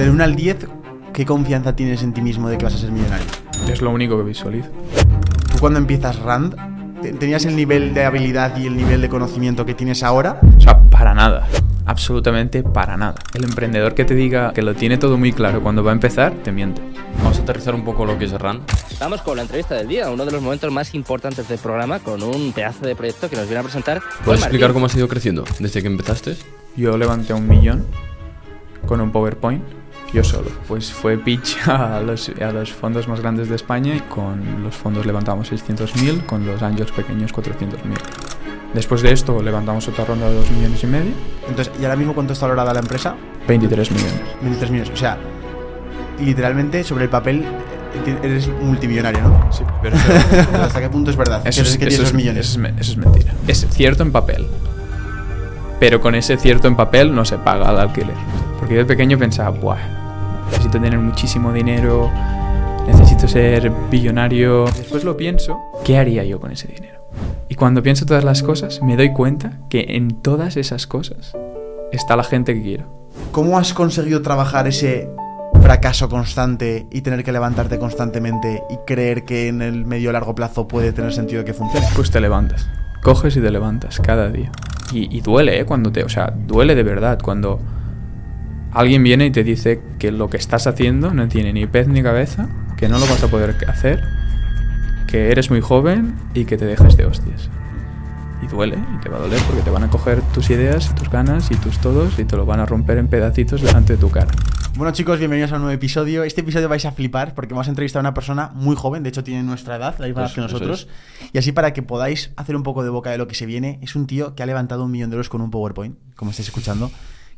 Del 1 al 10, ¿qué confianza tienes en ti mismo de que vas a ser millonario? Es lo único que visualizo. Tú cuando empiezas Rand, ¿te- ¿tenías el nivel de habilidad y el nivel de conocimiento que tienes ahora? O sea, para nada. Absolutamente para nada. El emprendedor que te diga que lo tiene todo muy claro cuando va a empezar, te miente. Vamos a aterrizar un poco lo que es RAN. Vamos con la entrevista del día, uno de los momentos más importantes del programa, con un pedazo de proyecto que nos viene a presentar. ¿Puedes explicar Martín. cómo has ido creciendo desde que empezaste? Yo levanté un millón con un PowerPoint, yo solo. Pues fue pitch a los, a los fondos más grandes de España y con los fondos levantamos 600.000, con los angels pequeños 400.000. Después de esto levantamos otra ronda de 2 millones y medio, Entonces, ¿y ahora mismo cuánto está valorada la empresa? 23 millones. 23 millones. O sea, literalmente sobre el papel eres multimillonario, ¿no? Sí, pero Pero ¿Hasta qué punto es verdad? Eso es, que eso es- millones. eso es me- eso es mentira. Es cierto en papel. Pero con ese cierto en papel no se paga el alquiler. Porque yo de pequeño pensaba, Buah, necesito tener muchísimo dinero, necesito ser billonario. Después lo pienso, ¿qué haría yo con ese dinero? Y cuando pienso todas las cosas, me doy cuenta que en todas esas cosas está la gente que quiero. ¿Cómo has conseguido trabajar ese fracaso constante y tener que levantarte constantemente y creer que en el medio largo plazo puede tener sentido que funcione? Pues te levantas. Coges y te levantas cada día. Y, y duele, ¿eh? Cuando te... O sea, duele de verdad cuando alguien viene y te dice que lo que estás haciendo no tiene ni pez ni cabeza, que no lo vas a poder hacer, que eres muy joven y que te dejes de hostias. Y duele, y te va a doler porque te van a coger tus ideas y tus ganas y tus todos y te lo van a romper en pedacitos delante de tu cara. Bueno chicos, bienvenidos a un nuevo episodio. Este episodio vais a flipar porque vamos a entrevistar a una persona muy joven, de hecho tiene nuestra edad, la misma edad que nosotros. Y así para que podáis hacer un poco de boca de lo que se viene, es un tío que ha levantado un millón de euros con un PowerPoint, como estáis escuchando,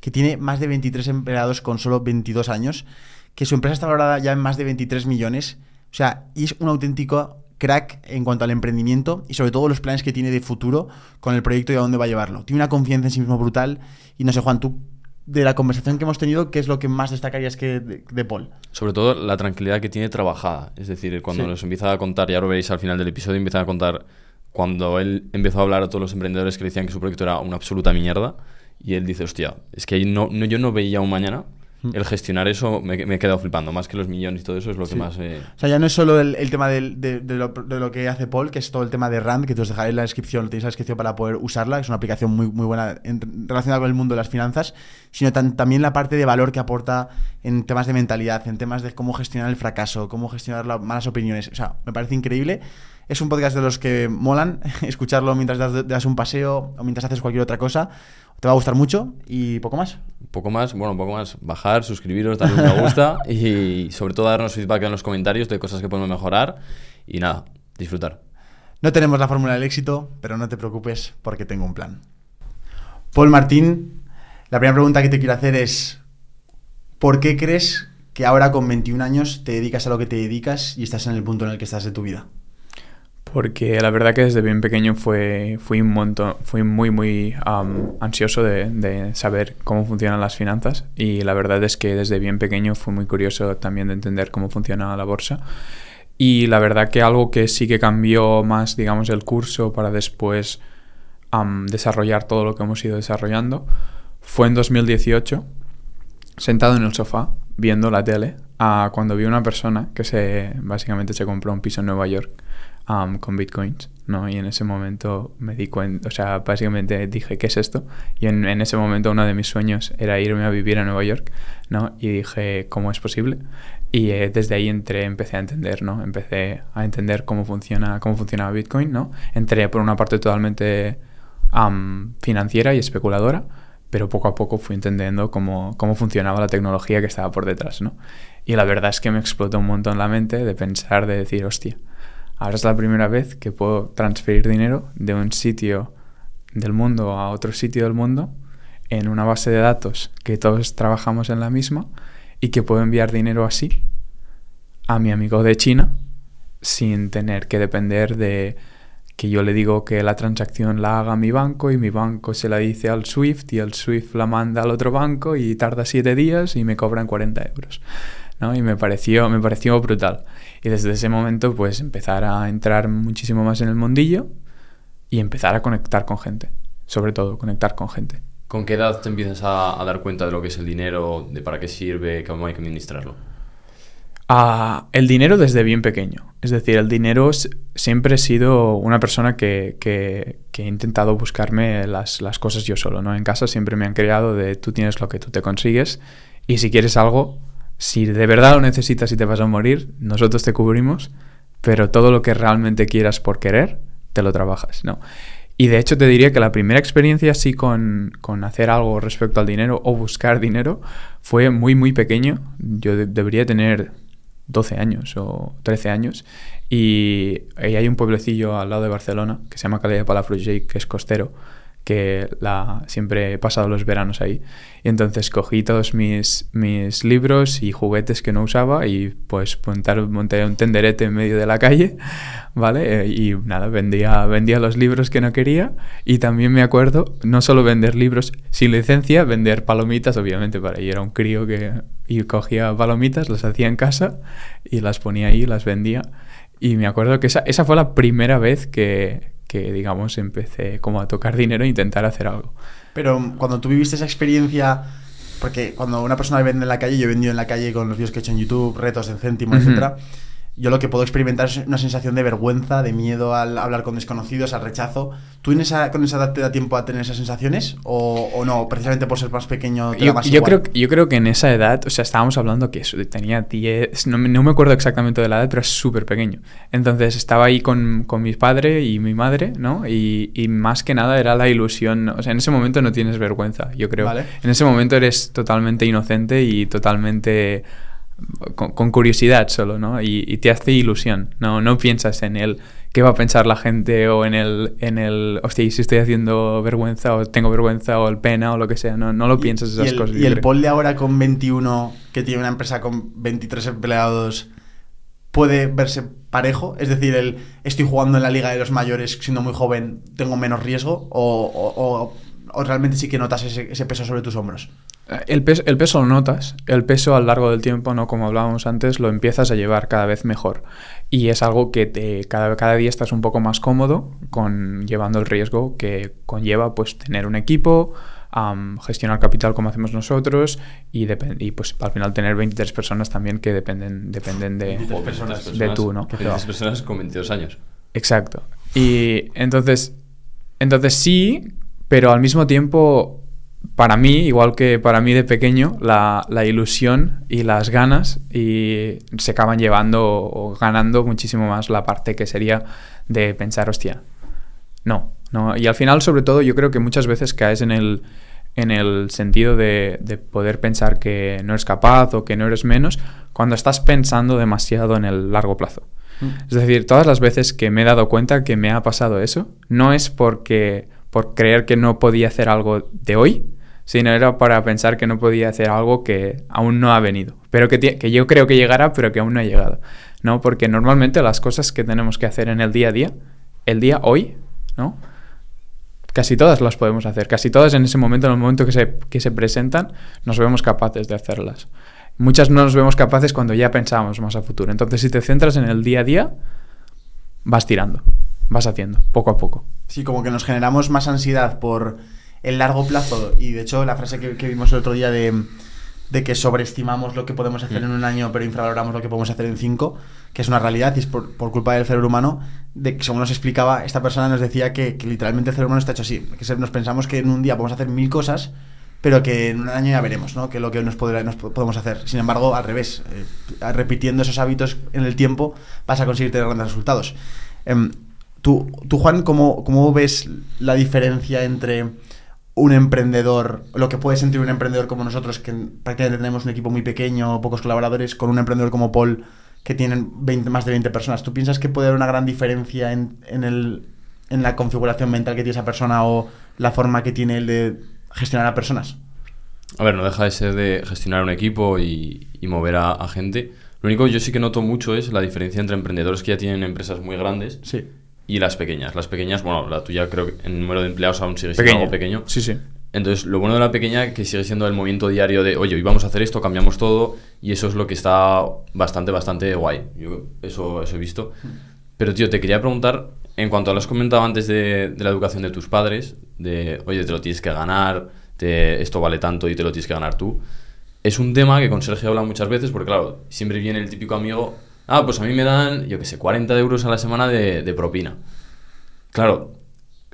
que tiene más de 23 empleados con solo 22 años, que su empresa está valorada ya en más de 23 millones. O sea, y es un auténtico crack en cuanto al emprendimiento y sobre todo los planes que tiene de futuro con el proyecto y a dónde va a llevarlo. Tiene una confianza en sí mismo brutal y no sé, Juan, tú de la conversación que hemos tenido, ¿qué es lo que más destacarías que de, de Paul? Sobre todo la tranquilidad que tiene trabajada. Es decir, cuando Sí. nos empieza a contar, ya lo veréis al final del episodio, empieza a contar cuando él empezó a hablar a todos los emprendedores que le decían que su proyecto era una absoluta mierda. Y él dice, hostia, es que no, no- yo no veía un mañana. El gestionar eso me, me he quedado flipando. Más que los millones y todo eso es lo que Sí. más... eh, O sea, ya no es solo el, el tema del- de, de lo, de lo que hace Paul, que es todo el tema de RAND, que te os dejaré en la descripción, tenéis la descripción para poder usarla, es una aplicación muy, muy buena en- relacionada con el mundo de las finanzas, sino tan- también la parte de valor que aporta en temas de mentalidad, en temas de cómo gestionar el fracaso, cómo gestionar las malas opiniones. O sea, me parece increíble. Es un podcast de los que molan, escucharlo mientras das, das un paseo o mientras haces cualquier otra cosa. Te va a gustar mucho y poco más. Poco más, bueno, un poco más, bajar, suscribiros, darle un me gusta y sobre todo darnos feedback en los comentarios de cosas que podemos mejorar y nada, disfrutar. No tenemos la fórmula del éxito, pero no te preocupes porque tengo un plan. Paul Martín, la primera pregunta que te quiero hacer es, ¿por qué crees que ahora con 21 años te dedicas a lo que te dedicas y estás en el punto en el que estás de tu vida? Porque la verdad que desde bien pequeño fue, fui un montón, fui muy, muy am, ansioso de, de saber cómo funcionan las finanzas y la verdad es que desde bien pequeño fui muy curioso también de entender cómo funciona la bolsa. Y la verdad que algo que sí que cambió más, digamos, el curso para después am, desarrollar todo lo que hemos ido desarrollando fue en 2018, sentado en el sofá, viendo la tele, a cuando vi una persona que se básicamente se compró un piso en Nueva York um, con bitcoins, ¿no? Y en ese momento me di cuenta, o sea, básicamente dije, ¿qué es esto? Y en, en ese momento uno de mis sueños era irme a vivir a Nueva York, ¿no? Y dije, ¿cómo es posible? Y eh, desde ahí entré, empecé a entender, ¿no? Empecé a entender cómo funciona, cómo funcionaba Bitcoin, ¿no? Entré por una parte totalmente am, financiera y especuladora, pero poco a poco fui entendiendo cómo, cómo funcionaba la tecnología que estaba por detrás, ¿no? Y la verdad es que me explotó un montón la mente de pensar, de decir, hostia, ahora es la primera vez que puedo transferir dinero de un sitio del mundo a otro sitio del mundo en una base de datos que todos trabajamos en la misma y que puedo enviar dinero así a mi amigo de China sin tener que depender de que yo le digo que la transacción la haga mi banco y mi banco se la dice al SWIFT y el SWIFT la manda al otro banco y tarda siete días y me cobran 40 euros. ¿no? Y me pareció, me pareció brutal. Y desde ese momento pues empezar a entrar muchísimo más en el mundillo y empezar a conectar con gente. Sobre todo, conectar con gente. ¿Con qué edad te empiezas a, a dar cuenta de lo que es el dinero, de para qué sirve, cómo hay que administrarlo? Ah, el dinero desde bien pequeño. Es decir, el dinero siempre he sido una persona que, que- que he intentado buscarme las, las cosas yo solo, ¿no? En casa siempre me han creado de tú tienes lo que tú te consigues y si quieres algo, si de verdad lo necesitas y te vas a morir, nosotros te cubrimos, pero todo lo que realmente quieras por querer, te lo trabajas, ¿no? Y de hecho te diría que la primera experiencia así con, con hacer algo respecto al dinero o buscar dinero fue muy, muy pequeño. Yo de- debería tener 12 años o 13 años y, y hay un pueblecillo al lado de Barcelona que se llama Calella Palafrugell que es costero que la, siempre he pasado los veranos ahí. Y entonces cogí todos mis, mis libros y juguetes que no usaba y pues montar, monté un tenderete en medio de la calle ¿vale? Eh, y nada, vendía, vendía los libros que no quería. Y también me acuerdo no solo vender libros sin licencia, vender palomitas obviamente para ir era un crío que y cogía palomitas, las hacía en casa y las ponía ahí, las vendía. Y me acuerdo que esa, esa fue la primera vez que, que, digamos, empecé como a tocar dinero e intentar hacer algo. Pero cuando tú viviste esa experiencia, porque cuando una persona vende en la calle, yo he vendido en la calle con los vídeos que he hecho en YouTube, retos en céntimo, Ujú. etcétera. Yo lo que puedo experimentar es una sensación de vergüenza, de miedo al hablar con desconocidos, al rechazo. ¿Tú en esa, con esa edad te da tiempo a tener esas sensaciones? ¿O, o no? Precisamente por ser más pequeño te da Yo, más yo igual? creo, yo creo que en esa edad, o sea, estábamos hablando que eso, tenía 10, no, me- no me acuerdo exactamente de la edad, pero es súper pequeño. Entonces estaba ahí con, con mi padre y mi madre, ¿no? Y, y más que nada era la ilusión, o sea, en ese momento no tienes vergüenza, yo creo. Vale. En ese momento eres totalmente inocente y totalmente con, con curiosidad solo, ¿no? Y, y te hace ilusión, ¿no? No piensas en el qué va a pensar la gente o en el, en el, hostia, ¿y si estoy haciendo vergüenza o tengo vergüenza o el pena o lo que sea, no, no lo piensas esas y el, cosas. Y el. Paul de ahora con 21, que tiene una empresa con 23 empleados, puede verse parejo. Es decir, el estoy jugando en la liga de los mayores siendo muy joven, tengo menos riesgo. O, o- o- o realmente sí que notas ese, ese peso sobre tus hombros. El peso, el peso lo notas, el peso a lo largo del tiempo, no como hablábamos antes, lo empiezas a llevar cada vez mejor. Y es algo que te, cada, cada día estás un poco más cómodo con llevando el riesgo que conlleva pues tener un equipo, am, gestionar capital como hacemos nosotros y, y pues al final tener 23 personas también que dependen, dependen de, 23 Joder, personas. 23 de tú, ¿no? 23 personas con 22 años. Exacto. Y entonces, entonces sí, pero al mismo tiempo, para mí, igual que para mí de pequeño, la, la ilusión y las ganas y se acaban llevando o ganando muchísimo más la parte que sería de pensar, hostia, no, no. Y al final, sobre todo, yo creo que muchas veces caes en el, en el sentido de, de poder pensar que no eres capaz o que no eres menos cuando estás pensando demasiado en el largo plazo. Es decir, todas las veces que me he dado cuenta que me ha pasado eso, no es porque por creer que no podía hacer algo de hoy, sino era para pensar que no podía hacer algo que aún no ha venido, pero que, que yo creo que llegará, pero que aún no ha llegado. ¿no? Porque normalmente las cosas que tenemos que hacer en el día a día, el día hoy, ¿no? Casi todas las podemos hacer, casi todas en ese momento, en el momento que se, que se presentan, nos vemos capaces de hacerlas. Muchas no nos vemos capaces cuando ya pensamos más a futuro. Entonces, si te centras en el día a día, vas tirando, vas haciendo, poco a poco. Sí, como que nos generamos más ansiedad por el largo plazo. Y de hecho, la frase que, que vimos el otro día de, de que sobreestimamos lo que podemos hacer Mm. en un año, pero infravaloramos lo que podemos hacer en cinco, que es una realidad y es por, por culpa del cerebro humano. De que, según nos explicaba, esta persona nos decía que, que literalmente el cerebro humano está hecho así. Que nos pensamos que en un día podemos hacer mil cosas, pero que en un año ya veremos, ¿no? Que lo que nos, podrá- nos po- podemos hacer. Sin embargo, al revés, eh, repitiendo esos hábitos en el tiempo, vas a conseguir tener grandes resultados. Em, tú, tú, Juan, ¿cómo, ¿cómo ves la diferencia entre un emprendedor, lo que puede sentir un emprendedor como nosotros, que prácticamente tenemos un equipo muy pequeño, pocos colaboradores, con un emprendedor como Paul, que tienen 20 más de 20 personas? ¿Tú piensas que puede haber una gran diferencia en, en, el, en la configuración mental que tiene esa persona o la forma que tiene él de gestionar a personas? A ver, no deja de ser de gestionar un equipo y, y mover a, a gente. Lo único que yo sí que noto mucho es la diferencia entre emprendedores que ya tienen empresas muy grandes Sí. Y las pequeñas. Las pequeñas, bueno, la tuya creo que en número de empleados aún sigue siendo algo pequeño. Sí, sí. Entonces, lo bueno de la pequeña que sigue siendo el movimiento diario de, oye, hoy vamos a hacer esto, cambiamos todo, y eso es lo que está bastante, bastante guay. Yo eso, eso he visto. Pero, tío, te quería preguntar, en cuanto a lo has comentado antes de, de la educación de tus padres, de, oye, te lo tienes que ganar, te- esto vale tanto y te lo tienes que ganar tú. Es un tema que con Sergio habla muchas veces porque, claro, siempre viene el típico amigo, ah, pues a mí me dan, yo qué sé, 40 euros a la semana de, propina. Claro,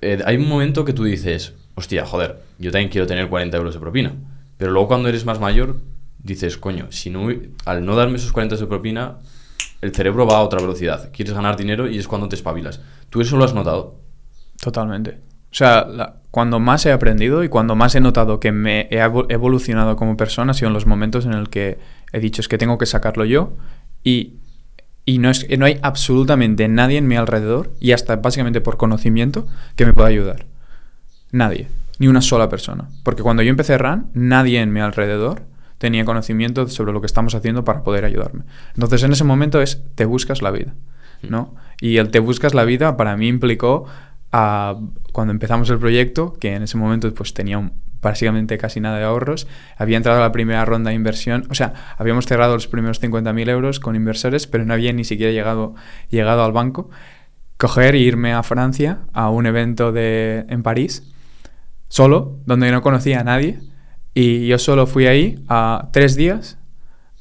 eh, hay un momento que tú dices, hostia, joder, yo también quiero tener 40 euros de propina. Pero luego cuando eres más mayor, dices, coño, si no, al no darme esos 40 de propina, el cerebro va a otra velocidad. Quieres ganar dinero y es cuando te espabilas. ¿Tú eso lo has notado? Totalmente. O sea, cuando más he aprendido y cuando más he notado que me he evo- evolucionado como persona ha sido en los momentos en el que he dicho es que tengo que sacarlo yo y, y no, es, no hay absolutamente nadie en mi alrededor y hasta básicamente por conocimiento que me pueda ayudar. Nadie. Ni una sola persona. Porque cuando yo empecé RAN, nadie en mi alrededor tenía conocimiento sobre lo que estamos haciendo para poder ayudarme. Entonces en ese momento es te buscas la vida. ¿no? Y el te buscas la vida para mí implicó a, cuando empezamos el proyecto, que en ese momento pues tenía un- básicamente casi nada de ahorros, había entrado a la primera ronda de inversión, o sea, habíamos cerrado los primeros 50.000 euros con inversores, pero no había ni siquiera llegado, llegado al banco, coger e irme a Francia a un evento de, en París, solo, donde no conocía a nadie, y yo solo fui ahí a tres días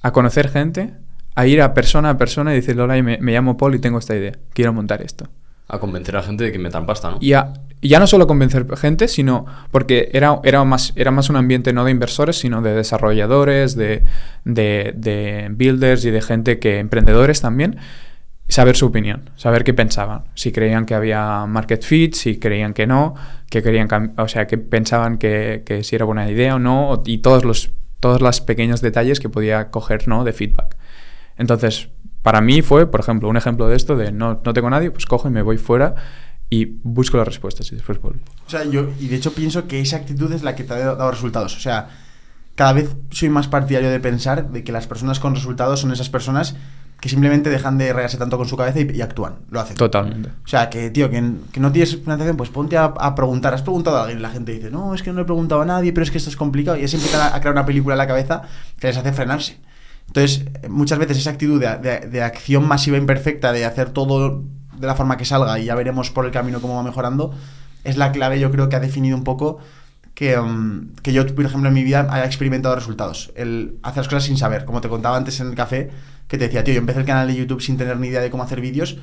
a conocer gente, a ir a persona a persona y decirle, hola, me, me llamo Paul y tengo esta idea, quiero montar esto. A convencer a gente de que metan pasta, ¿no? Y y ya no solo convencer gente, sino porque era, era, más, era más un ambiente no de inversores, sino de desarrolladores, de, de, de builders y de gente que, emprendedores también, saber su opinión, saber qué pensaban, si creían que había market fit, si creían que no, que querían, o sea, que pensaban que, que si era buena idea o no, y todos los, todos los pequeños detalles que podía coger, ¿no? De feedback. Entonces, para mí fue, por ejemplo, un ejemplo de esto de no, no tengo nadie, pues cojo y me voy fuera y busco las respuestas y después vuelvo. O sea, yo, y de hecho pienso que esa actitud es la que te ha dado resultados. O sea, cada vez soy más partidario de pensar de que las personas con resultados son esas personas que simplemente dejan de regarse tanto con su cabeza y, y actúan, lo hacen. Totalmente. O sea, que, tío, que, que no tienes financiación, pues ponte a, a preguntar. ¿Has preguntado a alguien? Y la gente dice, no, es que no le he preguntado a nadie, pero es que esto es complicado. Y es a, a crear una película en la cabeza que les hace frenarse. Entonces, muchas veces esa actitud de, de- acción masiva imperfecta, de hacer todo de la forma que salga y ya veremos por el camino cómo va mejorando, es la clave, yo creo, que ha definido un poco que, mm, que yo, por ejemplo, en mi vida haya experimentado resultados. El hacer las cosas sin saber. Como te contaba antes en el café, que te decía, tío, yo empecé el canal de YouTube sin tener ni idea de cómo hacer vídeos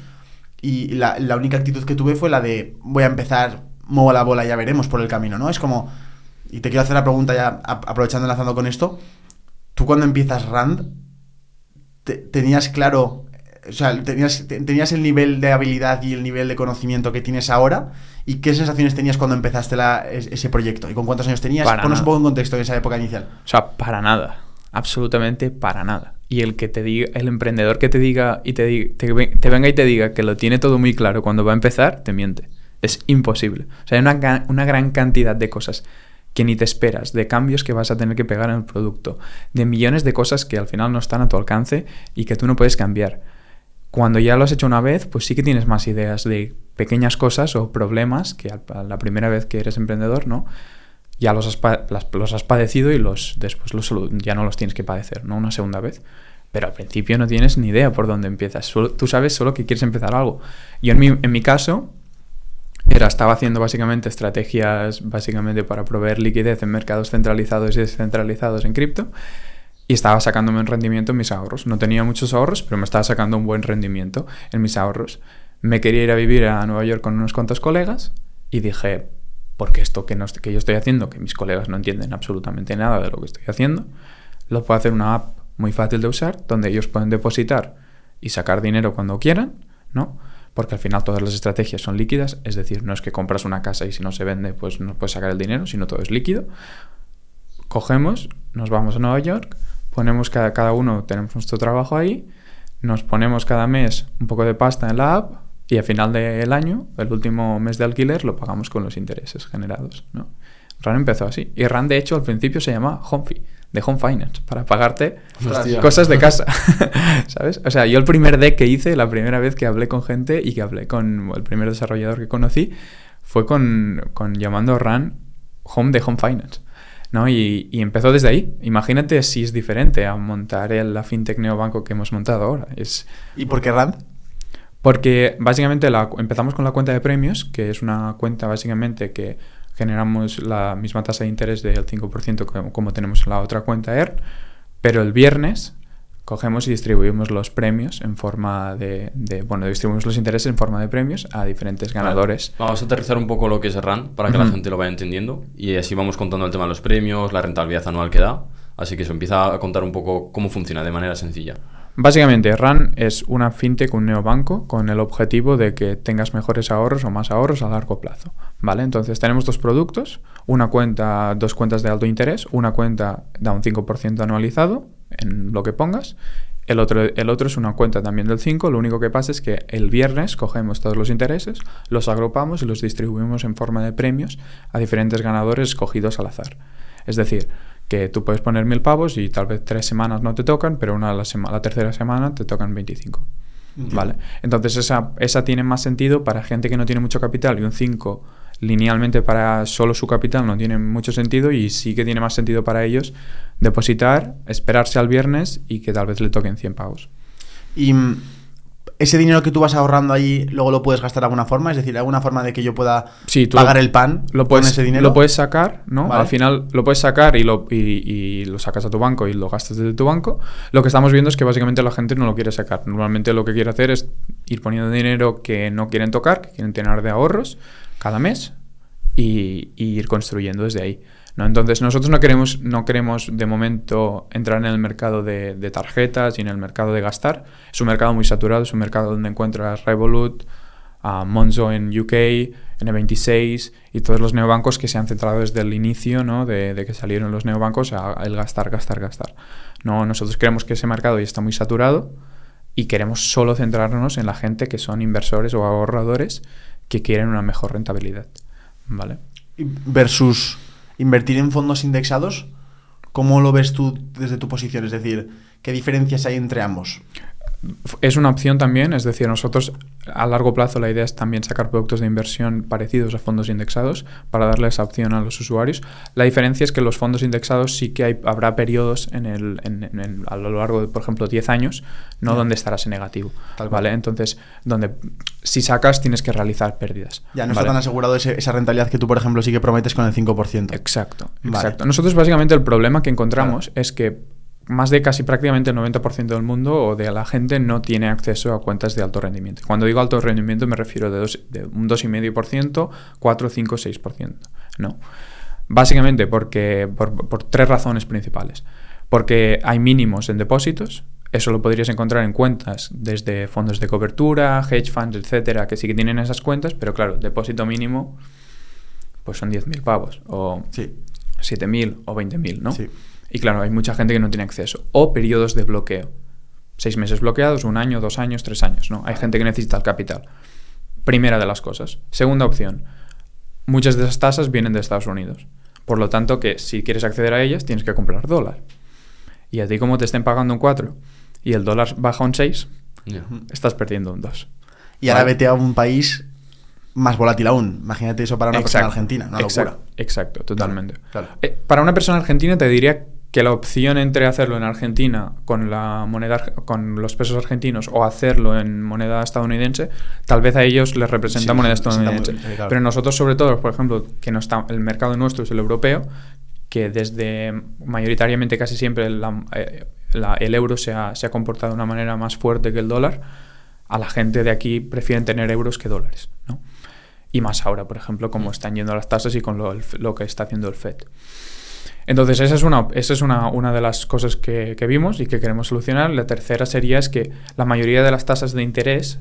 y la, la única actitud que tuve fue la de voy a empezar, muevo la bola ya veremos por el camino, ¿no? Es como, y te quiero hacer la pregunta ya aprovechando, enlazando con esto, tú cuando empiezas Rand, te- tenías claro, o sea, tenías, te- tenías el nivel de habilidad y el nivel de conocimiento que tienes ahora, y qué sensaciones tenías cuando empezaste la- es- ese proyecto, y con cuántos años tenías, Para ponos un poco en contexto en esa época inicial. O sea, para nada. Absolutamente para nada. Y el que te diga, el emprendedor que te diga y te, diga- te, ve- te venga y te diga que lo tiene todo muy claro cuando va a empezar, te miente. Es imposible. O sea, hay una, una gran cantidad de cosas que ni te esperas, de cambios que vas a tener que pegar en el producto, de millones de cosas que al final no están a tu alcance y que tú no puedes cambiar. Cuando ya lo has hecho una vez, pues sí que tienes más ideas de pequeñas cosas o problemas que la primera vez que eres emprendedor, ¿no? ya los has, padecido y los después los, ya no los tienes que padecer, ¿no? Una segunda vez. Pero al principio no tienes ni idea por dónde empiezas. Tú sabes solo que quieres empezar algo. Yo en mi, en mi caso, era, estaba haciendo básicamente estrategias básicamente para proveer liquidez en mercados centralizados y descentralizados en cripto. Y estaba sacándome un rendimiento en mis ahorros. No tenía muchos ahorros, pero me estaba sacando un buen rendimiento en mis ahorros. Me quería ir a vivir a Nueva York con unos cuantos colegas y dije, porque esto que, no, que yo estoy haciendo, que mis colegas no entienden absolutamente nada de lo que estoy haciendo, lo puedo hacer una app muy fácil de usar, donde ellos pueden depositar y sacar dinero cuando quieran, ¿no? Porque al final todas las estrategias son líquidas, es decir, no es que compras una casa y si no se vende, pues no puedes sacar el dinero, sino todo es líquido. Cogemos, nos vamos a Nueva York, ponemos cada, cada uno, tenemos nuestro trabajo ahí, nos ponemos cada mes un poco de pasta en la app y al final del año, el último mes de alquiler, lo pagamos con los intereses generados. ¿no? RAN empezó así. Y RAN, de hecho, al principio se llama Home Fee, de Home Finance, para pagarte Hostia. cosas de casa. ¿Sabes? O sea, yo el primer deck que hice, la primera vez que hablé con gente y que hablé con el primer desarrollador que conocí, fue con, con llamando RAN Home de Home Finance. ¿no? Y, y empezó desde ahí. Imagínate si es diferente a montar el, la fintech neobanco que hemos montado ahora. Es, ¿Y por qué Rand? porque básicamente la- empezamos con la cuenta de premios, que es una cuenta básicamente que generamos la misma tasa de interés del 5% como, como tenemos en la otra cuenta ER, pero el viernes cogemos y distribuimos los premios en forma de, de, bueno, distribuimos los intereses en forma de premios a diferentes ganadores. Vale. Vamos a aterrizar un poco lo que es RAN para que la gente lo vaya entendiendo y así vamos contando el tema de los premios, la rentabilidad anual que da. Así que se empieza a contar un poco cómo funciona de manera sencilla. Básicamente, RAN es una fintech, un neobanco, con el objetivo de que tengas mejores ahorros o más ahorros a largo plazo. ¿Vale? Entonces tenemos dos productos, una cuenta, dos cuentas de alto interés, una cuenta da un 5% anualizado en lo que pongas, el otro, el otro es una cuenta también del 5, lo único que pasa es que el viernes cogemos todos los intereses, los agrupamos y los distribuimos en forma de premios a diferentes ganadores escogidos al azar. Es decir, que tú puedes poner mil pavos y tal vez tres semanas no te tocan, pero una la, sema- la tercera semana te tocan 25. ¿Vale? Entonces esa, esa tiene más sentido para gente que no tiene mucho capital y un 5 linealmente para solo su capital no tiene mucho sentido y sí que tiene más sentido para ellos depositar, esperarse al viernes y que tal vez le toquen 100 pavos. Y mm, ese dinero que tú vas ahorrando ahí, luego lo puedes gastar de alguna forma, es decir, alguna forma de que yo pueda Sí, pagar el pan Lo con puedes, ese dinero. lo puedes sacar, ¿no? Vale. Al final lo puedes sacar y lo, y, y lo sacas a tu banco y lo gastas desde tu banco. Lo que estamos viendo es que básicamente la gente no lo quiere sacar. Normalmente lo que quiere hacer es ir poniendo dinero que no quieren tocar, que quieren tener de ahorros cada mes y, y ir construyendo desde ahí. ¿No? Entonces nosotros no queremos, no queremos de momento entrar en el mercado de, tarjetas y en el mercado de gastar. Es un mercado muy saturado, es un mercado donde encuentras Revolut, a Monzo en UK, N26 y todos los neobancos que se han centrado desde el inicio ¿no? de, que salieron los neobancos a el gastar, gastar, gastar. No, nosotros creemos que ese mercado ya está muy saturado y queremos solo centrarnos en la gente que son inversores o ahorradores que quieren una mejor rentabilidad. ¿Vale? Versus invertir en fondos indexados, ¿cómo lo ves tú desde tu posición? Es decir, ¿qué diferencias hay entre ambos? Es una opción también, es decir, nosotros a largo plazo la idea es también sacar productos de inversión parecidos a fondos indexados para darle esa opción a los usuarios. La diferencia es que los fondos indexados sí que hay, habrá periodos en el, en- en- en- a lo largo de, por ejemplo, 10 años, no donde estarás en negativo. Tal cual. ¿vale? Entonces, donde si sacas tienes que realizar pérdidas. Ya no ¿vale? está tan asegurado ese- esa rentabilidad que tú, por ejemplo, sí que prometes con el 5%. Exacto, Vale. exacto. Nosotros básicamente el problema que encontramos es que más de casi prácticamente el 90% del mundo o de la gente no tiene acceso a cuentas de alto rendimiento. Cuando digo alto rendimiento me refiero de, dos, de un 2,5%, 4, 5, 6%. No. Básicamente porque, por, por tres razones principales. Porque hay mínimos en depósitos, eso lo podrías encontrar en cuentas desde fondos de cobertura, hedge funds, etcétera, que sí que tienen esas cuentas, pero claro, depósito mínimo pues son 10.000 pavos o Sí, 7.000 o 20.000, ¿no? Sí. Y claro, hay mucha gente que no tiene acceso. O periodos de bloqueo. Seis meses bloqueados, un año, dos años, tres años, ¿no? Hay gente que necesita el capital. Primera de las cosas. Segunda opción. Muchas de esas tasas vienen de Estados Unidos. Por lo tanto, que si quieres acceder a ellas, tienes que comprar dólar. Y a ti como te estén pagando un 4 y el dólar baja un 6, Ya. estás perdiendo un 2. Y ahora Vale. vete a un país más volátil aún. Imagínate eso para una persona argentina, una exacto, locura. exacto, totalmente. claro. Eh, para una persona argentina te diría que la opción entre hacerlo en Argentina con la moneda con los pesos argentinos o hacerlo en moneda estadounidense, tal vez a ellos les representa Sí, moneda muy- estadounidense. claro. Pero nosotros sobre todo, por ejemplo, que no está el mercado nuestro es el europeo, que desde mayoritariamente casi siempre la- eh, la- el euro se ha, se ha comportado de una manera más fuerte que el dólar, a la gente de aquí prefieren tener euros que dólares, ¿no? Y más ahora, por ejemplo, como están yendo las tasas y con lo, el- lo que está haciendo el FED. Entonces, esa es una, esa es una, una de las cosas que, que vimos y que queremos solucionar. La tercera sería es que la mayoría de las tasas de interés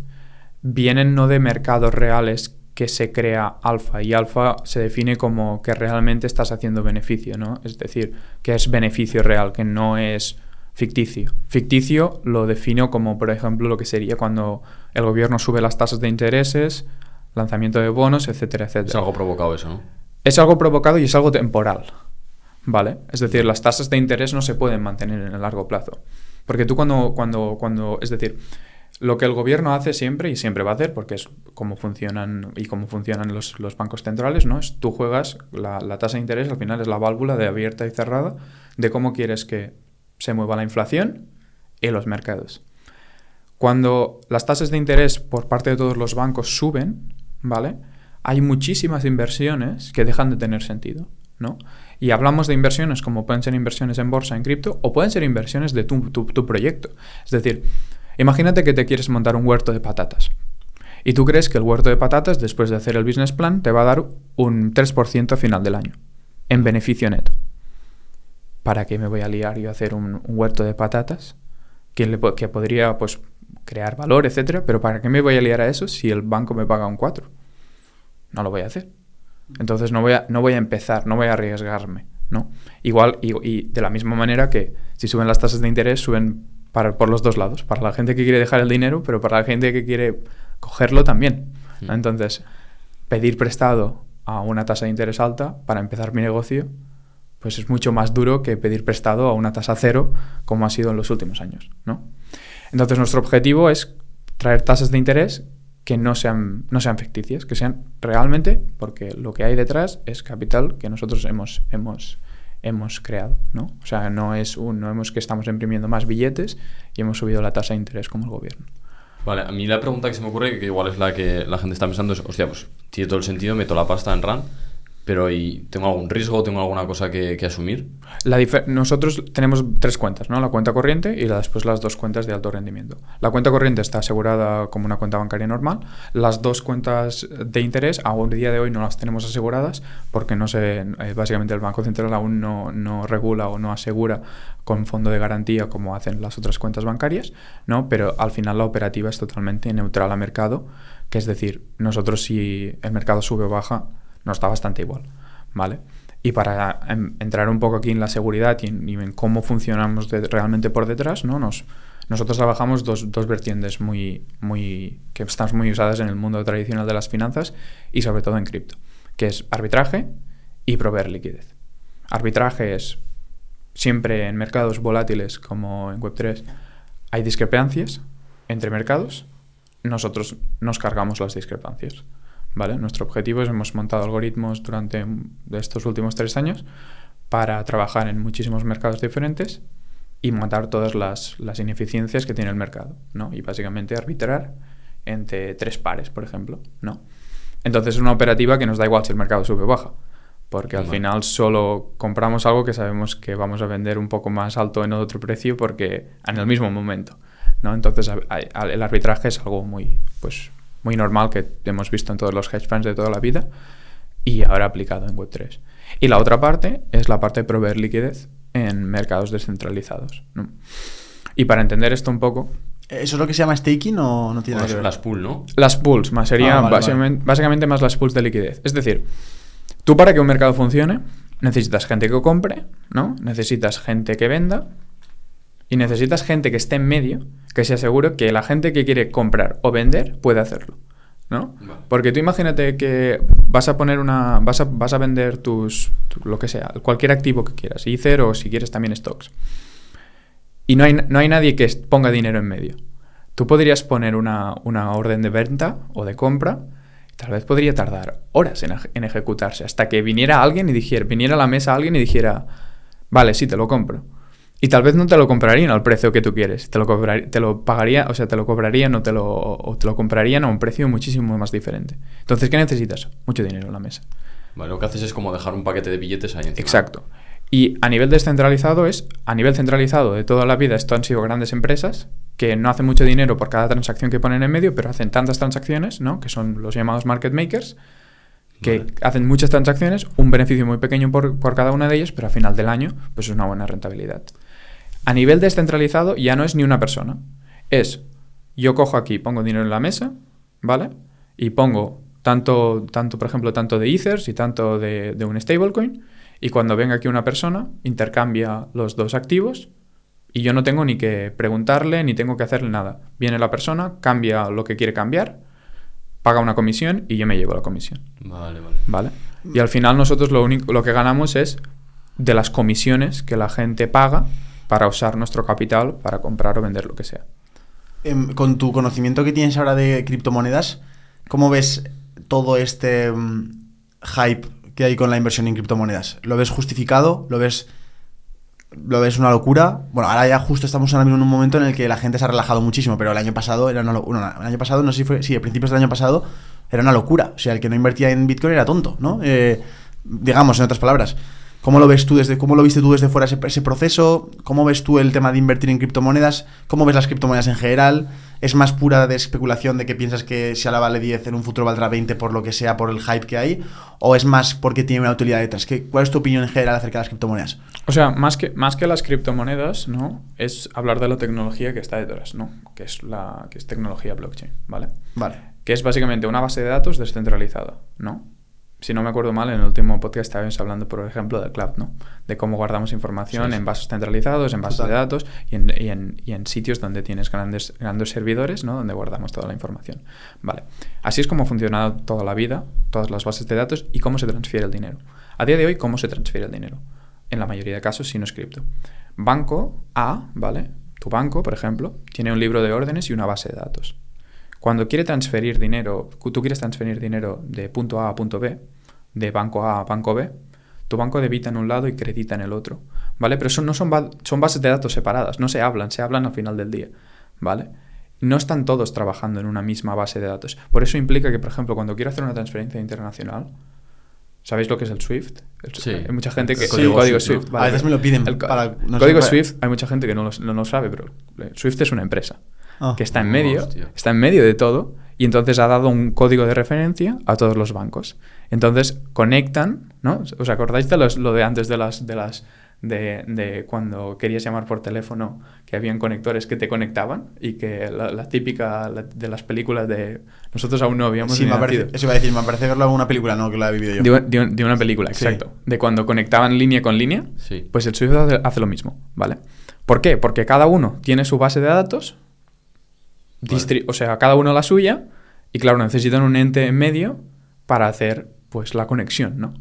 vienen no de mercados reales que se crea alfa y alfa se define como que realmente estás haciendo beneficio, ¿no? Es decir, que es beneficio real, que no es ficticio. Ficticio lo defino como, por ejemplo, lo que sería cuando el gobierno sube las tasas de intereses, lanzamiento de bonos, etcétera, etcétera. Es algo provocado eso, ¿no? Es algo provocado y es algo temporal. ¿Vale? Es decir, las tasas de interés no se pueden mantener en el largo plazo. Porque tú cuando, cuando, cuando, es decir, lo que el gobierno hace siempre y siempre va a hacer, porque es como funcionan y cómo funcionan los, los bancos centrales, ¿no? Es tú juegas, la, la tasa de interés al final es la válvula de abierta y cerrada de cómo quieres que se mueva la inflación y los mercados. Cuando las tasas de interés por parte de todos los bancos suben, ¿vale? hay muchísimas inversiones que dejan de tener sentido, ¿no? Y hablamos de inversiones como pueden ser inversiones en bolsa, en cripto, o pueden ser inversiones de tu, tu, proyecto. Es decir, imagínate que te quieres montar un huerto de patatas. Y tú crees que el huerto de patatas, después de hacer el business plan, te va a dar un 3% a final del año, en beneficio neto. ¿Para qué me voy a liar yo a hacer un, un huerto de patatas? Que, le, que podría pues, crear valor, etcétera, pero ¿para qué me voy a liar a eso si el banco me paga un 4? No lo voy a hacer. Entonces no voy a, no voy a empezar, no voy a arriesgarme, ¿no? Igual, y, y de la misma manera que si suben las tasas de interés, suben para, por los dos lados, para la gente que quiere dejar el dinero, pero para la gente que quiere cogerlo también. ¿no? Entonces, pedir prestado a una tasa de interés alta para empezar mi negocio, pues es mucho más duro que pedir prestado a una tasa cero, como ha sido en los últimos años, ¿no? Entonces, nuestro objetivo es traer tasas de interés que no sean, no sean ficticias, que sean realmente, porque lo que hay detrás es capital que nosotros hemos, hemos, hemos creado, ¿no? O sea, no es un, no hemos que estamos imprimiendo más billetes y hemos subido la tasa de interés como el gobierno. Vale, a mí la pregunta que se me ocurre, que igual es la que la gente está pensando, es, hostia, pues tiene todo el sentido, meto la pasta en RAN, pero ¿y tengo algún riesgo, tengo alguna cosa que, que asumir? Nosotros tenemos tres cuentas, ¿no? La cuenta corriente y después las dos cuentas de alto rendimiento. La cuenta corriente está asegurada como una cuenta bancaria normal. Las dos cuentas de interés, a día de hoy no las tenemos aseguradas porque no se, eh, básicamente el Banco Central aún no, no regula o no asegura con fondo de garantía como hacen las otras cuentas bancarias, ¿no? Pero al final la operativa es totalmente neutral a mercado, que es decir, nosotros si el mercado sube o baja, nos da bastante igual, ¿vale? Y para em, entrar un poco aquí en la seguridad y en, cómo funcionamos realmente por detrás, ¿no? Nos, nosotros trabajamos dos, dos, vertientes muy, muy, que están muy usadas en el mundo tradicional de las finanzas y sobre todo en cripto, que es arbitraje y proveer liquidez. Arbitraje es siempre en mercados volátiles como en Web3 hay discrepancias entre mercados, nosotros nos cargamos las discrepancias. ¿Vale? Nuestro objetivo es, hemos montado algoritmos durante estos últimos tres años para trabajar en muchísimos mercados diferentes y montar todas las, las ineficiencias que tiene el mercado, ¿no? Y básicamente arbitrar entre tres pares, por ejemplo, ¿no? Entonces es una operativa que nos da igual si el mercado sube o baja, porque al final solo compramos algo que sabemos que vamos a vender un poco más alto en otro precio porque en el mismo momento, ¿no? Entonces el arbitraje es algo muy, pues, muy normal que hemos visto en todos los hedge funds de toda la vida y ahora aplicado en Web3. Y la otra parte es la parte de proveer liquidez en mercados descentralizados. ¿no? Y para entender esto un poco... ¿Eso es lo que se llama staking o no tiene nada que ver? Las pools, ¿no? Las pools, más sería ah, vale, básicamente, vale. básicamente más las pools de liquidez. Es decir, tú para que un mercado funcione necesitas gente que compre, ¿no? Necesitas gente que venda y necesitas gente que esté en medio que se asegure que la gente que quiere comprar o vender puede hacerlo. ¿no? Vale. Porque tú imagínate que vas a poner una. vas a, vas a vender tus. Tu, lo que sea, cualquier activo que quieras, Ether o si quieres también stocks. Y no hay, no hay nadie que ponga dinero en medio. Tú podrías poner una, una orden de venta o de compra. Tal vez podría tardar horas en, en, ejecutarse. Hasta que viniera alguien y dijera. Viniera a la mesa alguien y dijera. Vale, sí, te lo compro. Y tal vez no te lo comprarían al precio que tú quieres. Te lo, cobrar, te lo pagaría, o sea, te lo cobrarían o te lo, o te lo comprarían a un precio muchísimo más diferente. Entonces, ¿qué necesitas? Mucho dinero en la mesa. Vale, lo que haces es como dejar un paquete de billetes ahí encima. Exacto. Y a nivel descentralizado es, a nivel centralizado de toda la vida, esto han sido grandes empresas que no hacen mucho dinero por cada transacción que ponen en medio, pero hacen tantas transacciones, ¿no? Que son los llamados market makers, que vale. hacen muchas transacciones, un beneficio muy pequeño por, por cada una de ellas, pero al final del año, pues es una buena rentabilidad. A nivel descentralizado ya no es ni una persona. Es, yo cojo aquí, pongo dinero en la mesa, ¿vale? Y pongo tanto, tanto por ejemplo, tanto de Ethers y tanto de, de un stablecoin. Y cuando venga aquí una persona, intercambia los dos activos y yo no tengo ni que preguntarle ni tengo que hacerle nada. Viene la persona, cambia lo que quiere cambiar, paga una comisión y yo me llevo la comisión. Vale, vale. ¿Vale? Y al final nosotros lo único lo que ganamos es de las comisiones que la gente paga para usar nuestro capital para comprar o vender lo que sea. Con tu conocimiento que tienes ahora de criptomonedas, ¿cómo ves todo este um, hype que hay con la inversión en criptomonedas? ¿Lo ves justificado? ¿Lo ves, ¿Lo ves una locura? Bueno, ahora ya justo estamos ahora mismo en un momento en el que la gente se ha relajado muchísimo, pero el año pasado era una locura. el año pasado, no sé si fue, sí, a principios del año pasado era una locura. O sea, el que no invertía en Bitcoin era tonto, ¿no? Eh, digamos, en otras palabras. ¿Cómo lo ves tú desde, cómo lo viste tú desde fuera ese, ese proceso? ¿Cómo ves tú el tema de invertir en criptomonedas? ¿Cómo ves las criptomonedas en general? ¿Es más pura de especulación de que piensas que si ahora vale 10 en un futuro valdrá 20 por lo que sea, por el hype que hay? ¿O es más porque tiene una utilidad detrás? ¿Qué, ¿Cuál es tu opinión en general acerca de las criptomonedas? O sea, más que, más que las criptomonedas, ¿no? Es hablar de la tecnología que está detrás, ¿no? Que es la que es tecnología blockchain, ¿vale? Vale. Que es básicamente una base de datos descentralizada, ¿no? Si no me acuerdo mal, en el último podcast estábamos hablando, por ejemplo, del cloud, ¿no? De cómo guardamos información Sí, sí. en bases centralizados, en bases Total. de datos y en, y en- y en sitios donde tienes grandes, grandes servidores, ¿no? Donde guardamos toda la información. Vale. Así es como ha funcionado toda la vida, todas las bases de datos y cómo se transfiere el dinero. A día de hoy, ¿cómo se transfiere el dinero? En la mayoría de casos, si no es cripto. Banco A, ¿vale? Tu banco, por ejemplo, tiene un libro de órdenes y una base de datos. Cuando quiere transferir dinero, tú quieres transferir dinero de punto A a punto B, de banco A a banco B, tu banco debita en un lado y credita en el otro, ¿vale? Pero eso no son, ba- son bases de datos separadas, no se hablan, se hablan al final del día, ¿vale? No están todos trabajando en una misma base de datos. Por eso implica que, por ejemplo, cuando quiero hacer una transferencia internacional, ¿sabéis lo que es el SWIFT? El- Sí. Hay mucha gente El que... código el código SWIFT, SWIFT, ¿no? A veces me lo piden El co- para- no sé, código para- SWIFT, hay mucha gente que no lo, no lo sabe, pero SWIFT es una empresa Ah. que está en medio, está en medio de todo y entonces ha dado un código de referencia a todos los bancos. Entonces conectan, ¿no? ¿Os acordáis de los- lo de antes de las de las de, de cuando querías llamar por teléfono que habían conectores que te conectaban y que la, la típica la- de las películas de nosotros aún no habíamos Sí, me parece, eso iba a decir, me parece verlo en una película, no que la he vivido yo. De, de de una película, Sí. exacto. De cuando conectaban línea con línea, Sí. pues el Swift hace, hace lo mismo, ¿vale? ¿Por qué? Porque cada uno tiene su base de datos, o sea, cada uno la suya, y claro, necesitan un ente en medio para hacer pues la conexión, ¿no?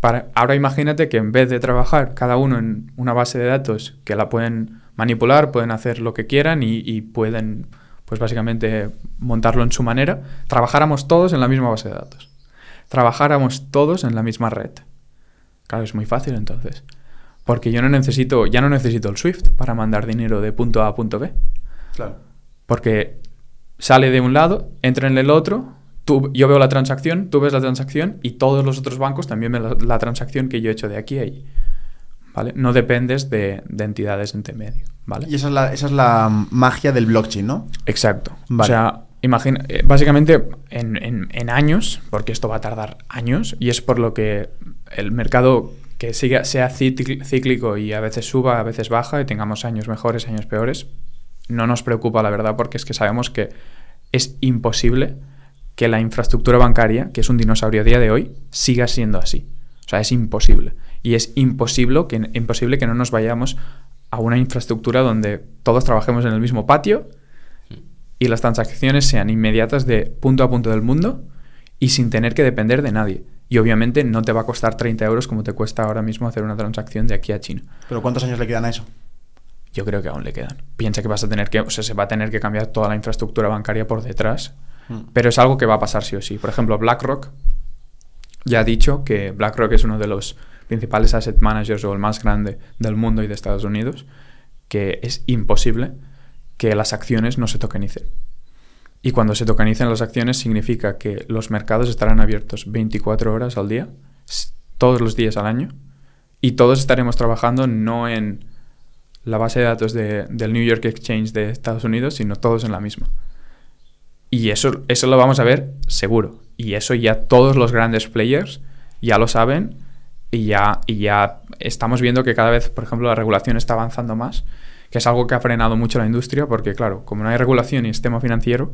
Para, ahora imagínate que en vez de trabajar cada uno en una base de datos que la pueden manipular, pueden hacer lo que quieran y, y pueden, pues básicamente montarlo en su manera, trabajáramos todos en la misma base de datos. Trabajáramos todos en la misma red. Claro, es muy fácil entonces. Porque yo no necesito, ya no necesito el Swift para mandar dinero de punto A a punto B. Claro. Porque sale de un lado, entra en el otro, tú, yo veo la transacción, tú ves la transacción y todos los otros bancos también ven la, la transacción que yo he hecho de aquí a ahí. ¿Vale? No dependes de, de entidades entre medio. ¿Vale? Y esa es, la, esa es la magia del blockchain, ¿no? Exacto. Vale. O sea, imagina, eh, básicamente en, en- en años, porque esto va a tardar años, y es por lo que el mercado que siga, sea cíclico y a veces suba, a veces baja, y tengamos años mejores, años peores, no nos preocupa la verdad, porque es que sabemos que es imposible que la infraestructura bancaria, que es un dinosaurio a día de hoy, siga siendo así. O sea, es imposible. Y es imposible que, imposible que no nos vayamos a una infraestructura donde todos trabajemos en el mismo patio y las transacciones sean inmediatas de punto a punto del mundo y sin tener que depender de nadie. Y obviamente no te va a costar 30 euros como te cuesta ahora mismo hacer una transacción de aquí a China. Pero ¿cuántos años le quedan a eso? Yo creo que aún le quedan. Piensa que vas a tener que, o sea, se va a tener que cambiar toda la infraestructura bancaria por detrás, Mm. pero es algo que va a pasar sí o sí. Por ejemplo, BlackRock ya ha dicho que BlackRock es uno de los principales asset managers o el más grande del mundo y de Estados Unidos, que es imposible que las acciones no se tokenicen. Y cuando se tokenicen las acciones significa que los mercados estarán abiertos 24 horas al día, todos los días al año, y todos estaremos trabajando no en la base de datos de- del New York Exchange de Estados Unidos, sino todos en la misma. Y eso, eso lo vamos a ver seguro. Y eso ya todos los grandes players ya lo saben y ya, y ya estamos viendo que cada vez, por ejemplo, la regulación está avanzando más, que es algo que ha frenado mucho la industria, porque claro, como no hay regulación y sistema financiero,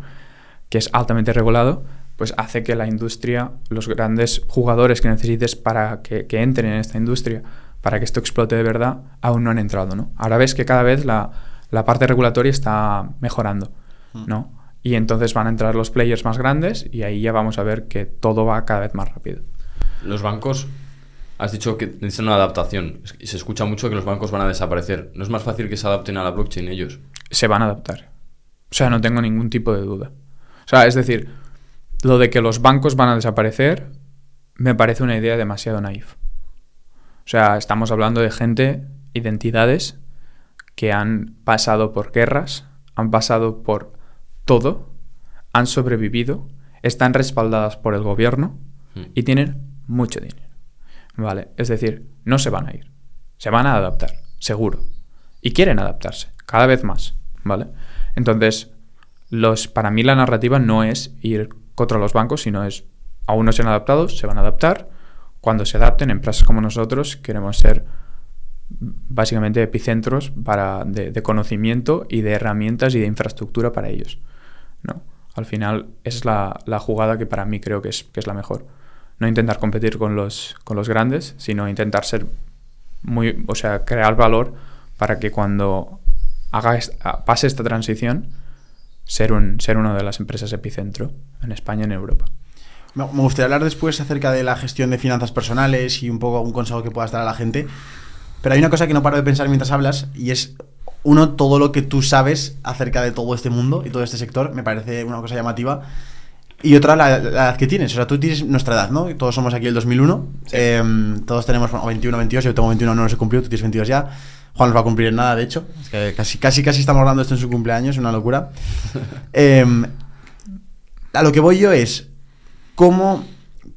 que es altamente regulado, pues hace que la industria, los grandes jugadores que necesites para que, que entren en esta industria, para que esto explote de verdad, aún no han entrado, ¿no? Ahora ves que cada vez la, la parte regulatoria está mejorando, ¿no? Y entonces van a entrar los players más grandes y ahí ya vamos a ver que todo va cada vez más rápido. Los bancos, has dicho que necesitan una adaptación. Se escucha mucho que los bancos van a desaparecer. ¿No es más fácil que se adapten a la blockchain ellos? se van a adaptar. O sea, no tengo ningún tipo de duda. O sea, es decir, lo de que los bancos van a desaparecer me parece una idea demasiado naif. O sea, estamos hablando de gente, identidades que han pasado por guerras, han pasado por todo, han sobrevivido, están respaldadas por el gobierno Mm. y tienen mucho dinero. ¿Vale? Es decir, no se van a ir. Se van a adaptar, seguro. Y quieren adaptarse, cada vez más. ¿Vale? Entonces, los, para mí la narrativa no es ir contra los bancos, sino es, aún no se han adaptado, se van a adaptar. Cuando se adapten, empresas como nosotros queremos ser básicamente epicentros para, de, conocimiento y de herramientas y de infraestructura para ellos. ¿no? Al final, esa es la, jugada que para mí creo que es, la mejor. No intentar competir con los, con los grandes, sino intentar ser muy, o sea, crear valor para que cuando haga pase esta transición, ser, un, ser una de las empresas epicentro en España y en Europa. Me gustaría hablar después acerca de la gestión de finanzas personales y un poco un consejo que puedas dar a la gente. Pero hay una cosa que no paro de pensar mientras hablas y es, uno, todo lo que tú sabes acerca de todo este mundo y todo este sector, me parece una cosa llamativa. Y otra, la, la edad que tienes. O sea, tú tienes nuestra edad, ¿no? Todos somos aquí el 2001. Eh, todos tenemos bueno, 21, 22. Yo tengo 21, no los he cumplido. Tú tienes 22 ya. Juan no va a cumplir en nada, de hecho. Es que casi, casi, casi estamos hablando esto en su cumpleaños. Es una locura. Eh, a lo que voy yo es, ¿cómo,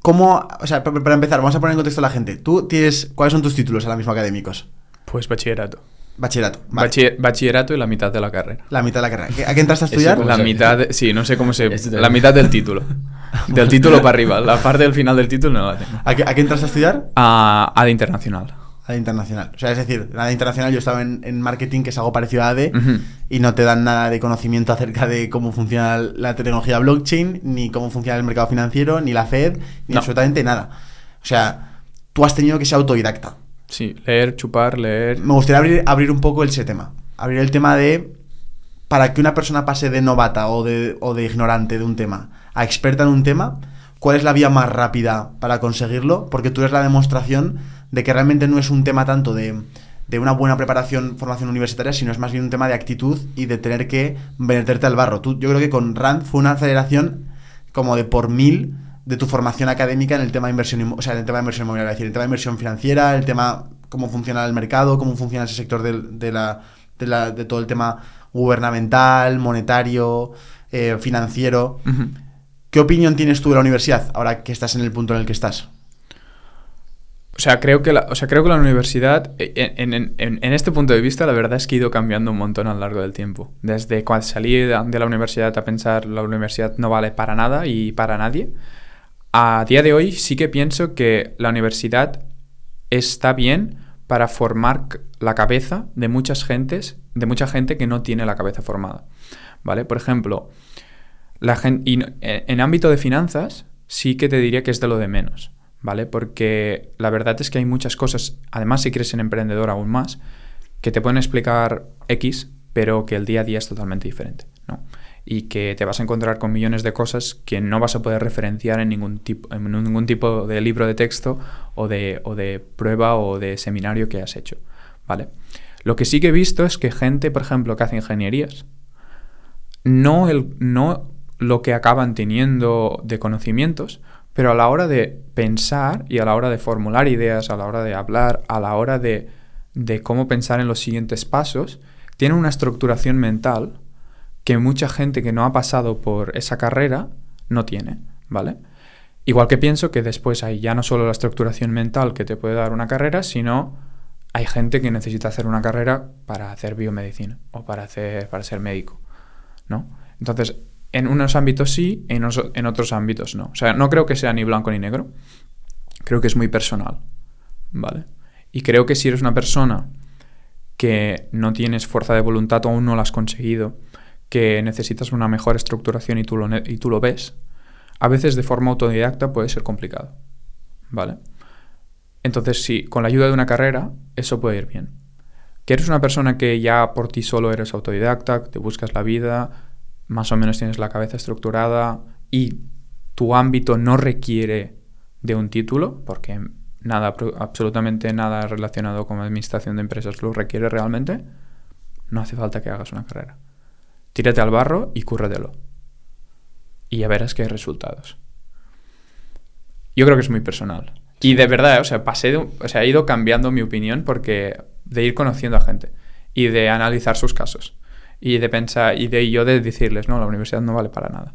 cómo o sea, pa- para empezar, vamos a poner en contexto a la gente. Tú tienes, ¿cuáles son tus títulos ahora mismo académicos? Pues bachillerato. Bachillerato. vale. Bachi- bachillerato y la mitad de la carrera. La mitad de la carrera. ¿Qué- ¿A qué entraste a estudiar? La mitad, de- sí, no sé cómo se... La mitad del título. Del título para arriba. La parte del final del título no la tengo. ¿A qué, a qué entraste a estudiar? A, a de internacional. A la internacional. O sea, es decir, la de internacional yo estaba en, en marketing, que es algo parecido a AD, Ujú. y no te dan nada de conocimiento acerca de cómo funciona la tecnología blockchain, ni cómo funciona el mercado financiero, ni la Fed, ni No. absolutamente nada. O sea, tú has tenido que ser autodidacta. Sí, leer, chupar, leer. Me gustaría abrir, abrir un poco ese tema. Abrir el tema de. Para que una persona pase de novata o de, o de ignorante de un tema a experta en un tema, ¿cuál es la vía más rápida para conseguirlo? Porque tú eres la demostración de que realmente no es un tema tanto de, de una buena preparación, formación universitaria, sino es más bien un tema de actitud y de tener que verterte al barro. Tú, yo creo que con RAND fue una aceleración como de por mil de tu formación académica en el tema de inversión, o sea, en el tema de inversión inmobiliaria, es decir, el tema de inversión financiera, el tema cómo funciona el mercado, cómo funciona ese sector de, la, de, la- de todo el tema gubernamental, monetario, eh, financiero. ¿Qué opinión tienes tú de la universidad ahora que estás en el punto en el que estás? O sea, creo que la, o sea, creo que la universidad, eh, en, en- en- en este punto de vista, la verdad es que ha ido cambiando un montón a lo largo del tiempo. Desde cuando salí de, la universidad a pensar la universidad no vale para nada y para nadie, a día de hoy sí que pienso que la universidad está bien para formar la cabeza de muchas gentes, de mucha gente que no tiene la cabeza formada. ¿Vale? Por ejemplo, la gen- y eh, en ámbito de finanzas sí que te diría que es de lo de menos, ¿vale? Porque la verdad es que hay muchas cosas, además si quieres ser emprendedor aún más, que te pueden explicar X, pero que el día a día es totalmente diferente, ¿no? Y que te vas a encontrar con millones de cosas que no vas a poder referenciar en ningún tipo, en ningún tipo de libro de texto o de, o de prueba o de seminario que has hecho, ¿vale? Lo que sí que he visto es que gente, por ejemplo, que hace ingenierías, no, el, no lo que acaban teniendo de conocimientos, pero a la hora de pensar y a la hora de formular ideas, a la hora de hablar, a la hora de, de cómo pensar en los siguientes pasos, tienen una estructuración mental que mucha gente que no ha pasado por esa carrera no tiene, ¿vale? Igual que pienso que después hay ya no solo la estructuración mental que te puede dar una carrera, sino hay gente que necesita hacer una carrera para hacer biomedicina o para, hacer, para ser médico, ¿no? Entonces, en unos ámbitos sí, en, en otros ámbitos no. O sea, no creo que sea ni blanco ni negro. Creo que es muy personal, ¿vale? Y creo que si eres una persona que no tienes fuerza de voluntad o aún no la has conseguido, que necesitas una mejor estructuración y tú lo, y tú lo ves, a veces de forma autodidacta puede ser complicado, ¿vale? Entonces, sí, con la ayuda de una carrera, eso puede ir bien. Que eres una persona que ya por ti solo eres autodidacta, te buscas la vida, más o menos tienes la cabeza estructurada y tu ámbito no requiere de un título, porque nada, absolutamente nada relacionado con administración de empresas lo requiere realmente, no hace falta que hagas una carrera. Tírate al barro y cúrratelo. Y ya verás que hay resultados. Yo creo que es muy personal. Y de verdad, o sea, pasé de o sea, he ido cambiando mi opinión porque de ir conociendo a gente y de analizar sus casos y de pensar y de yo de decirles, no, la universidad no vale para nada.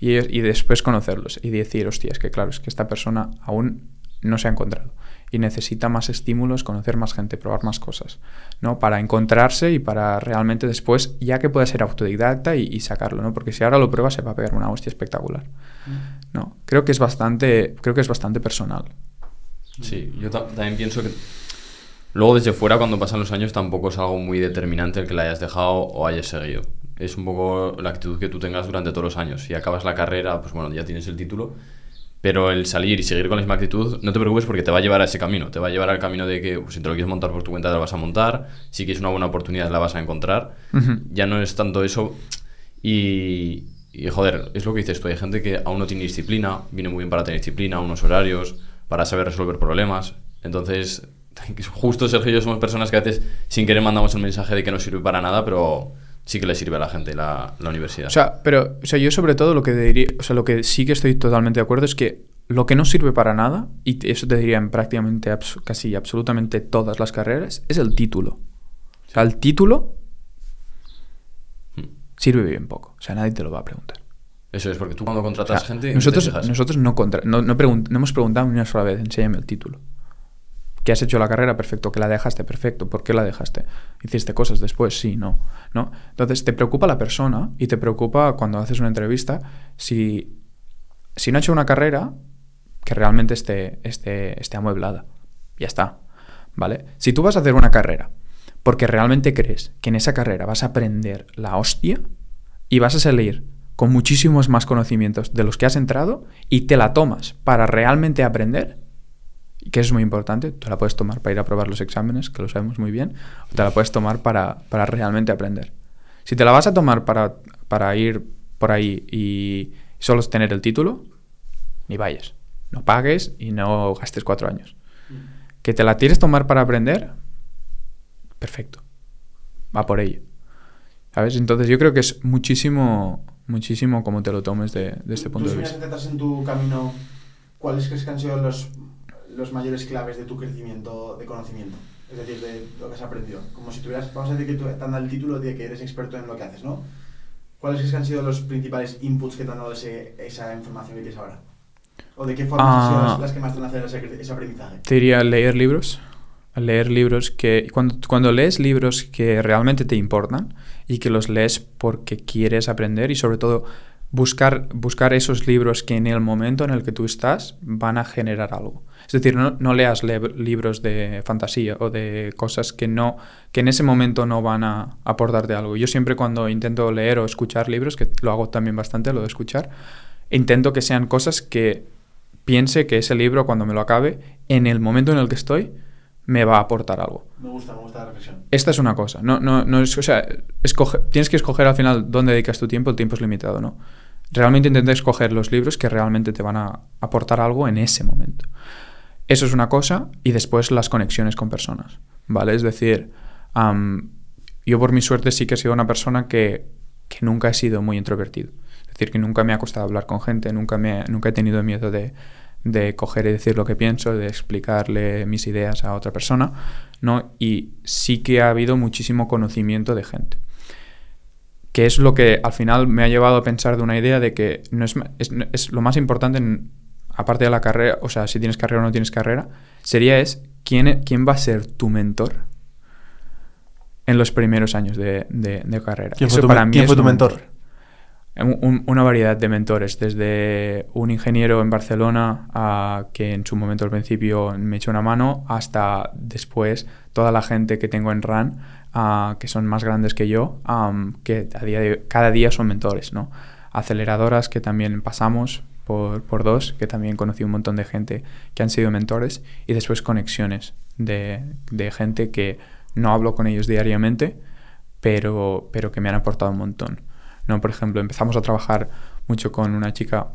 y, y después conocerlos y decir, hostia, es que claro, es que esta persona aún no se ha encontrado y necesita más estímulos, conocer más gente, probar más cosas, ¿no? Para encontrarse y para realmente después, ya que pueda ser autodidacta y, sacarlo, ¿no? Porque si ahora lo prueba se va a pegar una hostia espectacular, ¿no? Creo que es bastante, creo que es bastante personal. Sí, yo ta- también pienso que luego desde fuera cuando pasan los años tampoco es algo muy determinante el que la hayas dejado o hayas seguido. Es un poco la actitud que tú tengas durante todos los años. Si acabas la carrera, pues bueno, ya tienes el título, pero el salir y seguir con la misma actitud, no te preocupes porque te va a llevar a ese camino. Te va a llevar al camino de que pues, si te lo quieres montar por tu cuenta, te la vas a montar. Si quieres una buena oportunidad, la vas a encontrar. Ya no es tanto eso. Y, y, joder, es lo que dices tú. Hay gente que aún no tiene disciplina, viene muy bien para tener disciplina, unos horarios, para saber resolver problemas. Entonces, justo Sergio y yo somos personas que a veces sin querer mandamos el mensaje de que no sirve para nada, pero sí que le sirve a la gente la, la universidad. O sea, pero o sea, yo sobre todo lo que diría, o sea, lo que sí que estoy totalmente de acuerdo es que lo que no sirve para nada, y eso te diría en prácticamente abs- casi absolutamente todas las carreras, es el título. O sea, el título Hmm. sirve bien poco. O sea, nadie te lo va a preguntar. Eso es, porque tú cuando O contratas sea, gente... nosotros, nosotros no, contra- no, no no hemos preguntado ni una sola vez, enséñame el título. ¿Que has hecho la carrera? Perfecto. ¿Que la dejaste? Perfecto. ¿Por qué la dejaste? ¿Hiciste cosas después? Sí, no. ¿no? Entonces, te preocupa la persona y te preocupa cuando haces una entrevista si, si no ha hecho una carrera que realmente esté, esté, esté amueblada. Ya está. ¿Vale? Si tú vas a hacer una carrera porque realmente crees que en esa carrera vas a aprender la hostia y vas a salir con muchísimos más conocimientos de los que has entrado y te la tomas para realmente aprender, que es muy importante, te la puedes tomar para ir a probar los exámenes, que lo sabemos muy bien, o te la puedes tomar para, para realmente aprender. Si te la vas a tomar para, para ir por ahí y solo tener el título, ni vayas. No pagues y no gastes cuatro años. Que te la quieres tomar para aprender, perfecto. Va por ello. ¿Sabes? Entonces yo creo que es muchísimo, muchísimo como te lo tomes de, de este punto Tú, de si vista. atrás en tu camino, ¿cuáles crees que han sido los, los mayores claves de tu crecimiento de conocimiento? Es decir, de lo que has aprendido. Como si tuvieras, vamos a decir que tú te han dado el título de que eres experto en lo que haces, ¿no? ¿Cuáles han sido los principales inputs que te han dado ese, esa información que tienes ahora? ¿O de qué formas han sido Ah. las, las que más te han hecho ese, ese aprendizaje? Te diría leer libros. Leer libros que. Cuando, cuando lees libros que realmente te importan y que los lees porque quieres aprender y sobre todo buscar, buscar esos libros que en el momento en el que tú estás van a generar algo. Es decir, no, no leas le- libros de fantasía o de cosas que, no, que en ese momento no van a aportarte algo. Yo siempre cuando intento leer o escuchar libros, que lo hago también bastante, lo de escuchar, intento que sean cosas que piense que ese libro, cuando me lo acabe, en el momento en el que estoy, me va a aportar algo. Me gusta, me gusta la reflexión. Esta es una cosa. No, no, no es, o sea, escoge- tienes que escoger al final dónde dedicas tu tiempo. El tiempo es limitado, ¿no? Realmente intenta escoger los libros que realmente te van a aportar algo en ese momento. Eso es una cosa. Y después las conexiones con personas, ¿vale? Es decir, am, yo por mi suerte sí que he sido una persona que, que nunca he sido muy introvertido. Es decir, que nunca me ha costado hablar con gente, nunca, me, nunca he tenido miedo de, de coger y decir lo que pienso, de explicarle mis ideas a otra persona, ¿no? Y sí que ha habido muchísimo conocimiento de gente. Que es lo que al final me ha llevado a pensar de una idea de que no es, es, es lo más importante, en- aparte de la carrera, o sea, si tienes carrera o no tienes carrera, sería es quién, quién va a ser tu mentor en los primeros años de, de- de carrera. ¿Quién fue tu, para men- mí quién es fue tu un mentor? un- un- una variedad de mentores, desde un ingeniero en Barcelona a que en su momento al principio me echó una mano, hasta después toda la gente que tengo en RAN, ah, que son más grandes que yo, am, que a día de- cada día son mentores, ¿no? Aceleradoras que también pasamos por, por dos, que también conocí un montón de gente que han sido mentores, y después conexiones de, de gente que no hablo con ellos diariamente, pero, pero que me han aportado un montón. ¿no? Por ejemplo, empezamos a trabajar mucho con una chica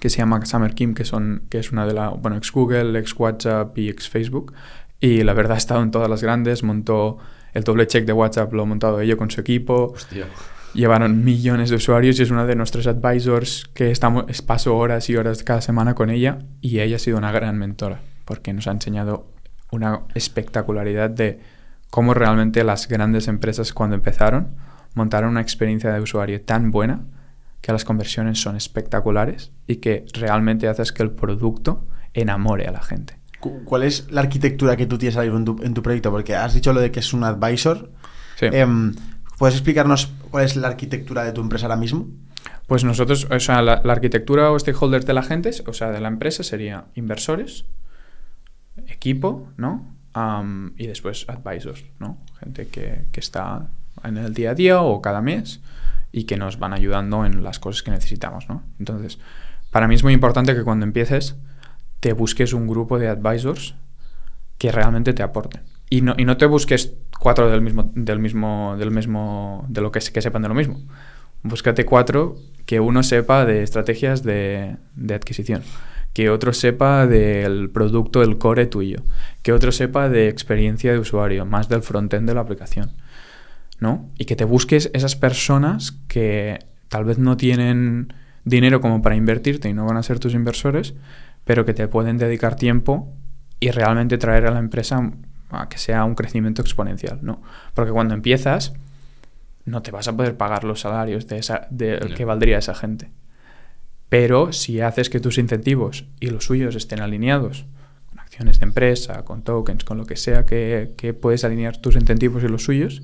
que se llama Summer Kim, que, son, que es una de la, bueno, ex Google, ex WhatsApp y ex Facebook. Y la verdad ha estado en todas las grandes, montó el doble check de WhatsApp, lo ha montado ella con su equipo. Hostia. Llevaron millones de usuarios y es una de nuestros advisors que estamos, es- paso horas y horas cada semana con ella y ella ha sido una gran mentora porque nos ha enseñado una espectacularidad de cómo realmente las grandes empresas cuando empezaron montaron una experiencia de usuario tan buena que las conversiones son espectaculares y que realmente haces que el producto enamore a la gente. Cu- ¿Cuál es la arquitectura que tú tienes ahora en tu, en tu proyecto? Porque has dicho lo de que es un advisor. Sí. Em, ¿Puedes explicarnos cuál es la arquitectura de tu empresa ahora mismo? Pues nosotros, o sea, la, la arquitectura o stakeholders de la gente, o sea, de la empresa sería inversores, equipo, ¿no? Y después advisors, ¿no? Gente que, que está en el día a día o cada mes y que nos van ayudando en las cosas que necesitamos, ¿no? Entonces, para mí es muy importante que cuando empieces te busques un grupo de advisors que realmente te aporten. Y no, y no te busques cuatro del mismo, del mismo, del mismo, de lo que, que sepan de lo mismo. Búscate cuatro que uno sepa de estrategias de, de adquisición, que otro sepa del producto, el core tuyo, que otro sepa de experiencia de usuario, más del frontend de la aplicación, ¿no? Y que te busques esas personas que tal vez no tienen dinero como para invertirte y no van a ser tus inversores, pero que te pueden dedicar tiempo y realmente traer a la empresa a que sea un crecimiento exponencial, ¿no? Porque cuando empiezas no te vas a poder pagar los salarios de esa de Ya. que valdría esa gente. Pero si haces que tus incentivos y los suyos estén alineados con acciones de empresa, con tokens, con lo que sea que, que puedes alinear tus incentivos y los suyos,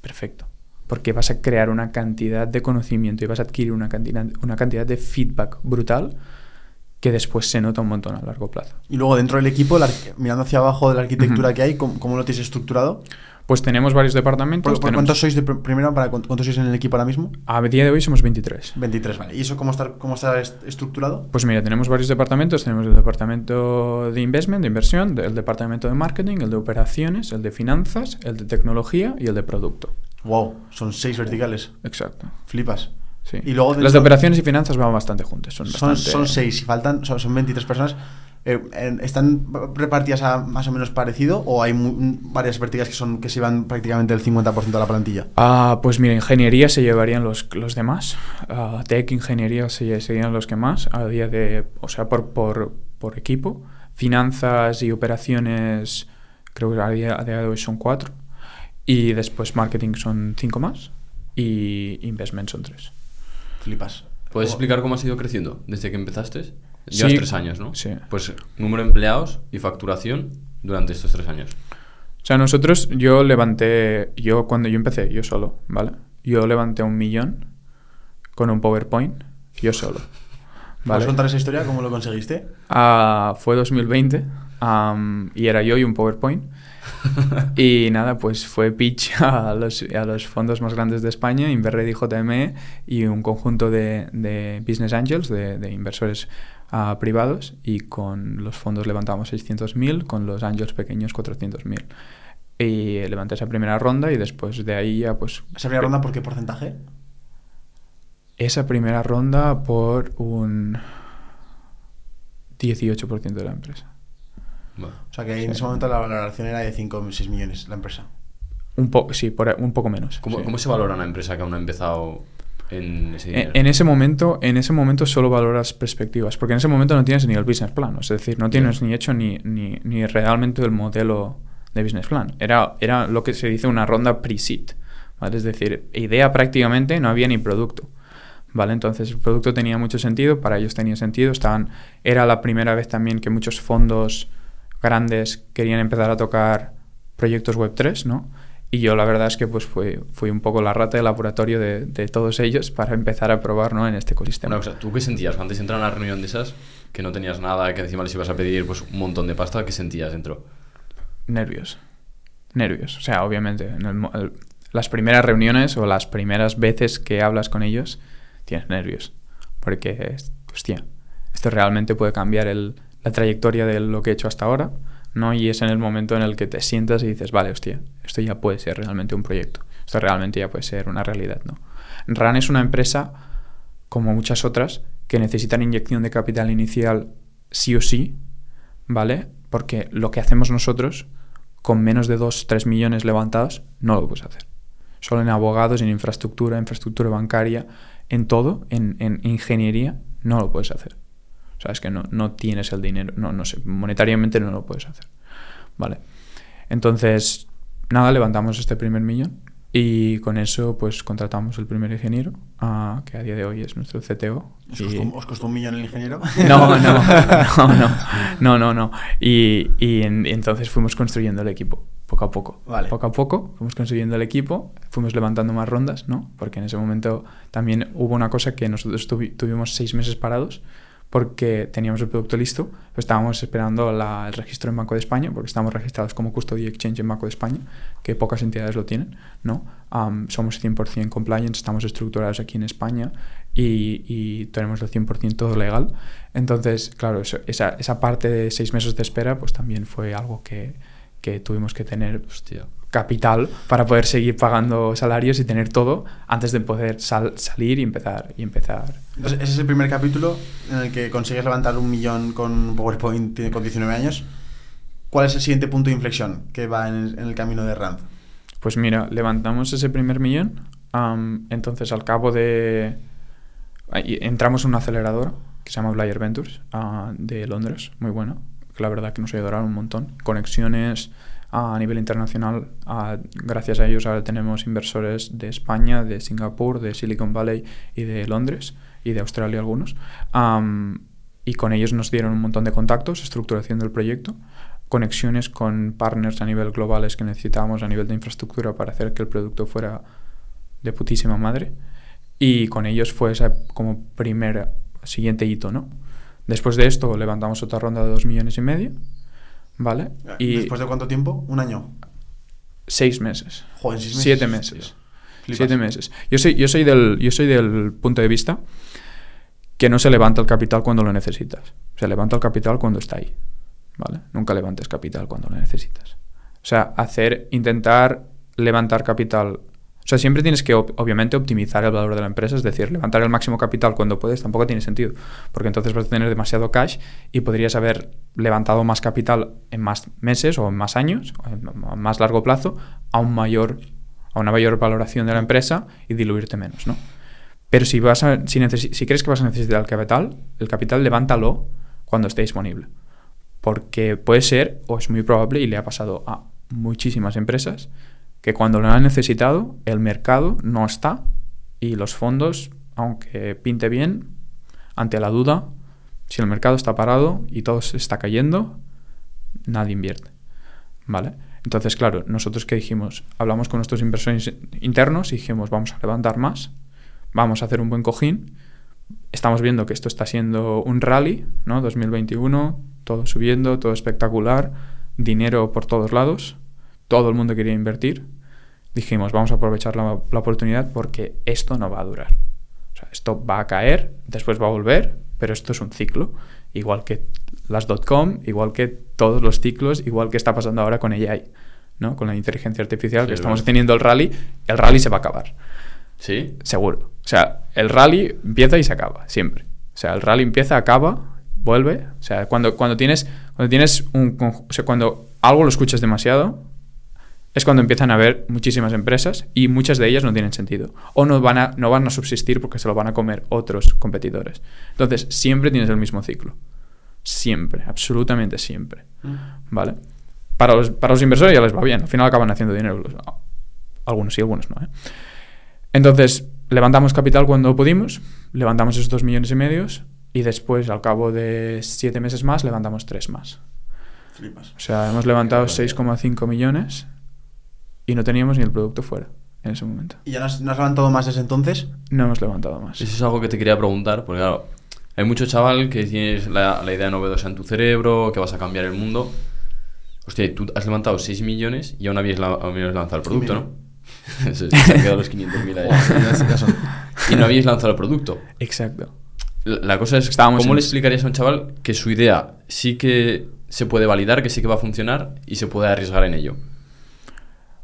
perfecto. Porque vas a crear una cantidad de conocimiento y vas a adquirir una cantidad, una cantidad de feedback brutal que después se nota un montón a largo plazo. Y luego dentro del equipo, mirando hacia abajo de la arquitectura que hay, ¿cómo, cómo lo tienes estructurado? Pues tenemos varios departamentos. ¿Por- por tenemos- ¿Cuántos sois de pr- primero? Para, cu- ¿Cuántos sois en el equipo ahora mismo? A día de hoy somos 23. 23, vale. ¿Y eso cómo está, cómo está est- estructurado? Pues mira, tenemos varios departamentos. Tenemos el departamento de investment, de inversión, el departamento de marketing, el de operaciones, el de finanzas, el de tecnología y el de producto. Wow, son seis verticales. Exacto. Flipas. Sí. Y luego Las de operaciones y finanzas van bastante juntas. Son, Son, bastante- son seis, si faltan, son, son 23 personas. Eh, ¿Están repartidas a más o menos parecido o hay varias verticales que son que se van prácticamente el 50% de la plantilla? Ah, pues mira, ingeniería se llevarían los, los demás. Ah, tech, ingeniería se serían los que más a día de, o sea, por, por, por equipo. Finanzas y operaciones, creo que a día, a día de hoy son cuatro. Y después marketing son cinco más. Y investment son tres. Flipas. ¿Puedes O- explicar cómo has ido creciendo desde que empezaste? Llevas Sí, tres años, ¿no? sí. Pues número de empleados y facturación durante estos tres años. O sea, nosotros, yo levanté, yo cuando yo empecé, yo solo, ¿vale? Yo levanté un millón con un PowerPoint, yo solo. ¿Puedes ¿vale? contar esa historia? ¿Cómo lo conseguiste? Ah, fue 2020 am, y era yo y un PowerPoint. y nada, pues fue pitch a los, a los fondos más grandes de España, Inverred y JME, y un conjunto de, de business angels, de, de inversores ah, privados, y con los fondos levantamos 600.000, con los angels pequeños 400.000. Y levanté esa primera ronda y después de ahí ya pues... ¿Esa primera ronda por qué porcentaje? Esa primera ronda por un 18% de la empresa. Bueno. O sea que en ese momento la valoración era de 5 o 6 millones la empresa. Un poco, sí, por, un poco menos. ¿Cómo, sí. cómo se valora una empresa que aún no ha empezado en ese dinero? En, en ese momento, en ese momento solo valoras perspectivas, porque en ese momento no tienes ni el business plan, es decir, no tienes ni hecho ni, ni, ni realmente el modelo de business plan. Era, era lo que se dice una ronda pre-seed, ¿vale? Es decir, idea prácticamente, no había ni producto. ¿Vale? Entonces el producto tenía mucho sentido, para ellos tenía sentido, estaban, era la primera vez también que muchos fondos grandes querían empezar a tocar proyectos Web3, ¿no? Y yo la verdad es que pues fui, fui un poco la rata de laboratorio de, de todos ellos para empezar a probar ¿no? en este ecosistema. Una cosa, ¿tú qué sentías antes de entrar a una reunión de esas? Que no tenías nada, que encima les ibas a pedir pues, un montón de pasta, ¿qué sentías dentro? Nervios. Nervios. O sea, obviamente, en el mo- el- las primeras reuniones o las primeras veces que hablas con ellos, tienes nervios. Porque, hostia, esto realmente puede cambiar el- la trayectoria de lo que he hecho hasta ahora, ¿no? Y es en el momento en el que te sientas y dices, vale, hostia, esto ya puede ser realmente un proyecto. Esto realmente ya puede ser una realidad, ¿no? RAN es una empresa, como muchas otras, que necesitan inyección de capital inicial sí o sí, ¿vale? Porque lo que hacemos nosotros, con menos de 2-3 millones levantados, no lo puedes hacer. Solo en abogados, en infraestructura, infraestructura bancaria, en todo, en, en ingeniería, no lo puedes hacer. O sea, es que no, no tienes el dinero, no, no sé, monetariamente no lo puedes hacer. Vale. Entonces, nada, levantamos este primer millón Y con eso, pues contratamos el primer ingeniero, ah, que a día de hoy es nuestro CTO. ¿Os, y- costó, un- os costó un millón el ingeniero? No, no, no, no, no, no, no. Y, y en- y entonces fuimos construyendo el equipo, poco a poco. Vale. Poco a poco fuimos construyendo el equipo, fuimos levantando más rondas, ¿no? Porque en ese momento también hubo una cosa que nosotros tuvi- tuvimos seis meses parados porque teníamos el producto listo, pero estábamos esperando la- el registro en Banco de España, porque estamos registrados como Custody Exchange en Banco de España, que pocas entidades lo tienen, ¿no? Am, somos 100% compliance, estamos estructurados aquí en España y, y tenemos el 100% todo legal. Entonces, claro, eso- esa, esa parte de seis meses de espera, pues también fue algo que, que tuvimos que tener Hostia. capital para poder seguir pagando salarios y tener todo antes de poder sal- salir y empezar y empezar Entonces, ese es el primer capítulo en el que consigues levantar un millón con PowerPoint con 19 años. ¿Cuál es el siguiente punto de inflexión que va en el, camino de Rand? Pues mira, levantamos ese primer millón. entonces, al cabo de. Entramos en un acelerador que se llama Blair Ventures ah, de Londres, muy bueno. La verdad que nos ayudaron un montón. Conexiones ah, a nivel internacional. ah, gracias a ellos ahora tenemos inversores de España, de Singapur, de Silicon Valley y de Londres y de Australia algunos. Am, y con ellos nos dieron un montón de contactos, estructuración del proyecto, conexiones con partners a nivel globales que necesitábamos a nivel de infraestructura para hacer que el producto fuera de putísima madre. Y con ellos fue ese como primer siguiente hito, ¿no? Después de esto levantamos otra ronda de dos millones y medio, ¿vale? Y ¿Después de cuánto tiempo? ¿Un año? seis meses. Joder, seis meses. Siete meses. Siete meses. Yo soy, yo, soy del, yo soy del punto de vista que no se levanta el capital cuando lo necesitas. Se levanta el capital cuando está ahí. ¿Vale? Nunca levantes capital cuando lo necesitas. O sea, hacer, intentar levantar capital. O sea, siempre tienes que, ob- obviamente, optimizar el valor de la empresa, es decir, levantar el máximo capital cuando puedes tampoco tiene sentido, porque entonces vas a tener demasiado cash y podrías haber levantado más capital en más meses o en más años, o en más largo plazo, a un mayor a una mayor valoración de la empresa y diluirte menos, ¿no? Pero si vas a, si, si crees que vas a necesitar el capital, el capital levántalo cuando esté disponible. Porque puede ser, o es muy probable, y le ha pasado a muchísimas empresas, que cuando lo han necesitado, el mercado no está y los fondos, aunque pinte bien, ante la duda, si el mercado está parado y todo se está cayendo, nadie invierte. ¿Vale? Entonces, claro, nosotros que dijimos, hablamos con nuestros inversores internos y dijimos, vamos a levantar más, vamos a hacer un buen cojín. Estamos viendo que esto está siendo un rally, ¿no? 2021, todo subiendo, todo espectacular, dinero por todos lados, todo el mundo quería invertir. Dijimos, vamos a aprovechar la, oportunidad porque esto no va a durar. O sea, esto va a caer, después va a volver, pero esto es un ciclo, igual que las .com, igual que todos los ciclos, igual que está pasando ahora con AI, ¿no? Con la inteligencia artificial, Sí, que es estamos verdad. teniendo el rally, el rally se va a acabar, ¿Sí? seguro. O sea, el rally empieza y se acaba, siempre. O sea, el rally empieza, acaba, vuelve. O sea, cuando, cuando tienes, cuando tienes un o sea, cuando algo lo escuchas demasiado, es cuando empiezan a haber muchísimas empresas y muchas de ellas no tienen sentido. O no van a, no van a subsistir porque se lo van a comer otros competidores. Entonces, siempre tienes el mismo ciclo. Siempre, absolutamente siempre. ¿Vale? Para los, para los inversores ya les va bien. Al final acaban haciendo dinero. Algunos sí, algunos no. ¿eh? Entonces, levantamos capital cuando pudimos, levantamos esos dos millones y medios y después, al cabo de siete meses más, levantamos tres más. Flipas. O sea, hemos levantado 6,5 millones y no teníamos ni el producto fuera en ese momento. ¿Y ya no has, no has levantado más desde entonces? No hemos levantado más. Eso es algo que te quería preguntar, porque claro, hay mucho chaval que tienes la, la idea novedosa en tu cerebro, que vas a cambiar el mundo. Hostia, tú has levantado 6 millones y aún habías, la- habías lanzado el producto, ¿no? Se se han quedado los 500.000 ahí. Y no habíais lanzado el producto. Exacto. La la cosa es, Estábamos ¿cómo en le explicarías a un chaval que su idea sí que se puede validar, que sí que va a funcionar y se puede arriesgar en ello?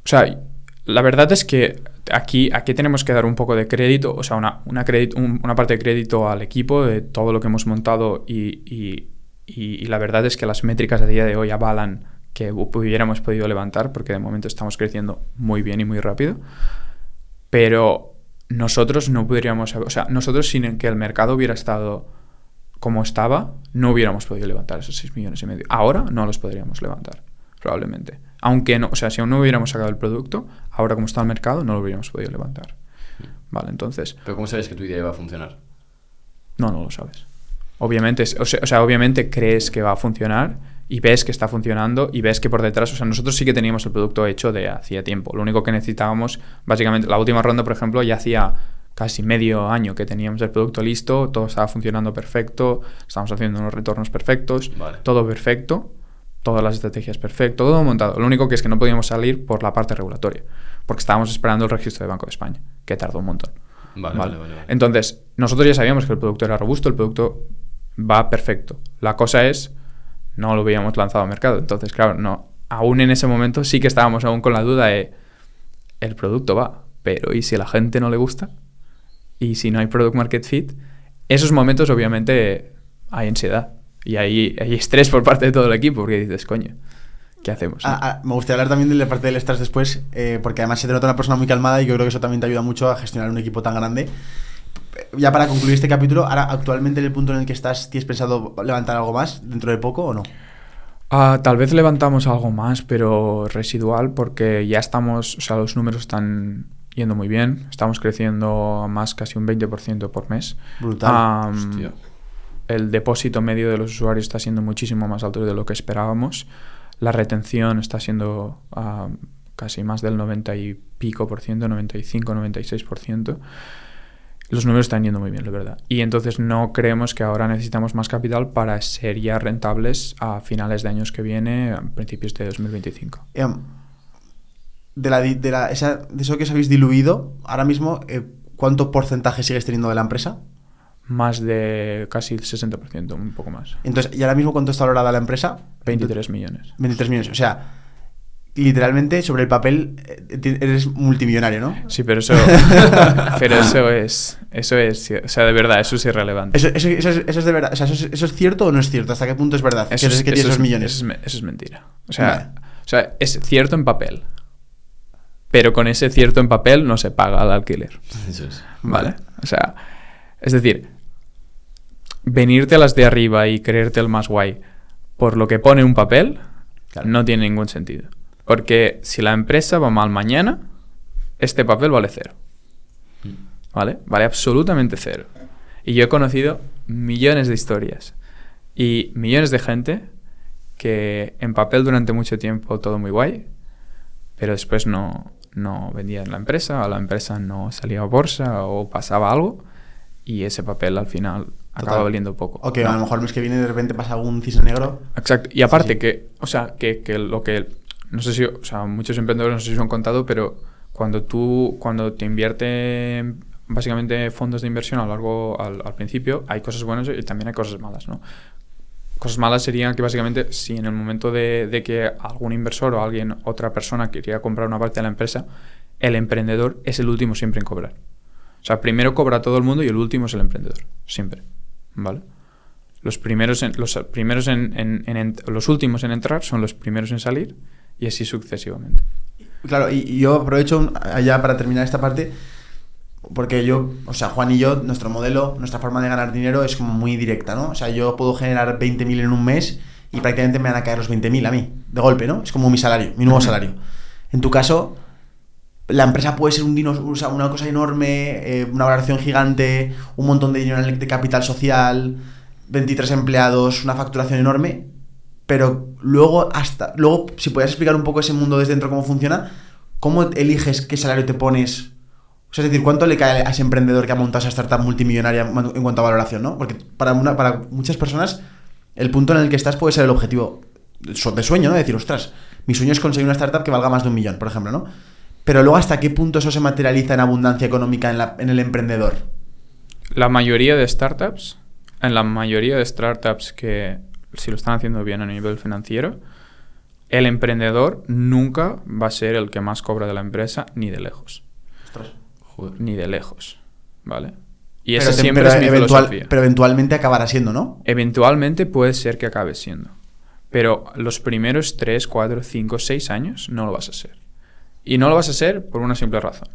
O sea, la verdad es que aquí, aquí tenemos que dar un poco de crédito, o sea, una, una, parte de crédito al equipo de todo lo que hemos montado y, y- y- la verdad es que las métricas a día de hoy avalan que hu- hubiéramos podido levantar porque de momento estamos creciendo muy bien y muy rápido. Pero nosotros no podríamos, o sea, nosotros sin que el mercado hubiera estado como estaba, no hubiéramos podido levantar esos 6 millones y medio. Ahora no los podríamos levantar. Probablemente. Aunque no, o sea, si aún no hubiéramos sacado el producto, ahora como está el mercado, no lo hubiéramos podido levantar. Vale, entonces, Pero ¿cómo sabes que tu idea iba a funcionar? no, no lo sabes. Obviamente, es- o sea, o sea, obviamente crees que va a funcionar y ves que está funcionando y ves que por detrás, o sea, nosotros sí que teníamos el producto hecho de hacía tiempo. Lo único que necesitábamos, básicamente, la última ronda, por ejemplo, ya hacía casi medio año que teníamos el producto listo, todo estaba funcionando perfecto, estábamos haciendo unos retornos perfectos, Vale. todo perfecto, todas las estrategias perfecto, todo montado. Lo único que es que no podíamos salir por la parte regulatoria, porque estábamos esperando el registro de Banco de España, que tardó un montón. Vale, vale, vale. Entonces, nosotros ya sabíamos que el producto era robusto, el producto va perfecto. La cosa es, no lo habíamos lanzado al mercado. Entonces, claro, no. Aún en ese momento sí que estábamos aún con la duda de, el producto va, pero ¿y si a la gente no le gusta? ¿Y si no hay product market fit? Esos momentos obviamente hay ansiedad y hay, hay estrés por parte de todo el equipo porque dices, coño, ¿qué hacemos? no? Ah, ah, me gustaría hablar también de la parte del estrés después, eh, porque además se te nota una persona muy calmada y yo creo que eso también te ayuda mucho a gestionar un equipo tan grande. Ya para concluir este capítulo, ahora actualmente en el punto en el que estás, ¿tienes pensado levantar algo más dentro de poco o no? Ah, tal vez levantamos algo más, pero residual, porque ya estamos, o sea, los números están yendo muy bien. Estamos creciendo más casi un 20% por mes. Brutal. Am, Hostia. El depósito medio de los usuarios está siendo muchísimo más alto de lo que esperábamos. La retención está siendo ah, casi más del 90 y pico por ciento, 95, 96 por ciento. Los números están yendo muy bien, la verdad. Y entonces no creemos que ahora necesitamos más capital para ser ya rentables a finales de años que viene, a principios de 2025. Eh, de, la, de, la- de eso que os habéis diluido, ahora mismo, eh, ¿cuánto porcentaje sigues teniendo de la empresa? Más de casi el 60%, un poco más. Entonces, ¿y ahora mismo cuánto está valorada la empresa? 23 millones. 23 millones. O sea, literalmente sobre el papel eh, eres multimillonario, ¿no? Sí, pero eso, pero eso es, eso es, o sea, de verdad, eso es irrelevante. Eso, eso- eso es, eso es de verdad. O sea, ¿eso es, eso es cierto o no es cierto? ¿Hasta qué punto es verdad? Eso que, es, que eso tienes esos millones. Eso es, me- eso es mentira. O sea, Vale. o sea, es cierto en papel. Pero con ese cierto en papel no se paga al alquiler. Eso es. ¿Vale? O sea, es decir, venirte a las de arriba y creerte el más guay por lo que pone un papel Claro. no tiene ningún sentido. Porque si la empresa va mal mañana, este papel vale cero. ¿Vale? Vale absolutamente cero. Y yo he conocido millones de historias y millones de gente que en papel durante mucho tiempo todo muy guay, pero después no, no vendían la empresa, o la empresa no salía a bolsa o pasaba algo y ese papel al final acaba Total. valiendo poco. O que ¿no? a lo mejor el mes que viene de repente pasa algún cisne negro. Exacto. Y aparte sí. que, o sea, que, que lo que, no sé si, o sea, muchos emprendedores no sé si os han contado, pero cuando tú, cuando te invierte en, básicamente fondos de inversión a lo largo, al, al principio, hay cosas buenas y también hay cosas malas, ¿no? Cosas malas serían que básicamente si en el momento de, de que algún inversor o alguien, otra persona quería comprar una parte de la empresa, el emprendedor es el último siempre en cobrar. O sea, primero cobra todo el mundo y el último es el emprendedor, siempre. ¿Vale? Los primeros en, los primeros en, en- en ent- los últimos en entrar son los primeros en salir y así sucesivamente. Claro, y, y yo aprovecho allá para terminar esta parte, porque yo, o sea, Juan y yo, nuestro modelo, nuestra forma de ganar dinero es como muy directa, ¿no? O sea, yo puedo generar 20.000 en un mes y prácticamente me van a caer los 20.000 a mí, de golpe, ¿no? Es como mi salario, mi nuevo salario. En tu caso, la empresa puede ser un una cosa enorme, eh, una valoración gigante, un montón de dinero de capital social, 23 empleados, una facturación enorme, pero luego hasta luego si puedes explicar un poco ese mundo desde dentro cómo funciona, cómo eliges qué salario te pones, o sea, es decir, cuánto le cae a ese emprendedor que ha montado esa startup multimillonaria en cuanto a valoración, ¿no? Porque para una, para muchas personas el punto en el que estás puede ser el objetivo de su- de sueño, ¿no? De decir, ostras, mi sueño es conseguir una startup que valga más de un millón, por ejemplo, ¿no? Pero luego hasta qué punto eso se materializa en abundancia económica en, la- en el emprendedor. La mayoría de startups, en la mayoría de startups que si lo están haciendo bien a nivel financiero, el emprendedor nunca va a ser el que más cobra de la empresa ni de lejos. Ostras. Joder. Ni de lejos. ¿Vale? Y Pero, esa te- siempre pero es mi eventual- filosofía. pero eventualmente acabará siendo, ¿no? Eventualmente puede ser que acabe siendo. Pero los primeros 3, 4, 5, 6 años no lo vas a ser. Y no lo vas a ser por una simple razón.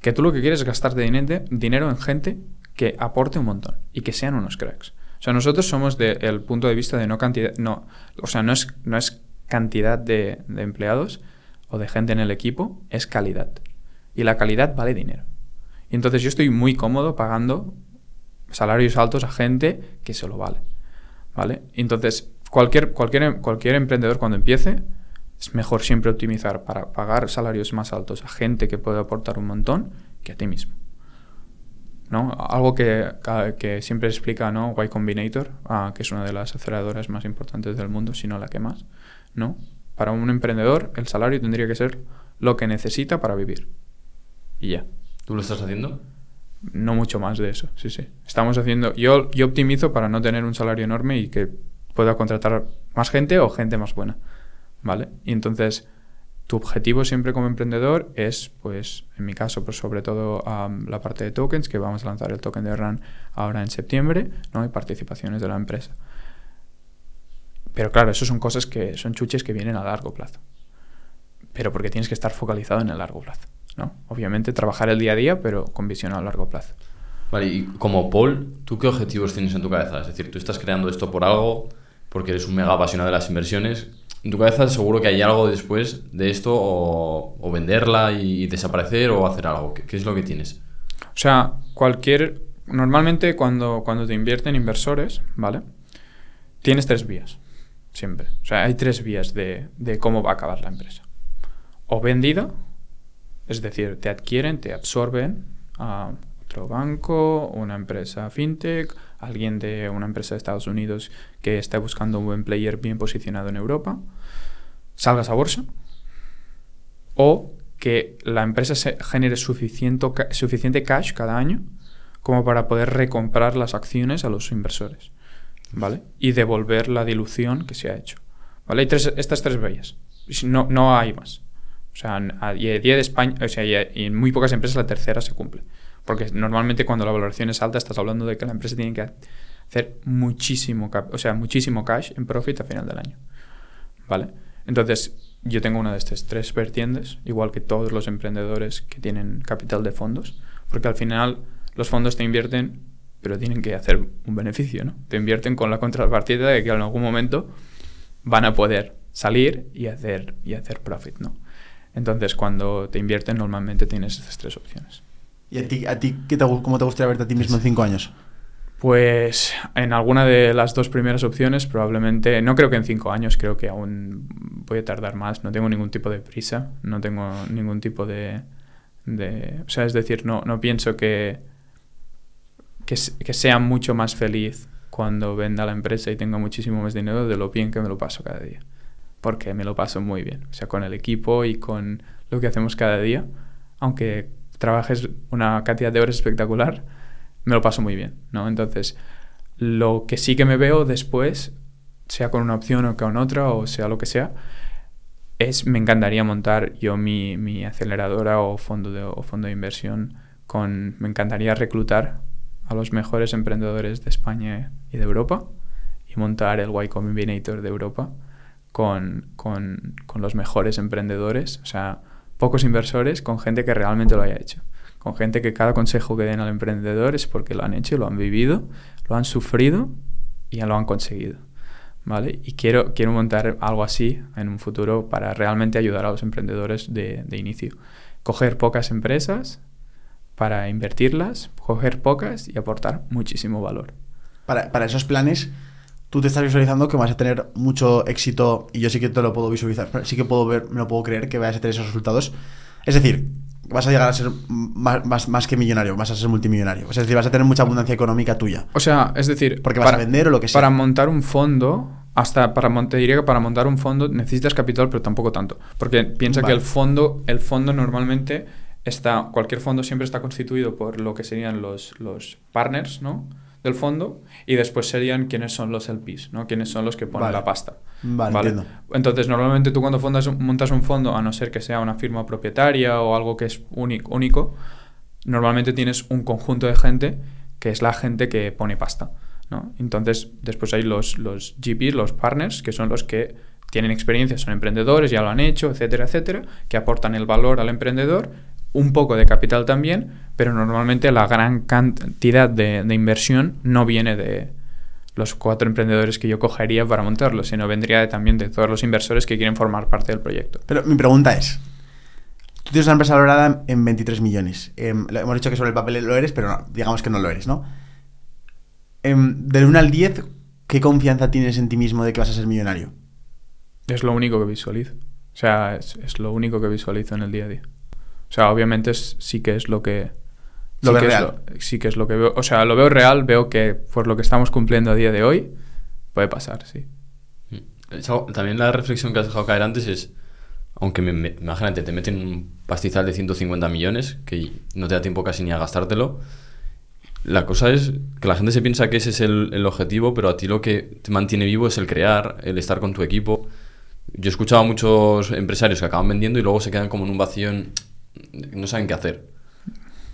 Que tú lo que quieres es gastarte dinero, dinero en gente que aporte un montón y que sean unos cracks. O sea, nosotros somos del punto de vista de no cantidad, no, o sea, no es, no es cantidad de, empleados o de gente en el equipo, es calidad. Y la calidad vale dinero. Y entonces yo estoy muy cómodo pagando salarios altos a gente que se lo vale. ¿Vale? Entonces, cualquier, cualquier, cualquier emprendedor cuando empiece, es mejor siempre optimizar para pagar salarios más altos a gente que puede aportar un montón que a ti mismo. ¿no? Algo que, que siempre explica ¿no? Y Combinator, ah, que es una de las aceleradoras más importantes del mundo, si no la que más. ¿no? Para un emprendedor, el salario tendría que ser lo que necesita para vivir. Y ya. ¿Tú lo estás haciendo? No mucho más de eso, sí, sí. Estamos haciendo. Yo, yo optimizo para no tener un salario enorme y que pueda contratar más gente o gente más buena. ¿Vale? Y entonces, tu objetivo siempre como emprendedor es, pues, en mi caso, pues sobre todo la parte de tokens, que vamos a lanzar el token de RAN ahora en septiembre, ¿no? Y participaciones de la empresa. Pero claro, eso son cosas que son chuches que vienen a largo plazo. Pero porque tienes que estar focalizado en el largo plazo. ¿no? Obviamente trabajar el día a día, pero con visión a largo plazo. Vale, y como Paul, ¿tú qué objetivos tienes en tu cabeza? Es decir, tú estás creando esto por algo, porque eres un mega apasionado de las inversiones. En tu cabeza seguro que hay algo después de esto, o, venderla y, desaparecer, o hacer algo. ¿Qué, es lo que tienes? O sea, cualquier... Normalmente cuando, cuando te invierten inversores, ¿vale? Tienes tres vías, siempre. O sea, hay tres vías de, de cómo va a acabar la empresa. O vendida, es decir, te adquieren, te absorben a otro banco, una empresa fintech, alguien de una empresa de Estados Unidos que está buscando un buen player bien posicionado en Europa, salgas a bolsa o que la empresa se genere suficiente, suficiente cash cada año como para poder recomprar las acciones a los inversores, ¿vale? Y devolver la dilución que se ha hecho, ¿vale? Hay tres, estas tres vías, no, no hay más. O sea, de España, o sea, y en muy pocas empresas la tercera se cumple. Porque normalmente cuando la valoración es alta estás hablando de que la empresa tiene que hacer muchísimo, o sea, muchísimo cash en profit a final del año. ¿Vale? Entonces, yo tengo una de estas tres vertientes, igual que todos los emprendedores que tienen capital de fondos, porque al final los fondos te invierten, pero tienen que hacer un beneficio, ¿no? Te invierten con la contrapartida de que en algún momento van a poder salir y hacer, y hacer profit, ¿no? Entonces, cuando te invierten, normalmente tienes esas tres opciones. ¿Y a ti, qué te, cómo te gustaría verte a ti mismo en cinco años? Pues en alguna de las dos primeras opciones, probablemente, no creo que en cinco años, creo que aún voy a tardar más, no tengo ningún tipo de prisa, no tengo ningún tipo de... de o sea, es decir, no, no pienso que, que, que, sea mucho más feliz cuando venda la empresa y tenga muchísimo más dinero de lo bien que me lo paso cada día porque me lo paso muy bien, o sea, con el equipo y con lo que hacemos cada día, aunque trabajes una cantidad de horas espectacular, me lo paso muy bien, ¿no? Entonces, lo que sí que me veo después, sea con una opción o con otra, o sea lo que sea, es, me encantaría montar yo mi, aceleradora o fondo, de, fondo de inversión con, me encantaría reclutar a los mejores emprendedores de España y de Europa y montar el Y Combinator de Europa con, con, con, los mejores emprendedores, o sea, pocos inversores, con gente que realmente lo haya hecho. Con gente que cada consejo que den al emprendedor es porque lo han hecho, lo han vivido, lo han sufrido y ya lo han conseguido. ¿Vale? Y quiero, quiero montar algo así en un futuro para realmente ayudar a los emprendedores de, inicio. Coger pocas empresas para invertirlas, coger pocas y aportar muchísimo valor. Para, para esos planes, tú te estás visualizando que vas a tener mucho éxito y yo sí que te lo puedo visualizar, sí que puedo ver, me lo puedo creer que vayas a tener esos resultados. Es decir, vas a llegar a ser más, más, que millonario, vas a ser multimillonario. Es decir, vas a tener mucha abundancia económica tuya. O sea, es decir, porque vas a vender o lo que sea. Para montar un fondo, hasta para te diría que para montar un fondo necesitas capital, pero tampoco tanto. Porque piensa que el fondo, el fondo normalmente está, cualquier fondo siempre está constituido por lo que serían los, los partners, ¿no? Del fondo y después serían quiénes son los LPs, ¿no? Quiénes son los que ponen la pasta. Vale, Entonces, normalmente tú cuando montas un fondo, a no ser que sea una firma propietaria o algo que es único, único, normalmente tienes un conjunto de gente que es la gente que pone pasta, ¿no? Entonces, después hay los, los GPs, los partners, que son los que tienen experiencia, son emprendedores, ya lo han hecho, etcétera, etcétera, que aportan el valor al emprendedor un poco de capital también, pero normalmente la gran cantidad de, inversión no viene de, los cuatro emprendedores que yo cogería para montarlo, sino vendría también de todos los inversores que quieren formar parte del proyecto. Pero mi pregunta es, tú tienes una empresa valorada en 23 millones. Em, hemos dicho que sobre el papel lo eres, pero no, digamos que no lo eres, ¿no? Em, del 1 al 10, ¿qué confianza tienes en ti mismo de que vas a ser millonario? Es lo único que visualizo. O sea, es, es lo único que visualizo en el día a día. O sea, obviamente es- sí que es lo que... Lo sí ves que es real. lo- sí que es lo que veo. O sea, lo veo real, veo que por lo que estamos cumpliendo a día de hoy, puede pasar, sí. Es algo- También la reflexión que has dejado caer antes es, aunque me, me- imagínate, te meten un pastizal de 150 millones, que no te da tiempo casi ni a gastártelo, la cosa es que la gente se piensa que ese es el, el objetivo, pero a ti lo que te mantiene vivo es el crear, el estar con tu equipo. Yo he escuchado a muchos empresarios que acaban vendiendo y luego se quedan como en un vacío, en- no saben qué hacer.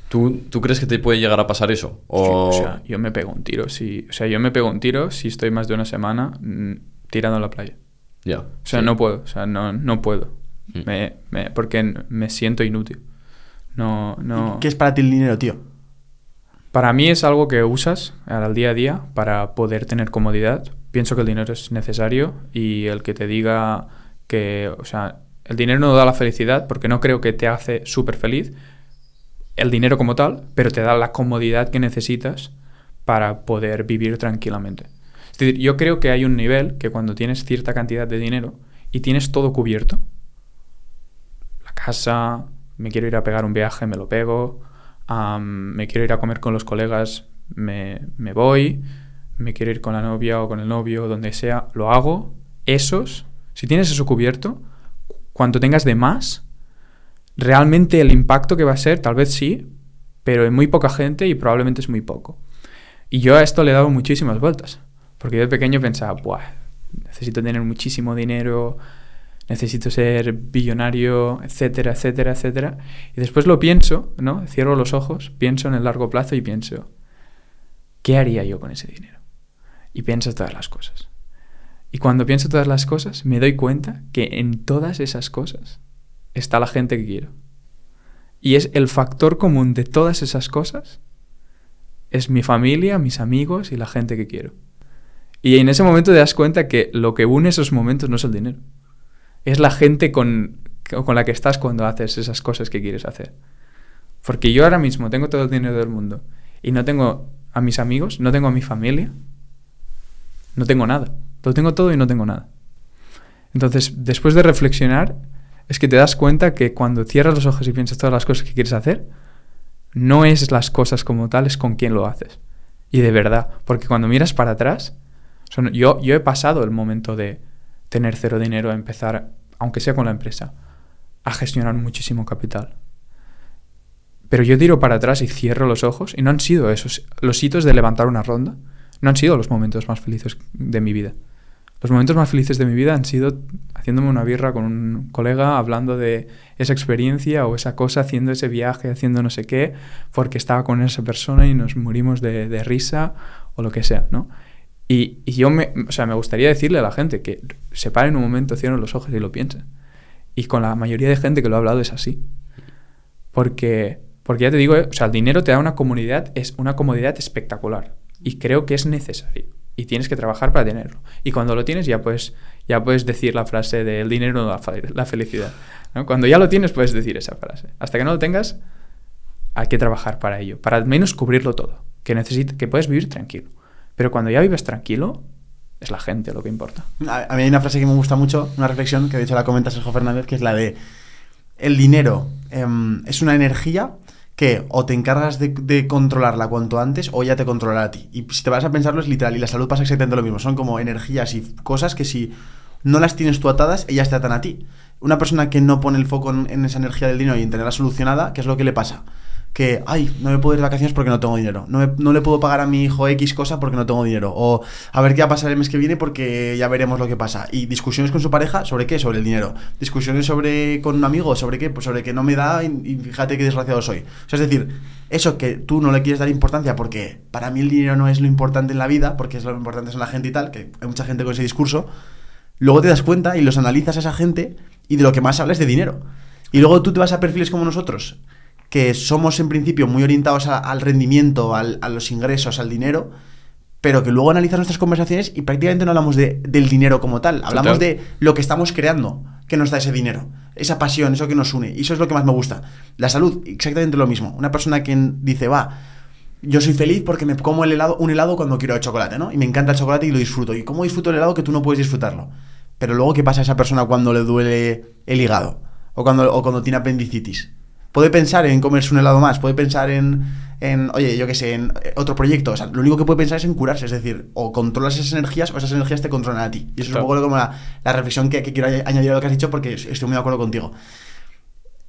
¿Tú, ¿Tú crees que te puede llegar a pasar eso? O... Sí, o sea, yo me pego un tiro. Si, o sea, yo me pego un tiro si estoy más de una semana mm, tirando a la playa. Ya, O sea, sí. no puedo. O sea, no, no puedo. Mm. Me, me- porque me siento inútil. No, no. ¿Qué es para ti el dinero, tío? Para mí es algo que usas al día a día para poder tener comodidad. Pienso que el dinero es necesario y el que te diga que, o sea, el dinero no da la felicidad porque no creo que te hace súper feliz el dinero como tal, pero te da la comodidad que necesitas para poder vivir tranquilamente. Es decir, yo creo que hay un nivel que cuando tienes cierta cantidad de dinero y tienes todo cubierto, la casa, me quiero ir a pegar un viaje, me lo pego, am, me quiero ir a comer con los colegas, me, me voy, me quiero ir con la novia o con el novio, donde sea, lo hago. Esos, si tienes eso cubierto, cuanto tengas de más, realmente el impacto que va a ser, tal vez sí, pero en muy poca gente y probablemente es muy poco. Y yo a esto le he dado muchísimas vueltas, porque yo de pequeño pensaba, Buah, necesito tener muchísimo dinero, necesito ser billonario, etcétera, etcétera, etcétera. Y después lo pienso, ¿no? Cierro los ojos, pienso en el largo plazo y pienso, ¿qué haría yo con ese dinero? Y pienso todas las cosas. Y cuando pienso todas las cosas, me doy cuenta que en todas esas cosas está la gente que quiero. Y es el factor común de todas esas cosas, es mi familia, mis amigos y la gente que quiero. Y en ese momento te das cuenta que lo que une esos momentos no es el dinero. Es la gente con, con la que estás cuando haces esas cosas que quieres hacer. Porque yo ahora mismo tengo todo el dinero del mundo y no tengo a mis amigos, no tengo a mi familia, no tengo nada. Lo tengo todo y no tengo nada. Entonces, después de reflexionar, es que te das cuenta que cuando cierras los ojos y piensas todas las cosas que quieres hacer, no es las cosas como tal, es con quién lo haces. Y de verdad, porque cuando miras para atrás, yo, yo he pasado el momento de tener cero dinero a empezar, aunque sea con la empresa, a gestionar muchísimo capital. Pero yo tiro para atrás y cierro los ojos y no han sido esos, los hitos de levantar una ronda, no han sido los momentos más felices de mi vida. Los momentos más felices de mi vida han sido haciéndome una birra con un colega, hablando de esa experiencia o esa cosa, haciendo ese viaje, haciendo no sé qué, porque estaba con esa persona y nos morimos de, risa o lo que sea, ¿no? Y, y yo me, o sea, me gustaría decirle a la gente que se paren un momento, cierren los ojos y lo piensen. Y con la mayoría de gente que lo ha hablado es así. Porque, porque ya te digo, eh, o sea, el dinero te da una comodidad, es una comodidad espectacular. Y creo que es necesario. Y tienes que trabajar para tenerlo. Y cuando lo tienes ya puedes, ya puedes decir la frase de el dinero no da la felicidad. ¿no? Cuando ya lo tienes puedes decir esa frase. Hasta que no lo tengas, hay que trabajar para ello. Para al menos cubrirlo todo. Que, necesita, que puedes vivir tranquilo. Pero cuando ya vives tranquilo, es la gente lo que importa. A, mí hay una frase que me gusta mucho, una reflexión que de hecho la comenta Sergio Fernández, que es la de el dinero em, es una energía que o te encargas de, controlarla cuanto antes o ya te controlará a ti. Y si te vas a pensarlo es literal, y la salud pasa exactamente lo mismo. Son como energías y cosas que si no las tienes tú atadas, ellas te atan a ti. Una persona que no pone el foco en, en esa energía del dinero y en tenerla solucionada, ¿qué es lo que le pasa? Que, ay, no me puedo ir de vacaciones porque no tengo dinero. No, no le puedo pagar a mi hijo X cosa porque no tengo dinero. O a ver qué va a pasar el mes que viene porque ya veremos lo que pasa. Y discusiones con su pareja, ¿sobre qué? Sobre el dinero. Discusiones sobre con un amigo, ¿sobre qué? Pues sobre que no me da y, fíjate qué desgraciado soy. O sea, es decir, eso que tú no le quieres dar importancia porque para mí el dinero no es lo importante en la vida, porque es lo importante son la gente y tal, que hay mucha gente con ese discurso, luego te das cuenta y los analizas a esa gente y de lo que más hablas es de dinero. Y luego tú te vas a perfiles como nosotros, que somos en principio muy orientados a- al rendimiento, al- a los ingresos, al dinero, pero que luego analizas nuestras conversaciones y prácticamente no hablamos de, del dinero como tal, hablamos Total. de lo que estamos creando, que nos da ese dinero, esa pasión, eso que nos une, y eso es lo que más me gusta. La salud, exactamente lo mismo. Una persona que dice, va, yo soy feliz porque me como el helado, un helado cuando quiero chocolate, ¿no? Y me encanta el chocolate y lo disfruto. ¿Y cómo disfruto el helado que tú no puedes disfrutarlo? Pero luego, ¿qué pasa a esa persona cuando le duele el hígado? O cuando, o cuando tiene apendicitis. Puede pensar en comerse un helado más, puede pensar en, en, oye, yo qué sé, en eh, otro proyecto. O sea, lo único que puede pensar es en curarse, es decir, o controlas esas energías o esas energías te controlan a ti. Y eso es un poco como la, la reflexión que, que quiero añ- añadir a lo que has dicho porque estoy muy de acuerdo contigo.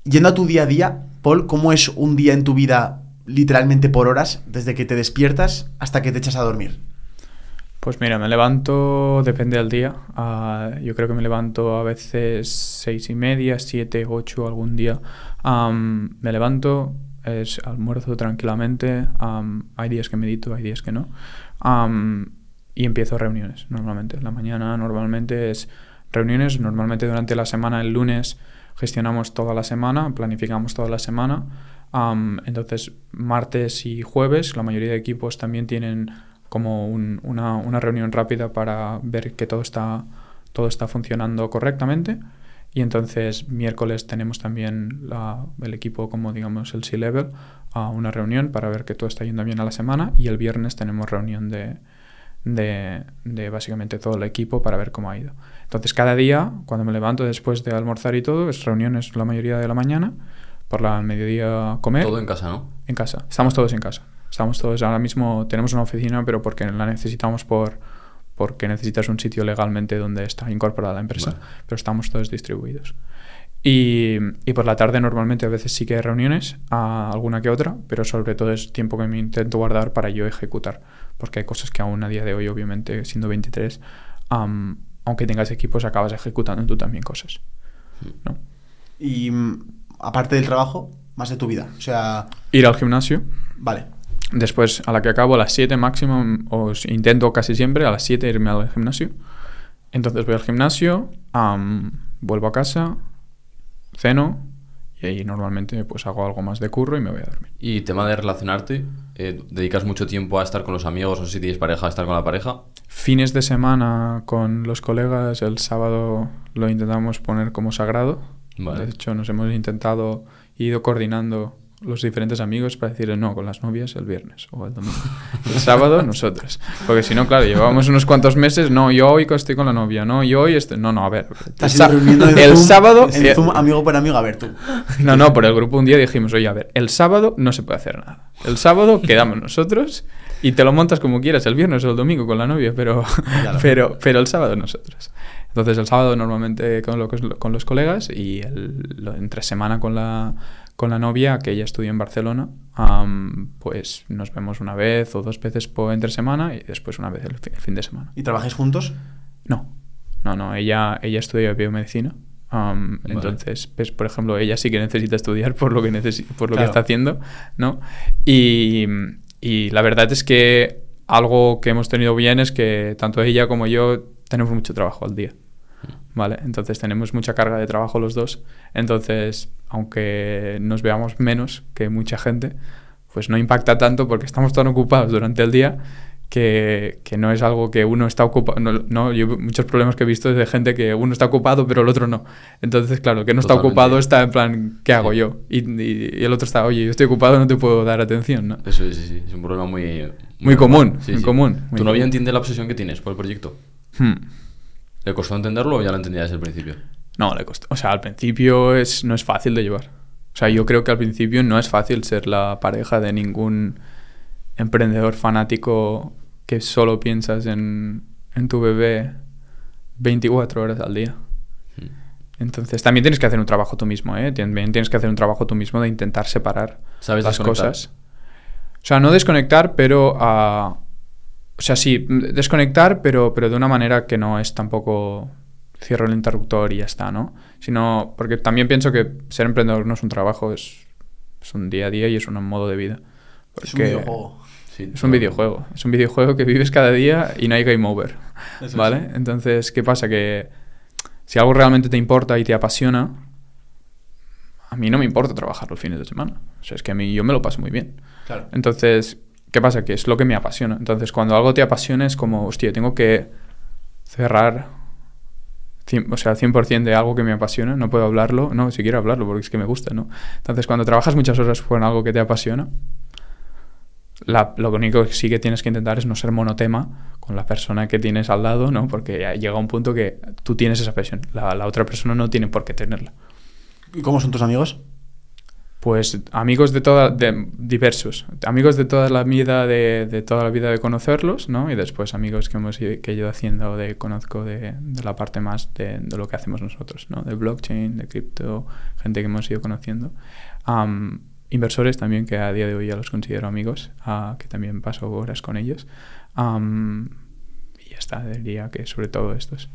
Yendo a tu día a día, Paul, ¿cómo es un día en tu vida literalmente por horas, desde que te despiertas hasta que te echas a dormir? Pues mira, me levanto, depende del día. ah, yo creo que me levanto a veces seis y media, siete, ocho algún día. Am, me levanto, es almuerzo tranquilamente. am, hay días que medito, hay días que no. Am, y empiezo reuniones normalmente. La mañana normalmente es reuniones. Normalmente durante la semana, el lunes, gestionamos toda la semana, planificamos toda la semana. Entonces, martes y jueves, la mayoría de equipos también tienen como un- una, una reunión rápida para ver que todo está, todo está funcionando correctamente. Y entonces miércoles tenemos también la- el equipo como digamos el C-Level a una reunión para ver que todo está yendo bien a la semana y el viernes tenemos reunión de, de, de básicamente todo el equipo para ver cómo ha ido. Entonces cada día, cuando me levanto después de almorzar y todo, es reuniones la mayoría de la mañana, por la mediodía comer. Todo en casa, ¿no? En casa. Estamos todos en casa. Estamos todos ahora mismo. Tenemos una oficina, pero porque la necesitamos por porque necesitas un sitio legalmente donde está incorporada la empresa. Vale. Pero estamos todos distribuidos. Y, y por la tarde normalmente a veces sí que hay reuniones, a alguna que otra, pero sobre todo es tiempo que me intento guardar para yo ejecutar. Porque hay cosas que aún a día de hoy, obviamente, siendo 23, am, aunque tengas equipos, acabas ejecutando tú también cosas. ¿no? Y mm, aparte del trabajo, más de tu vida. O sea, Ir al gimnasio, vale. Después, a la que acabo, a las 7 máximo, os intento casi siempre a las 7 irme al gimnasio. Entonces voy al gimnasio, am, vuelvo a casa, ceno y ahí normalmente pues hago algo más de curro y me voy a dormir. Y tema de relacionarte, eh, ¿dedicas mucho tiempo a estar con los amigos o si tienes pareja, a estar con la pareja? Fines de semana con los colegas, el sábado lo intentamos poner como sagrado. Vale. De hecho, nos hemos intentado, ido coordinando los diferentes amigos para decirle no, con las novias el viernes o el domingo. El sábado nosotros. Porque si no, claro, llevábamos unos cuantos meses, no, yo hoy estoy con la novia, no, yo hoy estoy... No, no, a ver. El en el Zoom- sábado... En eh, Zoom, amigo por amigo, a ver tú. no, no, por el grupo un día dijimos, oye, a ver, el sábado no se puede hacer nada. El sábado quedamos nosotros y te lo montas como quieras, el viernes o el domingo con la novia, pero, Claro. pero, pero el sábado nosotros. Entonces el sábado normalmente con, lo- con los colegas y el, entre semana con la, con la novia, que ella estudia en Barcelona, pues nos vemos una vez o dos veces por entre semana y después una vez el fi- el fin de semana. ¿Y trabajáis juntos? No, no, no, ella, ella estudia biomedicina. Vale. Entonces, pues, por ejemplo, ella sí que necesita estudiar por lo que, por lo Claro. que está haciendo, ¿no? Y, y la verdad es que algo que hemos tenido bien es que tanto ella como yo tenemos mucho trabajo al día, ¿vale? Entonces tenemos mucha carga de trabajo los dos. Entonces, aunque nos veamos menos que mucha gente, pues no impacta tanto porque estamos tan ocupados durante el día que, que no es algo que uno está ocupado. No, no, yo muchos problemas que he visto es de gente que uno está ocupado pero el otro no. Entonces, claro, el que no está Totalmente. ocupado está en plan, ¿qué hago Sí. yo? Y, y- y el otro está, oye, yo estoy ocupado, no te puedo dar atención, ¿no? Eso es, sí, sí, es un problema muy... Muy común, Sí, muy común, muy ¿Tu novia entiende la obsesión que tienes por el proyecto? Hmm. ¿Le costó entenderlo o ya lo entendía desde el principio? No, le costó. O sea, al principio es, no es fácil de llevar. O sea, yo creo que al principio no es fácil ser la pareja de ningún emprendedor fanático que solo piensas en, en tu bebé 24 horas al día. Mm. Entonces, también tienes que hacer un trabajo tú mismo, ¿eh? También tienes que hacer un trabajo tú mismo de intentar separar ¿Sabes las cosas. O sea, no desconectar, pero... ah, o sea, sí, desconectar, pero, pero de una manera que no es tampoco cierro el interruptor y ya está, ¿no? Sino, porque también pienso que ser emprendedor no es un trabajo, es, es un día a día y es un modo de vida. Es un videojuego. Sí, Es un videojuego, es un videojuego que vives cada día y no hay game over, Eso ¿vale? sí. Entonces, ¿qué pasa? Que si algo realmente te importa y te apasiona, a mí no me importa trabajar los fines de semana. O sea, es que a mí yo me lo paso muy bien. Claro. Entonces, ¿qué ¿qué pasa? Que es lo que me apasiona. Entonces, cuando algo te apasiona es como, hostia, tengo que cerrar, o sea, 100% de algo que me apasiona, no puedo hablarlo, no, si quiero hablarlo porque es que me gusta, ¿no? Entonces, cuando trabajas muchas horas con algo que te apasiona, lo único que sí que tienes que intentar es no ser monotema con la persona que tienes al lado, ¿no? Porque llega un punto que tú tienes esa pasión, la otra persona no tiene por qué tenerla. ¿Y cómo son tus amigos? Pues amigos de toda, de, diversos, amigos de toda la vida de, de toda la vida de conocerlos, ¿no? Y después amigos que hemos ido, que he ido haciendo de conozco de, la parte más de, lo que hacemos nosotros, ¿no? De blockchain, de cripto, gente que hemos ido conociendo. Am, inversores también que a día de hoy ya los considero amigos, ah, que también paso horas con ellos. Am, y ya está, diría que sobre todo estos.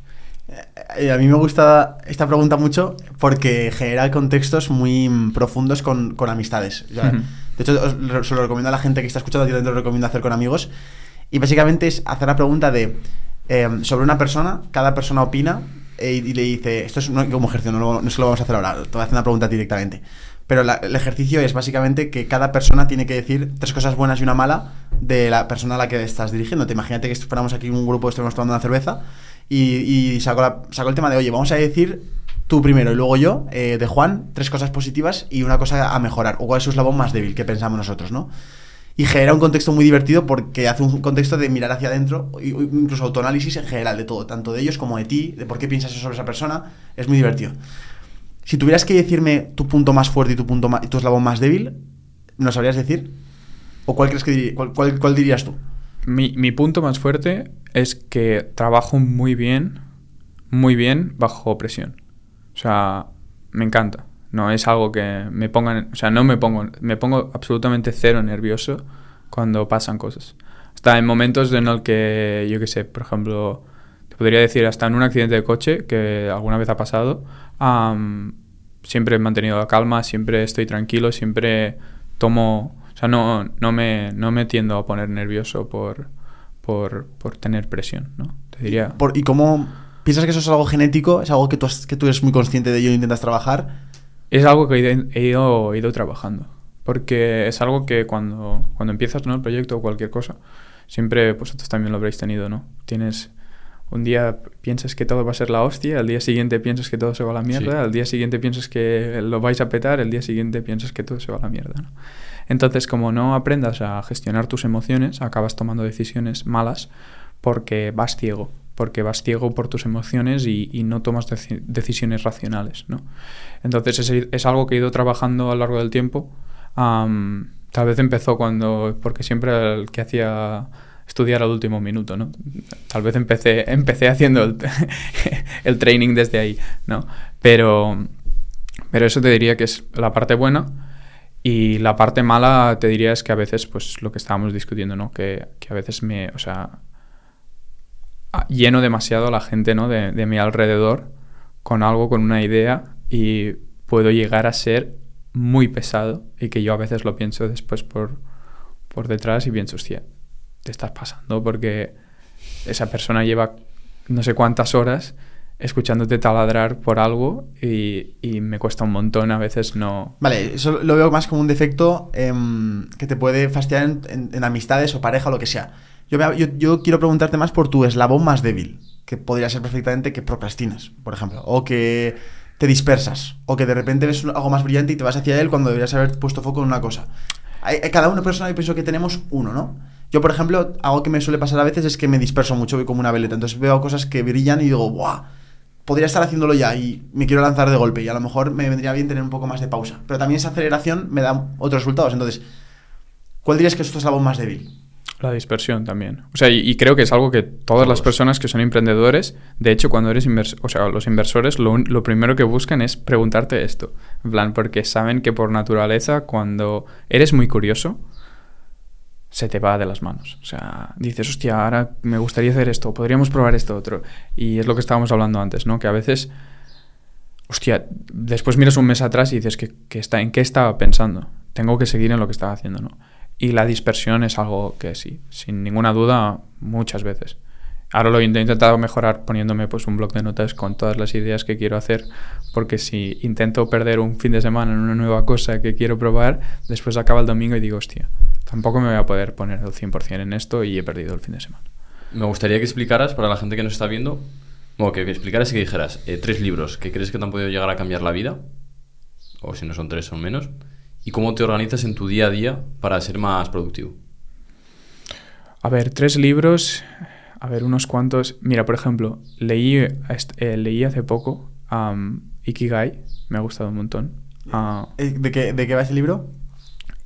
Eh, A mí me gusta esta pregunta mucho porque genera contextos muy profundos con, con amistades. O sea. De hecho, os se lo recomiendo a la gente que está escuchando, yo lo recomiendo hacer con amigos. Y básicamente es hacer la pregunta de eh, sobre una persona, cada persona opina eh, y, le dice, esto es no- como ejercicio, no, lo- no se lo vamos a hacer ahora, te voy a hacer una pregunta directamente. Pero la- el ejercicio es básicamente que cada persona tiene que decir tres cosas buenas y una mala de la persona a la que estás dirigiendo. Te imagínate que fuéramos aquí un grupo, estuviéramos tomando una cerveza y, y sacó, sacó el tema de, oye, vamos a decir tú primero y luego yo, eh, de Juan, tres cosas positivas y una cosa a mejorar. O cuál es su eslabón más débil que pensamos nosotros, ¿no? Y genera un contexto muy divertido porque hace un contexto de mirar hacia adentro, incluso autoanálisis en general de todo, tanto de ellos como de ti, de por qué piensas eso sobre esa persona. Es muy divertido. Si tuvieras que decirme tu punto más fuerte y tu punto y tu eslabón más débil, ¿me lo sabrías decir? ¿O cuál crees que cuál- cuál dirías tú? Mi, mi punto más fuerte es que trabajo muy bien, muy bien bajo presión. O sea, me encanta. No es algo que me pongan, o sea, no me pongo, me pongo absolutamente cero nervioso cuando pasan cosas. Hasta en momentos en el que, yo qué sé, por ejemplo, te podría decir hasta en un accidente de coche que alguna vez ha pasado, am, siempre he mantenido la calma, siempre estoy tranquilo, siempre tomo, sea, no, no, me, no me tiendo a poner nervioso por, por, por tener presión, ¿no? Te diría... Por- ¿Y cómo piensas que eso es algo genético? ¿Es algo que tú, has- que tú eres muy consciente de ello e intentas trabajar? Es algo que he ido, he ido, he ido trabajando. Porque es algo que cuando, cuando empiezas ¿no? el proyecto o cualquier cosa, siempre vosotros también lo habréis tenido, ¿no? Tienes un día piensas que todo va a ser la hostia, al día siguiente piensas que todo se va a la mierda, Sí. al día siguiente piensas que lo vais a petar, el día siguiente piensas que todo se va a la mierda, ¿no? Entonces, como no aprendas a gestionar tus emociones, acabas tomando decisiones malas porque vas ciego, porque vas ciego por tus emociones y, y no tomas deci- decisiones racionales, ¿no? Entonces es, es algo que he ido trabajando a lo largo del tiempo. Am, tal vez empezó cuando, porque siempre el que hacía estudiar al último minuto, ¿no? Tal vez empecé, empecé haciendo el, el training desde ahí, ¿no? Pero, pero eso te diría que es la parte buena. Y la parte mala te diría es que a veces, pues lo que estábamos discutiendo, ¿no? Que, que a veces me, o sea, lleno demasiado a la gente, ¿no? De, de mi alrededor con algo, con una idea y puedo llegar a ser muy pesado y que yo a veces lo pienso después por, por detrás y pienso, hostia, te estás pasando porque esa persona lleva no sé cuántas horas escuchándote taladrar por algo y, y me cuesta un montón a veces no... Vale, eso lo veo más como un defecto em, que te puede fastidiar en, amistades o pareja o lo que sea. Yo, yo, quiero preguntarte más por tu eslabón más débil, que podría ser perfectamente que procrastinas, por ejemplo, o que te dispersas, o que de repente ves algo más brillante y te vas hacia él cuando deberías haber puesto foco en una cosa. Cada una persona yo pienso que tenemos uno, ¿no? Yo, por ejemplo, algo que me suele pasar a veces es que me disperso mucho, voy como una veleta, entonces veo cosas que brillan y digo, ¡buah! Podría estar haciéndolo ya y me quiero lanzar de golpe y a lo mejor me vendría bien tener un poco más de pausa. Pero también esa aceleración me da otros resultados. Entonces, ¿cuál dirías que es tu eslabón más débil? La dispersión también. O sea, y, y creo que es algo que todas las personas que son emprendedores, de hecho, cuando eres inversor, o sea, los inversores lo, un- lo primero que buscan es preguntarte esto. En plan, porque saben que por naturaleza, cuando eres muy curioso, se te va de las manos. O sea, dices, hostia, ahora me gustaría hacer esto, podríamos probar esto otro. Y es lo que estábamos hablando antes, ¿no? Que a veces, hostia, después miras un mes atrás y dices, ¿qué, qué está, ¿en qué estaba pensando? Tengo que seguir en lo que estaba haciendo, ¿no? Y la dispersión es algo que sí, sin ninguna duda, muchas veces. Ahora lo he intentado mejorar poniéndome pues un blog de notas con todas las ideas que quiero hacer, porque si intento perder un fin de semana en una nueva cosa que quiero probar, después acaba el domingo y digo, hostia, tampoco me voy a poder poner el 100% en esto y he perdido el fin de semana. Me gustaría que explicaras para la gente que nos está viendo, bueno, que, que explicaras y que dijeras eh, tres libros que crees que te han podido llegar a cambiar la vida, o si no son tres, son menos, y cómo te organizas en tu día a día para ser más productivo. A ver, tres libros, a ver, unos cuantos. Mira, por ejemplo, leí, eh, leí hace poco am, Ikigai, me ha gustado un montón. Eh, ¿De qué, ¿De qué va ese libro?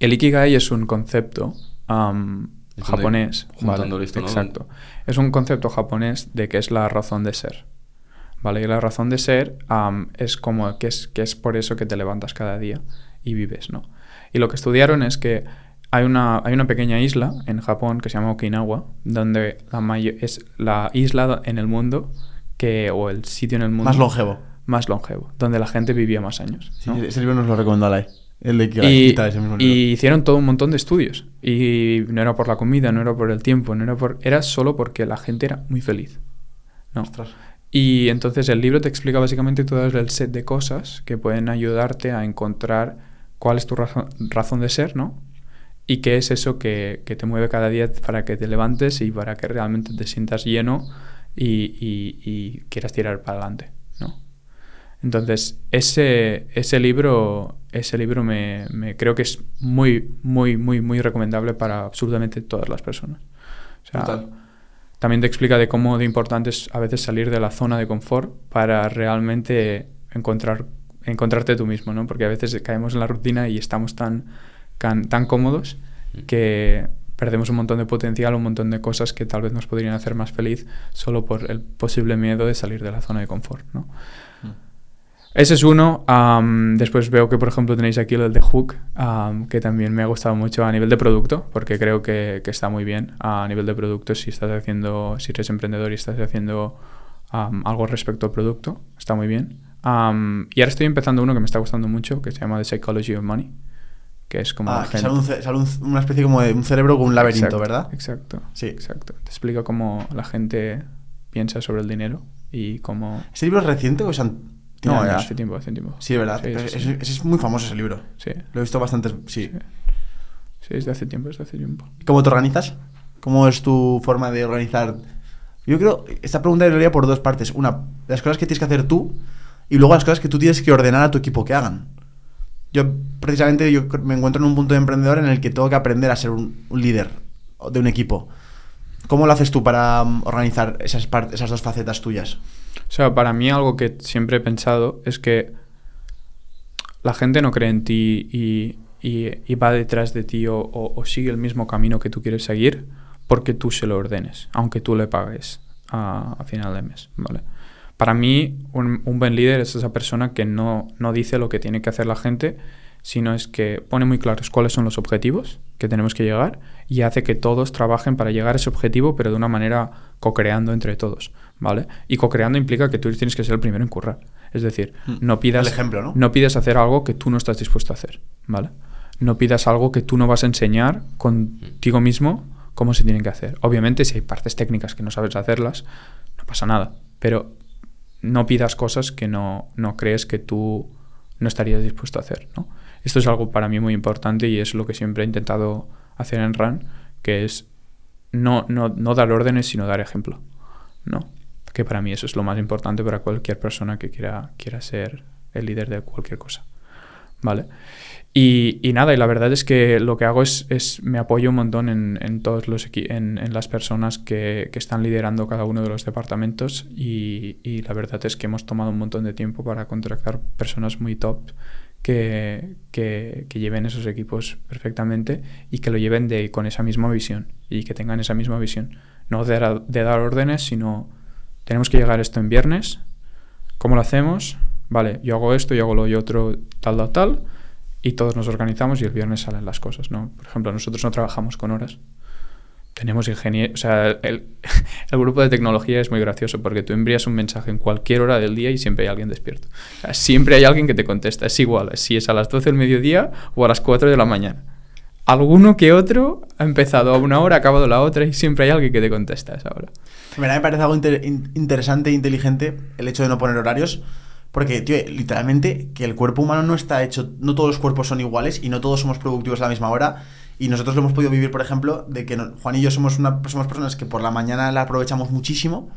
El Ikigai es un concepto donde- japonés. juntando esto, ¿no? Exacto. Es un concepto japonés de que es la razón de ser. ¿Vale? Y la razón de ser am, es como que es, que es por eso que te levantas cada día y vives, ¿no? Y lo que estudiaron es que hay una, hay una pequeña isla en Japón que se llama Okinawa, donde la es la isla en el mundo que, o el sitio en el mundo Más longevo. más longevo, donde la gente vivía más años. Ese libro nos lo recomendó Alay. El de Ikigai, Y, ese mismo libro. y hicieron todo un montón de estudios. Y no era por la comida, no era por el tiempo, no era por. Era solo porque la gente era muy feliz. ¿no? Ostras. Y entonces el libro te explica básicamente todo el set de cosas que pueden ayudarte a encontrar cuál es tu razón, razón de ser, ¿no? Y qué es eso que, que te mueve cada día para que te levantes y para que realmente te sientas lleno y, y- y quieras tirar para adelante. Entonces, ese, ese libro, ese libro me, me creo que es muy, muy, muy, muy recomendable para absolutamente todas las personas. O sea, Brutal. también te explica de cómo de importante es a veces salir de la zona de confort para realmente encontrar, encontrarte tú mismo, ¿no? Porque a veces caemos en la rutina y estamos tan, tan, tan cómodos que perdemos un montón de potencial, un montón de cosas que tal vez nos podrían hacer más feliz solo por el posible miedo de salir de la zona de confort, ¿no? Ese es uno. después veo que, por ejemplo, tenéis aquí el de Hook, que también me ha gustado mucho a nivel de producto, porque creo que, que está muy bien a nivel de producto si estás haciendo, si eres emprendedor y estás haciendo am, algo respecto al producto, está muy bien. Y ahora estoy empezando uno que me está gustando mucho, que se llama The Psychology of Money, que es como... Ah, que sale, un ce- sale un- una especie como de un cerebro con un laberinto, Exacto, ¿verdad? Exacto. Sí. Exacto. Te explica cómo la gente piensa sobre el dinero y cómo... ¿Ese libro es reciente o es an- tiene No, años? hace tiempo, hace tiempo. Sí, de verdad. Sí, sí, sí. ese es muy famoso ese libro. Sí. Lo he visto bastantes. Sí. Sí. Es de hace tiempo, es de hace tiempo. ¿Cómo te organizas? ¿Cómo es tu forma de organizar? Yo creo, esta pregunta haría por dos partes. Una, las cosas que tienes que hacer tú y luego las cosas que tú tienes que ordenar a tu equipo que hagan. Yo, precisamente, yo me encuentro en un punto de emprendedor en el que tengo que aprender a ser un, un líder de un equipo. ¿Cómo lo haces tú para mm, organizar esas, esas dos facetas tuyas? O sea, para mí algo que siempre he pensado es que la gente no cree en ti y, y- va detrás de ti o, o- o sigue el mismo camino que tú quieres seguir porque tú se lo ordenes, aunque tú le pagues a, a final de mes, ¿vale? Para mí, un, un buen líder es esa persona que no, no dice lo que tiene que hacer la gente, sino es que pone muy claros cuáles son los objetivos que tenemos que llegar y hace que todos trabajen para llegar a ese objetivo, pero de una manera co-creando entre todos, ¿vale? Y co-creando implica que tú tienes que ser el primero en currar. Es decir, Hmm. no pidas, El ejemplo, ¿no? pidas hacer algo que tú no estás dispuesto a hacer, ¿vale? No pidas algo que tú no vas a enseñar contigo mismo cómo se tiene que hacer. Obviamente, si hay partes técnicas que no sabes hacerlas, no pasa nada. Pero no pidas cosas que no, no crees que tú no estarías dispuesto a hacer, ¿no? Esto es algo para mí muy importante y es lo que siempre he intentado hacer en RAN, que es no, no, no dar órdenes, sino dar ejemplo, ¿no? Que para mí eso es lo más importante para cualquier persona que quiera, quiera ser el líder de cualquier cosa, ¿vale? Y, y nada, y la verdad es que lo que hago es, es me apoyo un montón en, en todos los en las personas que, que están liderando cada uno de los departamentos y, y la verdad es que hemos tomado un montón de tiempo para contratar personas muy top que, que, que lleven esos equipos perfectamente y que lo lleven de, con esa misma visión y que tengan esa misma visión. No de, de dar órdenes, sino tenemos que llegar esto en viernes, ¿cómo lo hacemos? Vale, yo hago esto, yo hago lo y otro, tal, tal, tal, y todos nos organizamos y el viernes salen las cosas, ¿no? Por ejemplo, nosotros no trabajamos con horas. Tenemos ingenieros, o sea, el, el grupo de tecnología es muy gracioso porque tú envías un mensaje en cualquier hora del día y siempre hay alguien despierto. O sea, siempre hay alguien que te contesta, es igual, si es a las 12 del mediodía o a las 4 de la mañana. Alguno que otro ha empezado a una hora, ha acabado la otra y siempre hay alguien que te contesta a esa hora. Mira, me parece algo inter- in- interesante e inteligente el hecho de no poner horarios. Porque, tío, literalmente, que el cuerpo humano no está hecho. No todos los cuerpos son iguales y no todos somos productivos a la misma hora. Y nosotros lo hemos podido vivir, por ejemplo, de que Juan y yo somos, una, somos personas que por la mañana la aprovechamos muchísimo,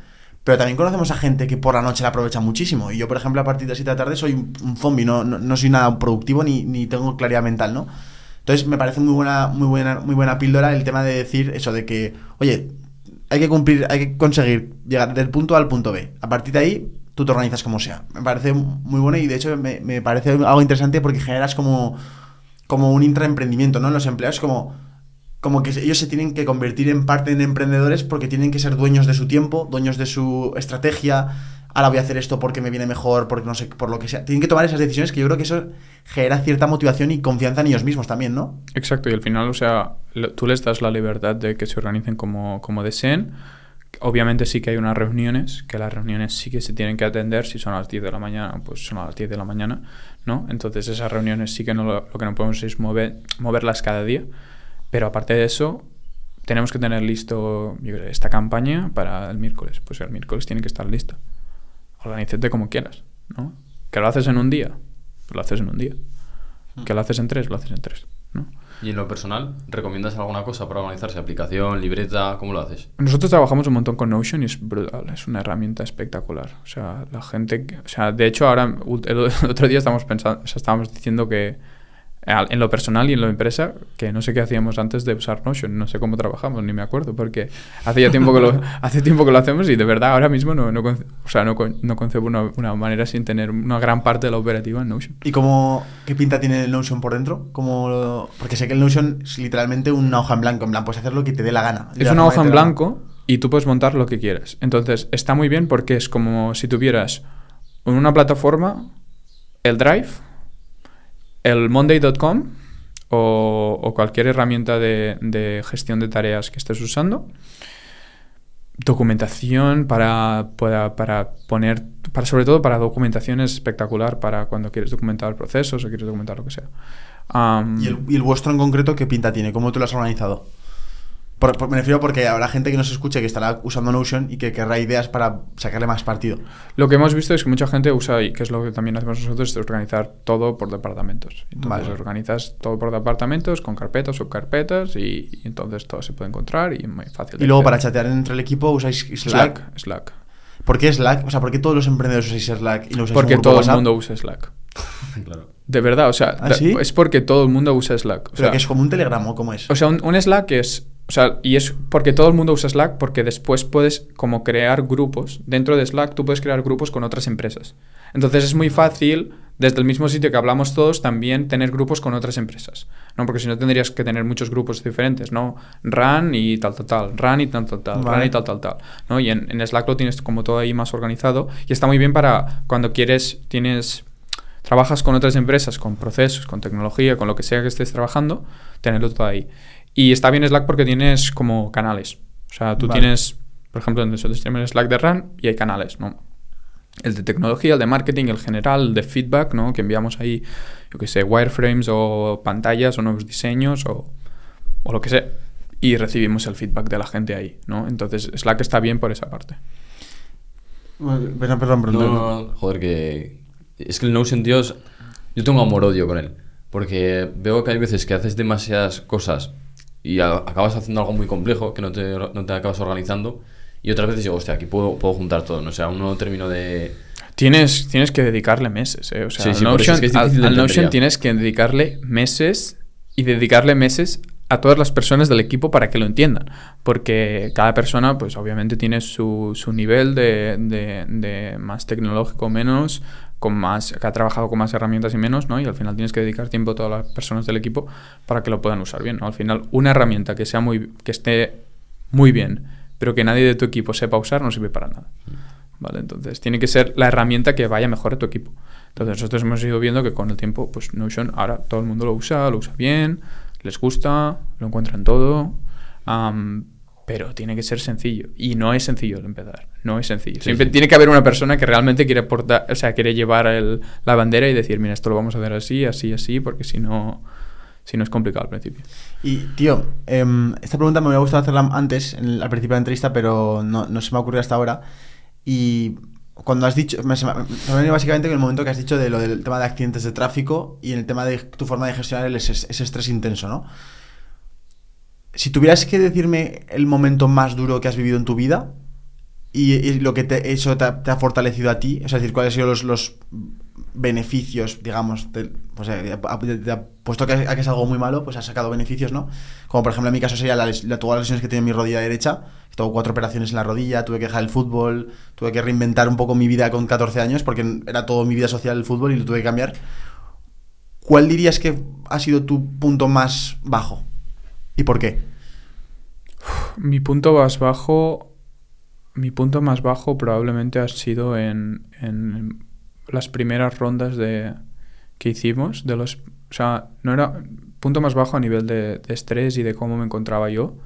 pero también conocemos a gente que por la noche la aprovecha muchísimo. Y yo, por ejemplo, a partir de las 7 de la tarde soy un zombie, no, no, no soy nada productivo ni, ni tengo claridad mental, ¿no? Entonces me parece muy buena, muy buena, muy buena píldora el tema de decir eso de que, oye, hay que cumplir, hay que conseguir llegar del punto A al punto B. A partir de ahí, tú te organizas como sea. Me parece muy bueno y de hecho me, me parece algo interesante porque generas como, como un intraemprendimiento, ¿no? Los empleados como, como que ellos se tienen que convertir en parte en emprendedores porque tienen que ser dueños de su tiempo, dueños de su estrategia. Ahora voy a hacer esto porque me viene mejor, porque no sé, por lo que sea. Tienen que tomar esas decisiones que yo creo que eso genera cierta motivación y confianza en ellos mismos también, ¿no? Exacto, y al final, o sea, tú les das la libertad de que se organicen como, como deseen. Obviamente sí que hay unas reuniones, que las reuniones sí que se tienen que atender, si son a las 10 de la mañana, pues son a las 10 de la mañana, ¿no? Entonces esas reuniones sí que no lo, que no podemos es mover, moverlas cada día, pero aparte de eso, tenemos que tener listo yo creo, esta campaña para el miércoles, pues el miércoles tiene que estar lista. Organízate como quieras, ¿no? Que lo haces en un día, pues lo haces en un día. Que lo haces en tres, lo haces en tres. Y en lo personal, ¿recomiendas alguna cosa para organizarse? ¿Aplicación, libreta? ¿Cómo lo haces? Nosotros trabajamos un montón con Notion y es brutal, es una herramienta espectacular. O sea, la gente, o sea, de hecho ahora el otro día estamos pensando, estábamos diciendo que en lo personal y en lo empresa que no sé qué hacíamos antes de usar Notion, no sé cómo trabajamos, ni me acuerdo, porque hace ya tiempo que lo hace tiempo que lo hacemos y de verdad ahora mismo no, no, o sea, no, no concebo una, una manera sin tener una gran parte de la operativa en Notion. ¿Y cómo, qué pinta tiene el Notion por dentro? ¿Cómo lo- porque sé que el Notion es literalmente una hoja en blanco. En plan, puedes hacer lo que te dé la gana. Es la una hoja en la blanco y tú puedes montar lo que quieras. Entonces, está muy bien porque es como si tuvieras en una plataforma el Drive, el Monday.com o, cualquier herramienta de, gestión de tareas que estés usando. Documentación para, para, poner, sobre todo para documentación es espectacular para cuando quieres documentar procesos o quieres documentar lo que sea. ¿Y el, y el vuestro en concreto qué pinta tiene? ¿Cómo tú lo has organizado? Por- por- me refiero porque habrá gente que nos escuche que estará usando Notion y que querrá ideas para sacarle más partido. Lo que hemos visto es que mucha gente usa, y que es lo que también hacemos nosotros, es organizar todo por departamentos. Entonces Vale. organizas todo por departamentos, con carpetas, subcarpetas, y, y entonces todo se puede encontrar y muy fácil. Y luego para chatear entre el equipo usáis Slack. Slack, Slack. ¿Por qué Slack? O sea, ¿por qué todos los emprendedores usáis Slack y no usáis un Porque grupo todo WhatsApp? el mundo usa Slack. claro. De verdad, o sea, ¿Ah, sí? es porque todo el mundo usa Slack. O Pero sea, que es como un Telegram o cómo es. O sea, un, un Slack es. O sea, y es porque todo el mundo usa Slack, porque después puedes como crear grupos. Dentro de Slack tú puedes crear grupos con otras empresas. Entonces es muy fácil, desde el mismo sitio que hablamos todos, también tener grupos con otras empresas. ¿no? Porque si no tendrías que tener muchos grupos diferentes, ¿no? RAN y tal, tal, tal. RAN y tal, tal, tal. Vale. RAN y tal, tal, tal. ¿no? Y en, en Slack lo tienes como todo ahí más organizado. Y está muy bien para cuando quieres, tienes trabajas con otras empresas, con procesos, con tecnología, con lo que sea que estés trabajando, tenerlo todo ahí. Y está bien Slack porque tienes como canales. O sea, tú Vale. tienes, por ejemplo, nosotros tenemos Slack de RAN y hay canales, ¿no? El de tecnología, el de marketing, el general, el de feedback, ¿no? Que enviamos ahí, yo qué sé, wireframes o pantallas o nuevos diseños o, o lo que sea. Y recibimos el feedback de la gente ahí, ¿no? Entonces Slack está bien por esa parte. Perdón, perdón, perdón. No, no, joder, que. Es que el Notion, es- yo tengo amor-odio con él. Porque veo que hay veces que haces demasiadas cosas y a- acabas haciendo algo muy complejo que no te, no te acabas organizando. Y otras veces digo, hostia, aquí puedo, puedo juntar todo. No sé, aún no termino de. Tienes, tienes que dedicarle meses, ¿eh? O sea, Sí, Notion, es que es al- Notion tienes que dedicarle meses y dedicarle meses a todas las personas del equipo para que lo entiendan. Porque cada persona, pues obviamente tiene su, su nivel de, de- de más tecnológico o menos, con más, que ha trabajado con más herramientas y menos, ¿no? Y al final tienes que dedicar tiempo a todas las personas del equipo para que lo puedan usar bien. Al final, una herramienta que sea muy, que esté muy bien, pero que nadie de tu equipo sepa usar, no sirve para nada. ¿Vale? Entonces, tiene que ser la herramienta que vaya mejor a tu equipo. Entonces, nosotros hemos ido viendo que con el tiempo, pues Notion ahora todo el mundo lo usa, lo usa bien, les gusta, lo encuentran todo, pero tiene que ser sencillo. Y no es sencillo el empezar, no es sencillo. Siempre sí. tiene que haber una persona que realmente quiere aportar, o sea, quiere llevar el- la bandera y decir, mira, esto lo vamos a hacer así, así, así, porque si no, si no es complicado al principio. Y, tío, em, esta pregunta me hubiera gustado hacerla antes, en al principio de la entrevista, pero no, no se me ha ocurrido hasta ahora. Y cuando has dicho, me, me básicamente en el momento que has dicho de lo del tema de accidentes de tráfico y en el tema de tu forma de gestionar el ese, ese estrés intenso, ¿no? Si tuvieras que decirme el momento más duro que has vivido en tu vida y, lo que te, eso te ha, te fortalecido a ti, es decir, cuáles han sido los, beneficios, digamos, de- puesto que, a que es algo muy malo, pues has sacado beneficios, ¿no? Como por ejemplo en mi caso sería la, la- todas las lesiones que en mi rodilla derecha, tengo cuatro operaciones en la rodilla, tuve que dejar el fútbol, tuve que reinventar un poco mi vida con 14 años, porque era todo mi vida social el fútbol y lo tuve que cambiar. ¿Cuál dirías que ha sido tu punto más bajo? ¿Y por qué? Mi punto más bajo. Mi punto más bajo probablemente ha sido en, en las primeras rondas de que hicimos. De los, o sea, no era punto más bajo a nivel de, de estrés y de cómo me encontraba yo.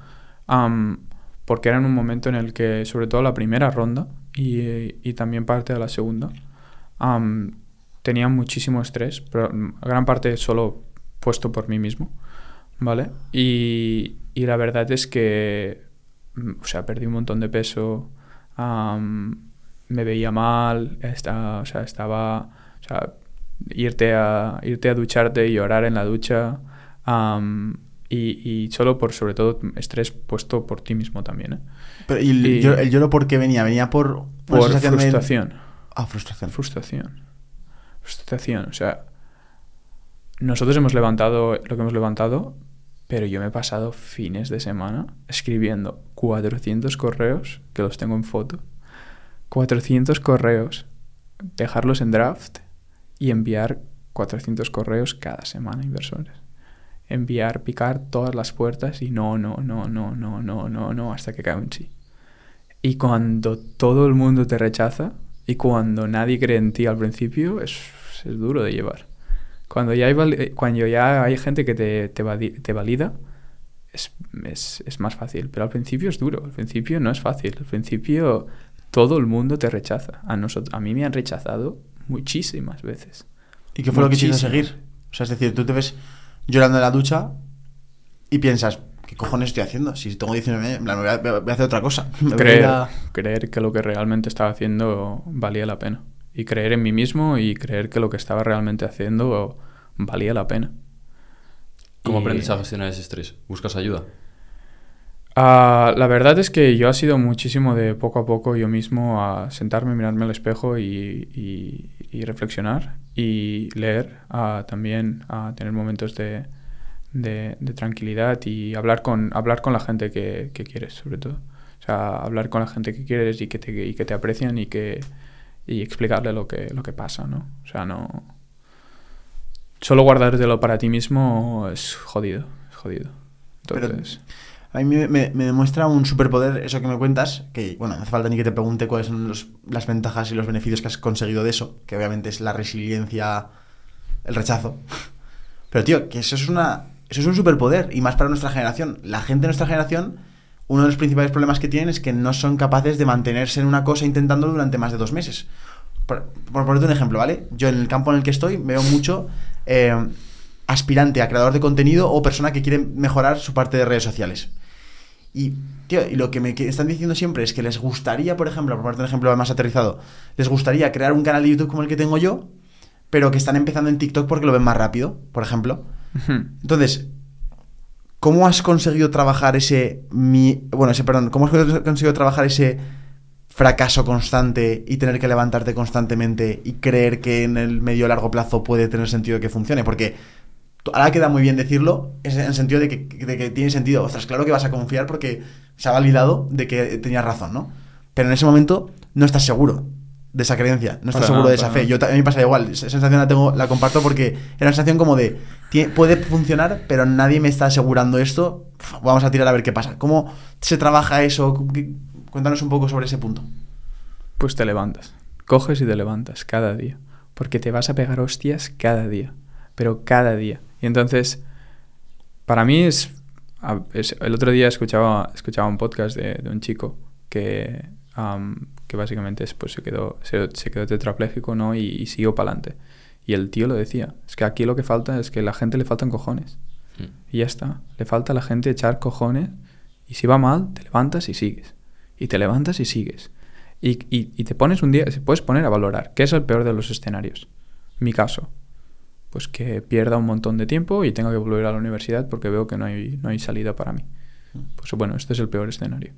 am, porque era en un momento en el que, sobre todo la primera ronda y, y también parte de la segunda, am, tenía muchísimo estrés, pero gran parte solo puesto por mí mismo. ¿Vale? Y, y la verdad es que, mm, o sea, perdí un montón de peso, me veía mal, esta- o sea, estaba, o sea, irte a, irte a ducharte y llorar en la ducha, y, y solo por, sobre todo, estrés puesto por ti mismo también, ¿eh? Pero, ¿Y el, Y- lloro- el lloro por qué venía? ¿Venía por, de- frustración. Ah, frustración. Frustración. Frustración. O sea, nosotros hemos levantado lo que hemos levantado, pero yo me he pasado fines de semana escribiendo 400 correos, que los tengo en foto, 400 correos, dejarlos en draft y enviar 400 correos cada semana a inversores. Enviar, picar todas las puertas y no, no, no, no, no, no, no, no, hasta que cae un sí. Y cuando todo el mundo te rechaza y cuando nadie cree en ti al principio, es, es duro de llevar. Cuando ya hay, eh, cuando ya hay gente que te, te, vali- te valida, es, es, es más fácil. Pero al principio es duro, al principio no es fácil. Al principio todo el mundo te rechaza. A, nosotros, a mí me han rechazado muchísimas veces. ¿Y qué fue lo que te hizo Muchísimo. seguir? O sea, es decir, tú te ves llorando en la ducha y piensas, ¿qué cojones estoy haciendo? Si tengo 19 años, me voy a, voy a hacer otra cosa. Me creer, a- creer que lo que realmente estaba haciendo valía la pena. Y creer en mí mismo y creer que lo que estaba realmente haciendo valía la pena. ¿Cómo Y- aprendes a gestionar ese estrés? ¿Buscas ayuda? Ah, la verdad es que yo ha sido muchísimo de poco a poco yo mismo a sentarme, mirarme al espejo y, y- y reflexionar y leer, a también a tener momentos de, de- de tranquilidad y hablar con, hablar con la gente que, que quieres, sobre todo. O sea, hablar con la gente que quieres y que te, y que te aprecian y que y explicarle lo que, lo que pasa, ¿no? O sea, no... Solo guardártelo para ti mismo es jodido, es jodido. Pero- Entonces... A mí me, me- me demuestra un superpoder eso que me cuentas, que bueno, no hace falta ni que te pregunte cuáles son los- las ventajas y los beneficios que has conseguido de eso, que obviamente es la resiliencia, el rechazo. Pero tío, que eso es una eso es un superpoder y más para nuestra generación. La gente de nuestra generación, uno de los principales problemas que tienen es que no son capaces de mantenerse en una cosa intentándolo durante más de dos meses. Por, por ponerte un ejemplo, ¿vale? Yo en el campo en el que estoy veo mucho eh, aspirante a creador de contenido o persona que quiere mejorar su parte de redes sociales. Y, tío, y lo que me están diciendo siempre es que les gustaría, por ejemplo, por ponerte un ejemplo más aterrizado, les gustaría crear un canal de YouTube como el que tengo yo, pero que están empezando en TikTok porque lo ven más rápido, por ejemplo. Entonces, ¿cómo has conseguido trabajar ese mi, bueno, ese perdón, cómo has conseguido trabajar ese fracaso constante y tener que levantarte constantemente y creer que en el medio largo plazo puede tener sentido que funcione? Porque ahora queda muy bien decirlo, en el sentido de que, de que tiene sentido. Ostras, claro que vas a confiar porque se ha validado de que tenías razón, ¿no? Pero en ese momento no estás seguro de esa creencia, no estás Para seguro nada, de esa fe. nada. Yo a mí me pasa igual, esa sensación la tengo, la comparto porque era una sensación como de "Tie- puede funcionar, pero nadie me está asegurando esto. Vamos a tirar a ver qué pasa. ¿Cómo se trabaja eso? ¿Qué- Cuéntanos un poco sobre ese punto. Pues te levantas. Coges y te levantas cada día. Porque te vas a pegar hostias cada día. Pero cada día. Y entonces, para mí es... el otro día escuchaba, escuchaba un podcast de, de un chico que, que básicamente es, pues, se, quedó, se, se quedó tetrapléjico ¿no? y, y siguió para adelante. Y el tío lo decía. Es que aquí lo que falta es que a la gente le faltan cojones. Mm. Y ya está. Le falta a la gente echar cojones. Y si va mal, te levantas y sigues. Y te levantas y sigues. Y, y- y te pones un día, se puedes poner a valorar qué es el peor de los escenarios. Mi caso, pues que pierda un montón de tiempo y tenga que volver a la universidad porque veo que no hay, no hay salida para mí. Pues bueno, este es el peor escenario.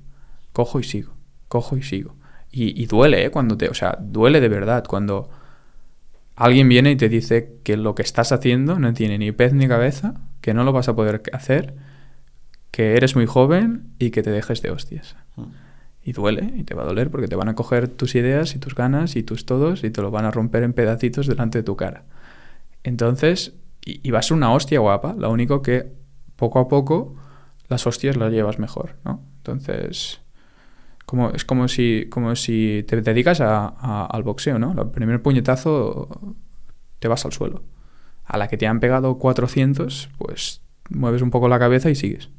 Cojo y sigo, cojo y sigo. Y, y duele, ¿eh? Cuando te, o sea, duele de verdad cuando alguien viene y te dice que lo que estás haciendo no tiene ni pez ni cabeza, que no lo vas a poder hacer, que eres muy joven y que te dejes de hostias. Y duele, y te va a doler porque te van a coger tus ideas y tus ganas y tus todos y te lo van a romper en pedacitos delante de tu cara. Entonces, y, y va a ser una hostia guapa, lo único que poco a poco las hostias las llevas mejor, ¿no? Entonces, como, es como si, como si te dedicas a- al boxeo, ¿no? El primer puñetazo te vas al suelo. A la que te han pegado 400, pues mueves un poco la cabeza y sigues.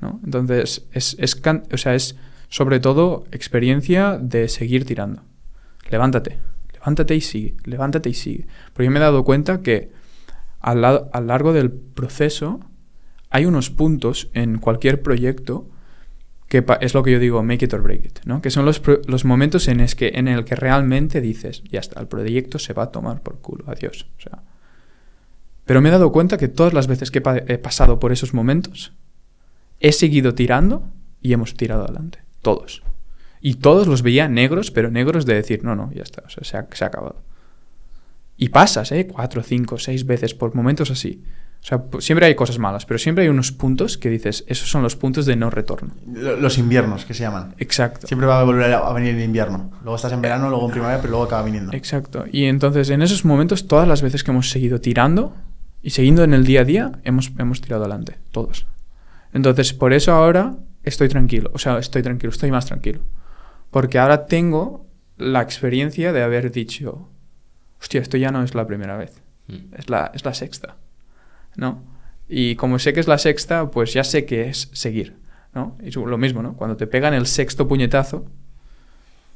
¿no? Entonces, es, es, o sea, es sobre todo experiencia de seguir tirando. Levántate, levántate y sigue, levántate y sigue. Porque yo me he dado cuenta que a lo largo del proceso hay unos puntos en cualquier proyecto es lo que yo digo, make it or break it, ¿no? Que son los, los momentos en, es que, en el que realmente dices, ya está, el proyecto se va a tomar por culo, adiós. O sea, pero me he dado cuenta que todas las veces que he pasado por esos momentos, he seguido tirando y hemos tirado adelante. Todos. Y todos los veía negros, pero negros de decir, no, no, ya está, o sea, se ha, se ha acabado. Y pasas, ¿eh? Cuatro, cinco, seis veces por momentos así. O sea, siempre hay cosas malas, pero siempre hay unos puntos que dices, esos son los puntos de no retorno. Lo- Los inviernos, que se llaman. Exacto. Siempre va a volver a a venir el invierno. Luego estás en verano, luego en primavera, pero luego acaba viniendo. Exacto. Y entonces, en esos momentos, todas las veces que hemos seguido tirando y siguiendo en el día a día, hemos, hemos tirado adelante. Todos. Entonces, por eso ahora estoy tranquilo. O sea, estoy tranquilo, estoy más tranquilo. Porque ahora tengo la experiencia de haber dicho, hostia, esto ya no es la primera vez. Mm. Es la, es la sexta. ¿No? Y como sé que es la sexta, pues ya sé que es seguir. ¿No? Y lo mismo, ¿no? Cuando te pegan el sexto puñetazo,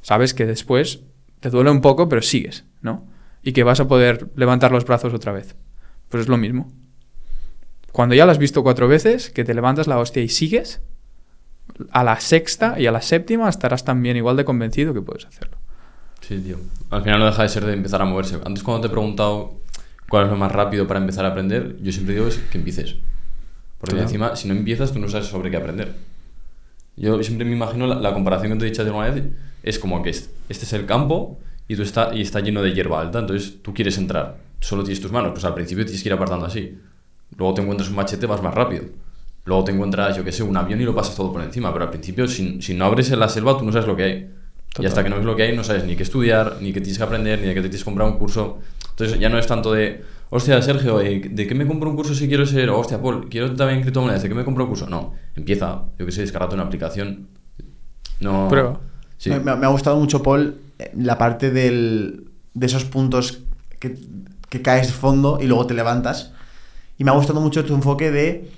sabes que después te duele un poco, pero sigues, ¿no? Y que vas a poder levantar los brazos otra vez. Pues es lo mismo. Cuando ya lo has visto cuatro veces, que te levantas la hostia y sigues, a la sexta y a la séptima estarás también igual de convencido que puedes hacerlo. Sí, tío. Al final no deja de ser de empezar a moverse. Antes cuando te he preguntado cuál es lo más rápido para empezar a aprender, yo siempre digo es que empieces. Porque Claro. encima, si no empiezas, tú no sabes sobre qué aprender. Yo siempre me imagino la, la comparación que te he dicho alguna vez, es como que est- este es el campo y, tú está, y está lleno de hierba alta, entonces tú quieres entrar, solo tienes tus manos, pues al principio tienes que ir apartando así. Luego te encuentras un machete, vas más rápido. Luego te encuentras, yo qué sé, un avión y lo pasas todo por encima, pero al principio, si, si no abres en la selva, tú no sabes lo que hay. Y Total. hasta que no ves lo que hay, no sabes ni qué estudiar, ni qué tienes que aprender, ni de qué te tienes que comprar un curso. Entonces ya no es tanto de, hostia, Sergio, eh, ¿de qué me compro un curso si quiero ser? O, hostia, Paul, quiero también criptomonedas, ¿de qué me compro un curso? No, empieza, yo qué sé, descargate una aplicación. No. Prueba. Sí. Me, me- me ha gustado mucho, Paul, eh, la parte del, de esos puntos que, que caes de fondo y luego te levantas. Y me ha gustado mucho tu enfoque de,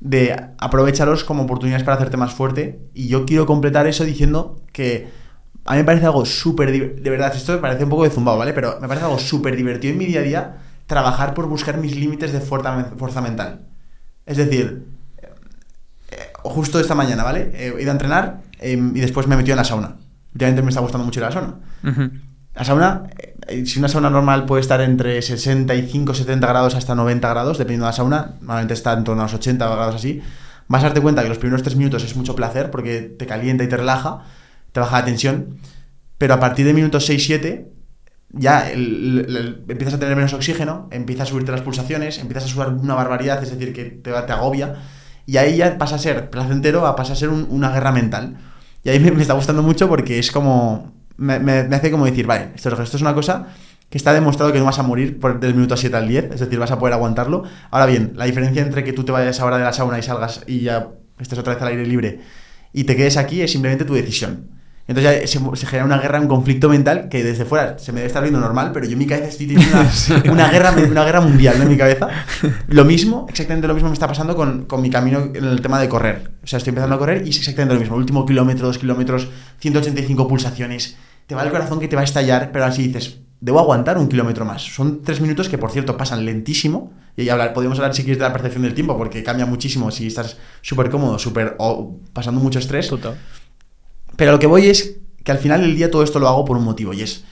de aprovecharlos como oportunidades para hacerte más fuerte. Y yo quiero completar eso diciendo que a mí me parece algo súper... De verdad, esto me parece un poco de zumbado, ¿vale? Pero me parece algo súper divertido en mi día a día trabajar por buscar mis límites de fuerza, fuerza mental. Es decir, eh, justo esta mañana, ¿vale? He ido a entrenar eh, y después me he metido en la sauna. Últimamente me está gustando mucho ir a la sauna. La sauna, eh, si una sauna normal puede estar entre 65, 70 grados hasta 90 grados, dependiendo de la sauna, normalmente está en torno a los 80 grados así, vas a darte cuenta que los primeros 3 minutos es mucho placer porque te calienta y te relaja, te baja la tensión, pero a partir de minutos 6-7 ya el- el- el- empiezas a tener menos oxígeno, empiezas a subirte las pulsaciones, empiezas a sudar una barbaridad, es decir, que te, te agobia, y ahí ya pasa a ser placentero, a pasa a ser un- una guerra mental. Y ahí me, me está gustando mucho porque es como. Me, me- me hace como decir, vale, esto, es- esto es una cosa que está demostrado que no vas a morir por, del minuto 7 al 10, es decir, vas a poder aguantarlo. Ahora bien, la diferencia entre que tú te vayas ahora de la sauna y salgas y ya estés otra vez al aire libre y te quedes aquí es simplemente tu decisión. Entonces ya se, se genera una guerra, un conflicto mental que desde fuera se me debe estar viendo normal, pero yo en mi cabeza estoy teniendo una, una guerra, una guerra mundial ¿no? en mi cabeza. Lo mismo, exactamente lo mismo me está pasando con, con mi camino en el tema de correr. O sea, estoy empezando a correr y es exactamente lo mismo. Último kilómetro, dos kilómetros, 185 pulsaciones. Te va el corazón que te va a estallar, pero así dices, debo aguantar un kilómetro más. Son tres minutos que, por cierto, pasan lentísimo. Y hablar, podemos hablar si quieres de la percepción del tiempo, porque cambia muchísimo si estás súper cómodo, súper o pasando mucho estrés. Total. Pero lo que voy es que al final del día todo esto lo hago por un motivo y es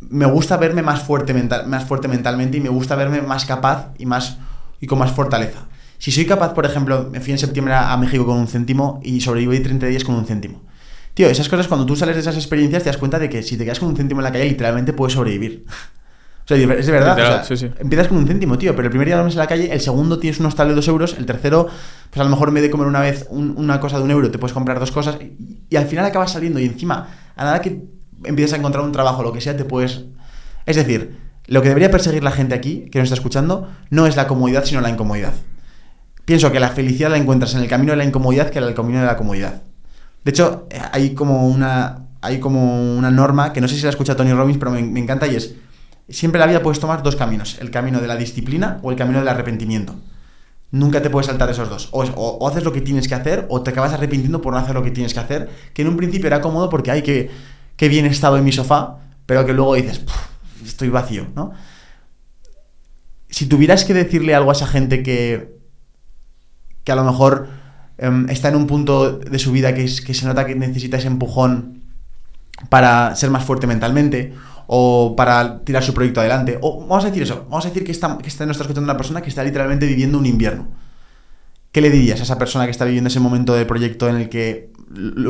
me gusta verme más fuerte mental, más fuerte mentalmente y me gusta verme más capaz y más y con más fortaleza. Si soy capaz, por ejemplo, me fui en septiembre a México con un céntimo y sobreviví 30 días con un céntimo. Tío, esas cosas cuando tú sales de esas experiencias te das cuenta de que si te quedas con un céntimo en la calle literalmente puedes sobrevivir. O sea, es de verdad. Literal, o sí, sea, sí. Empiezas con un céntimo, tío, pero el primer día duermes en la calle, el segundo tienes un hostal de dos euros, el tercero, pues a lo mejor en vez de comer una vez un- una cosa de un euro, te puedes comprar dos cosas y, y al final acabas saliendo y encima, a nada que empiezas a encontrar un trabajo, lo que sea, te puedes... Es decir, lo que debería perseguir la gente aquí, que nos está escuchando, no es la comodidad, sino la incomodidad. Pienso que la felicidad la encuentras en el camino de la incomodidad que en el camino de la comodidad. De hecho, eh, hay como una, hay como una norma que no sé si la escucha Tony Robbins, pero me, me encanta y es, siempre en la vida puedes tomar dos caminos, el camino de la disciplina o el camino del arrepentimiento. Nunca te puedes saltar esos dos. O, es- o- o haces lo que tienes que hacer o te acabas arrepintiendo por no hacer lo que tienes que hacer, que en un principio era cómodo porque, ay, que, que bien he estado en mi sofá, pero que luego dices, "Puf, estoy vacío, ¿no? Si tuvieras que decirle algo a esa gente que, que a lo mejor em, está en un punto de su vida que se nota que necesita ese empujón para ser más fuerte mentalmente o para tirar su proyecto adelante. O vamos a decir eso, vamos a decir que está, que está, nos está escuchando una persona que está literalmente viviendo un invierno. ¿Qué le dirías a esa persona que está viviendo ese momento del proyecto en el que,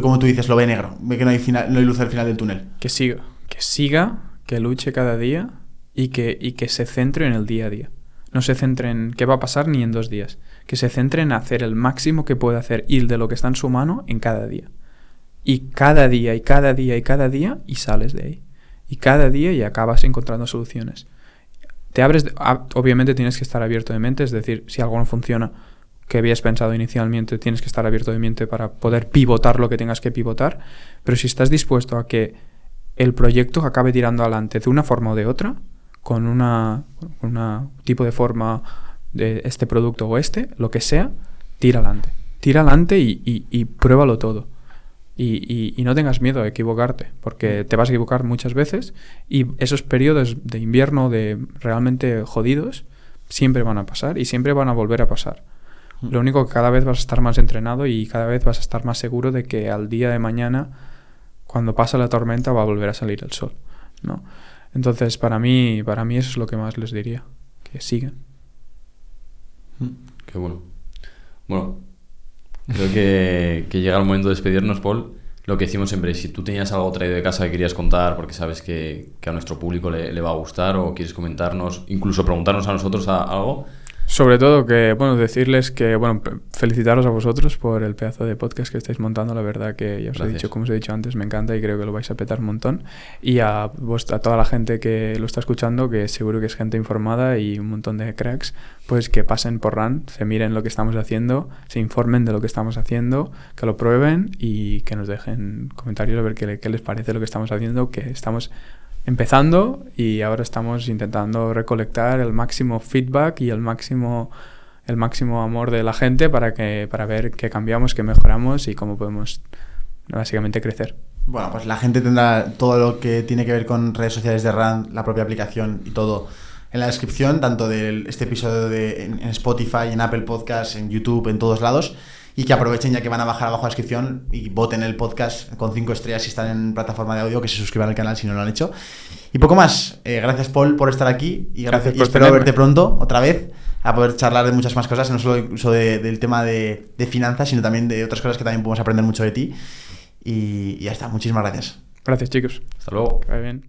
como tú dices, lo ve negro, ve que no hay, final, no hay luz al final del túnel? Que siga, que siga, que luche cada día y que, y que se centre en el día a día. No se centre en qué va a pasar ni en dos días. Que se centre en hacer el máximo que puede hacer y de lo que está en su mano en cada día. Y cada día, y cada día, y cada día, y sales de ahí. Y cada día y acabas encontrando soluciones. Te abres, de- obviamente tienes que estar abierto de mente, es decir, si algo no funciona que habías pensado inicialmente, tienes que estar abierto de mente para poder pivotar lo que tengas que pivotar, pero si estás dispuesto a que el proyecto acabe tirando adelante de una forma o de otra, con con una tipo de forma de este producto o este, lo que sea, tira adelante. Tira adelante y pruébalo todo. Y, y- y no tengas miedo a equivocarte, porque te vas a equivocar muchas veces y esos periodos de invierno de realmente jodidos siempre van a pasar y siempre van a volver a pasar. Lo único que cada vez vas a estar más entrenado y cada vez vas a estar más seguro de que al día de mañana, cuando pasa la tormenta, va a volver a salir el sol, ¿no? Entonces, para mí, para mí eso es lo que más les diría, que sigan. Qué bueno. Bueno, creo que, que llega el momento de despedirnos, Paul. Lo que decimos siempre, si tú tenías algo traído de casa que querías contar porque sabes que, que a nuestro público le, le va a gustar o quieres comentarnos, incluso preguntarnos a nosotros algo, Sobre todo que, bueno, decirles que, bueno, felicitaros a vosotros por el pedazo de podcast que estáis montando. La verdad que ya os he dicho, como os he dicho antes, me encanta y creo que lo vais a petar un montón. Y a, vuestra- a toda la gente que lo está escuchando, que seguro que es gente informada y un montón de cracks, pues que pasen por RAN, se miren lo que estamos haciendo, se informen de lo que estamos haciendo, que lo prueben y que nos dejen comentarios a ver qué, qué les parece lo que estamos haciendo, que estamos empezando y ahora estamos intentando recolectar el máximo feedback y el máximo el máximo amor de la gente para que para ver qué cambiamos, qué mejoramos y cómo podemos básicamente crecer. Bueno, pues la gente tendrá todo lo que tiene que ver con redes sociales de RAN, la propia aplicación y todo en la descripción, tanto de este episodio de, en, en Spotify, en Apple Podcasts, en YouTube, en todos lados. Y que aprovechen ya que van a bajar abajo la descripción y voten el podcast con cinco estrellas si están en plataforma de audio, que se suscriban al canal si no lo han hecho. Y poco más. Eh, gracias, Paul, por estar aquí. Y, Gracias y espero tenerme. verte pronto, otra vez, a poder charlar de muchas más cosas, no solo incluso de- del tema de, de finanzas, sino también de otras cosas que también podemos aprender mucho de ti. Y, y ya está. Muchísimas gracias. Gracias, chicos. hasta luego. Que vaya bien.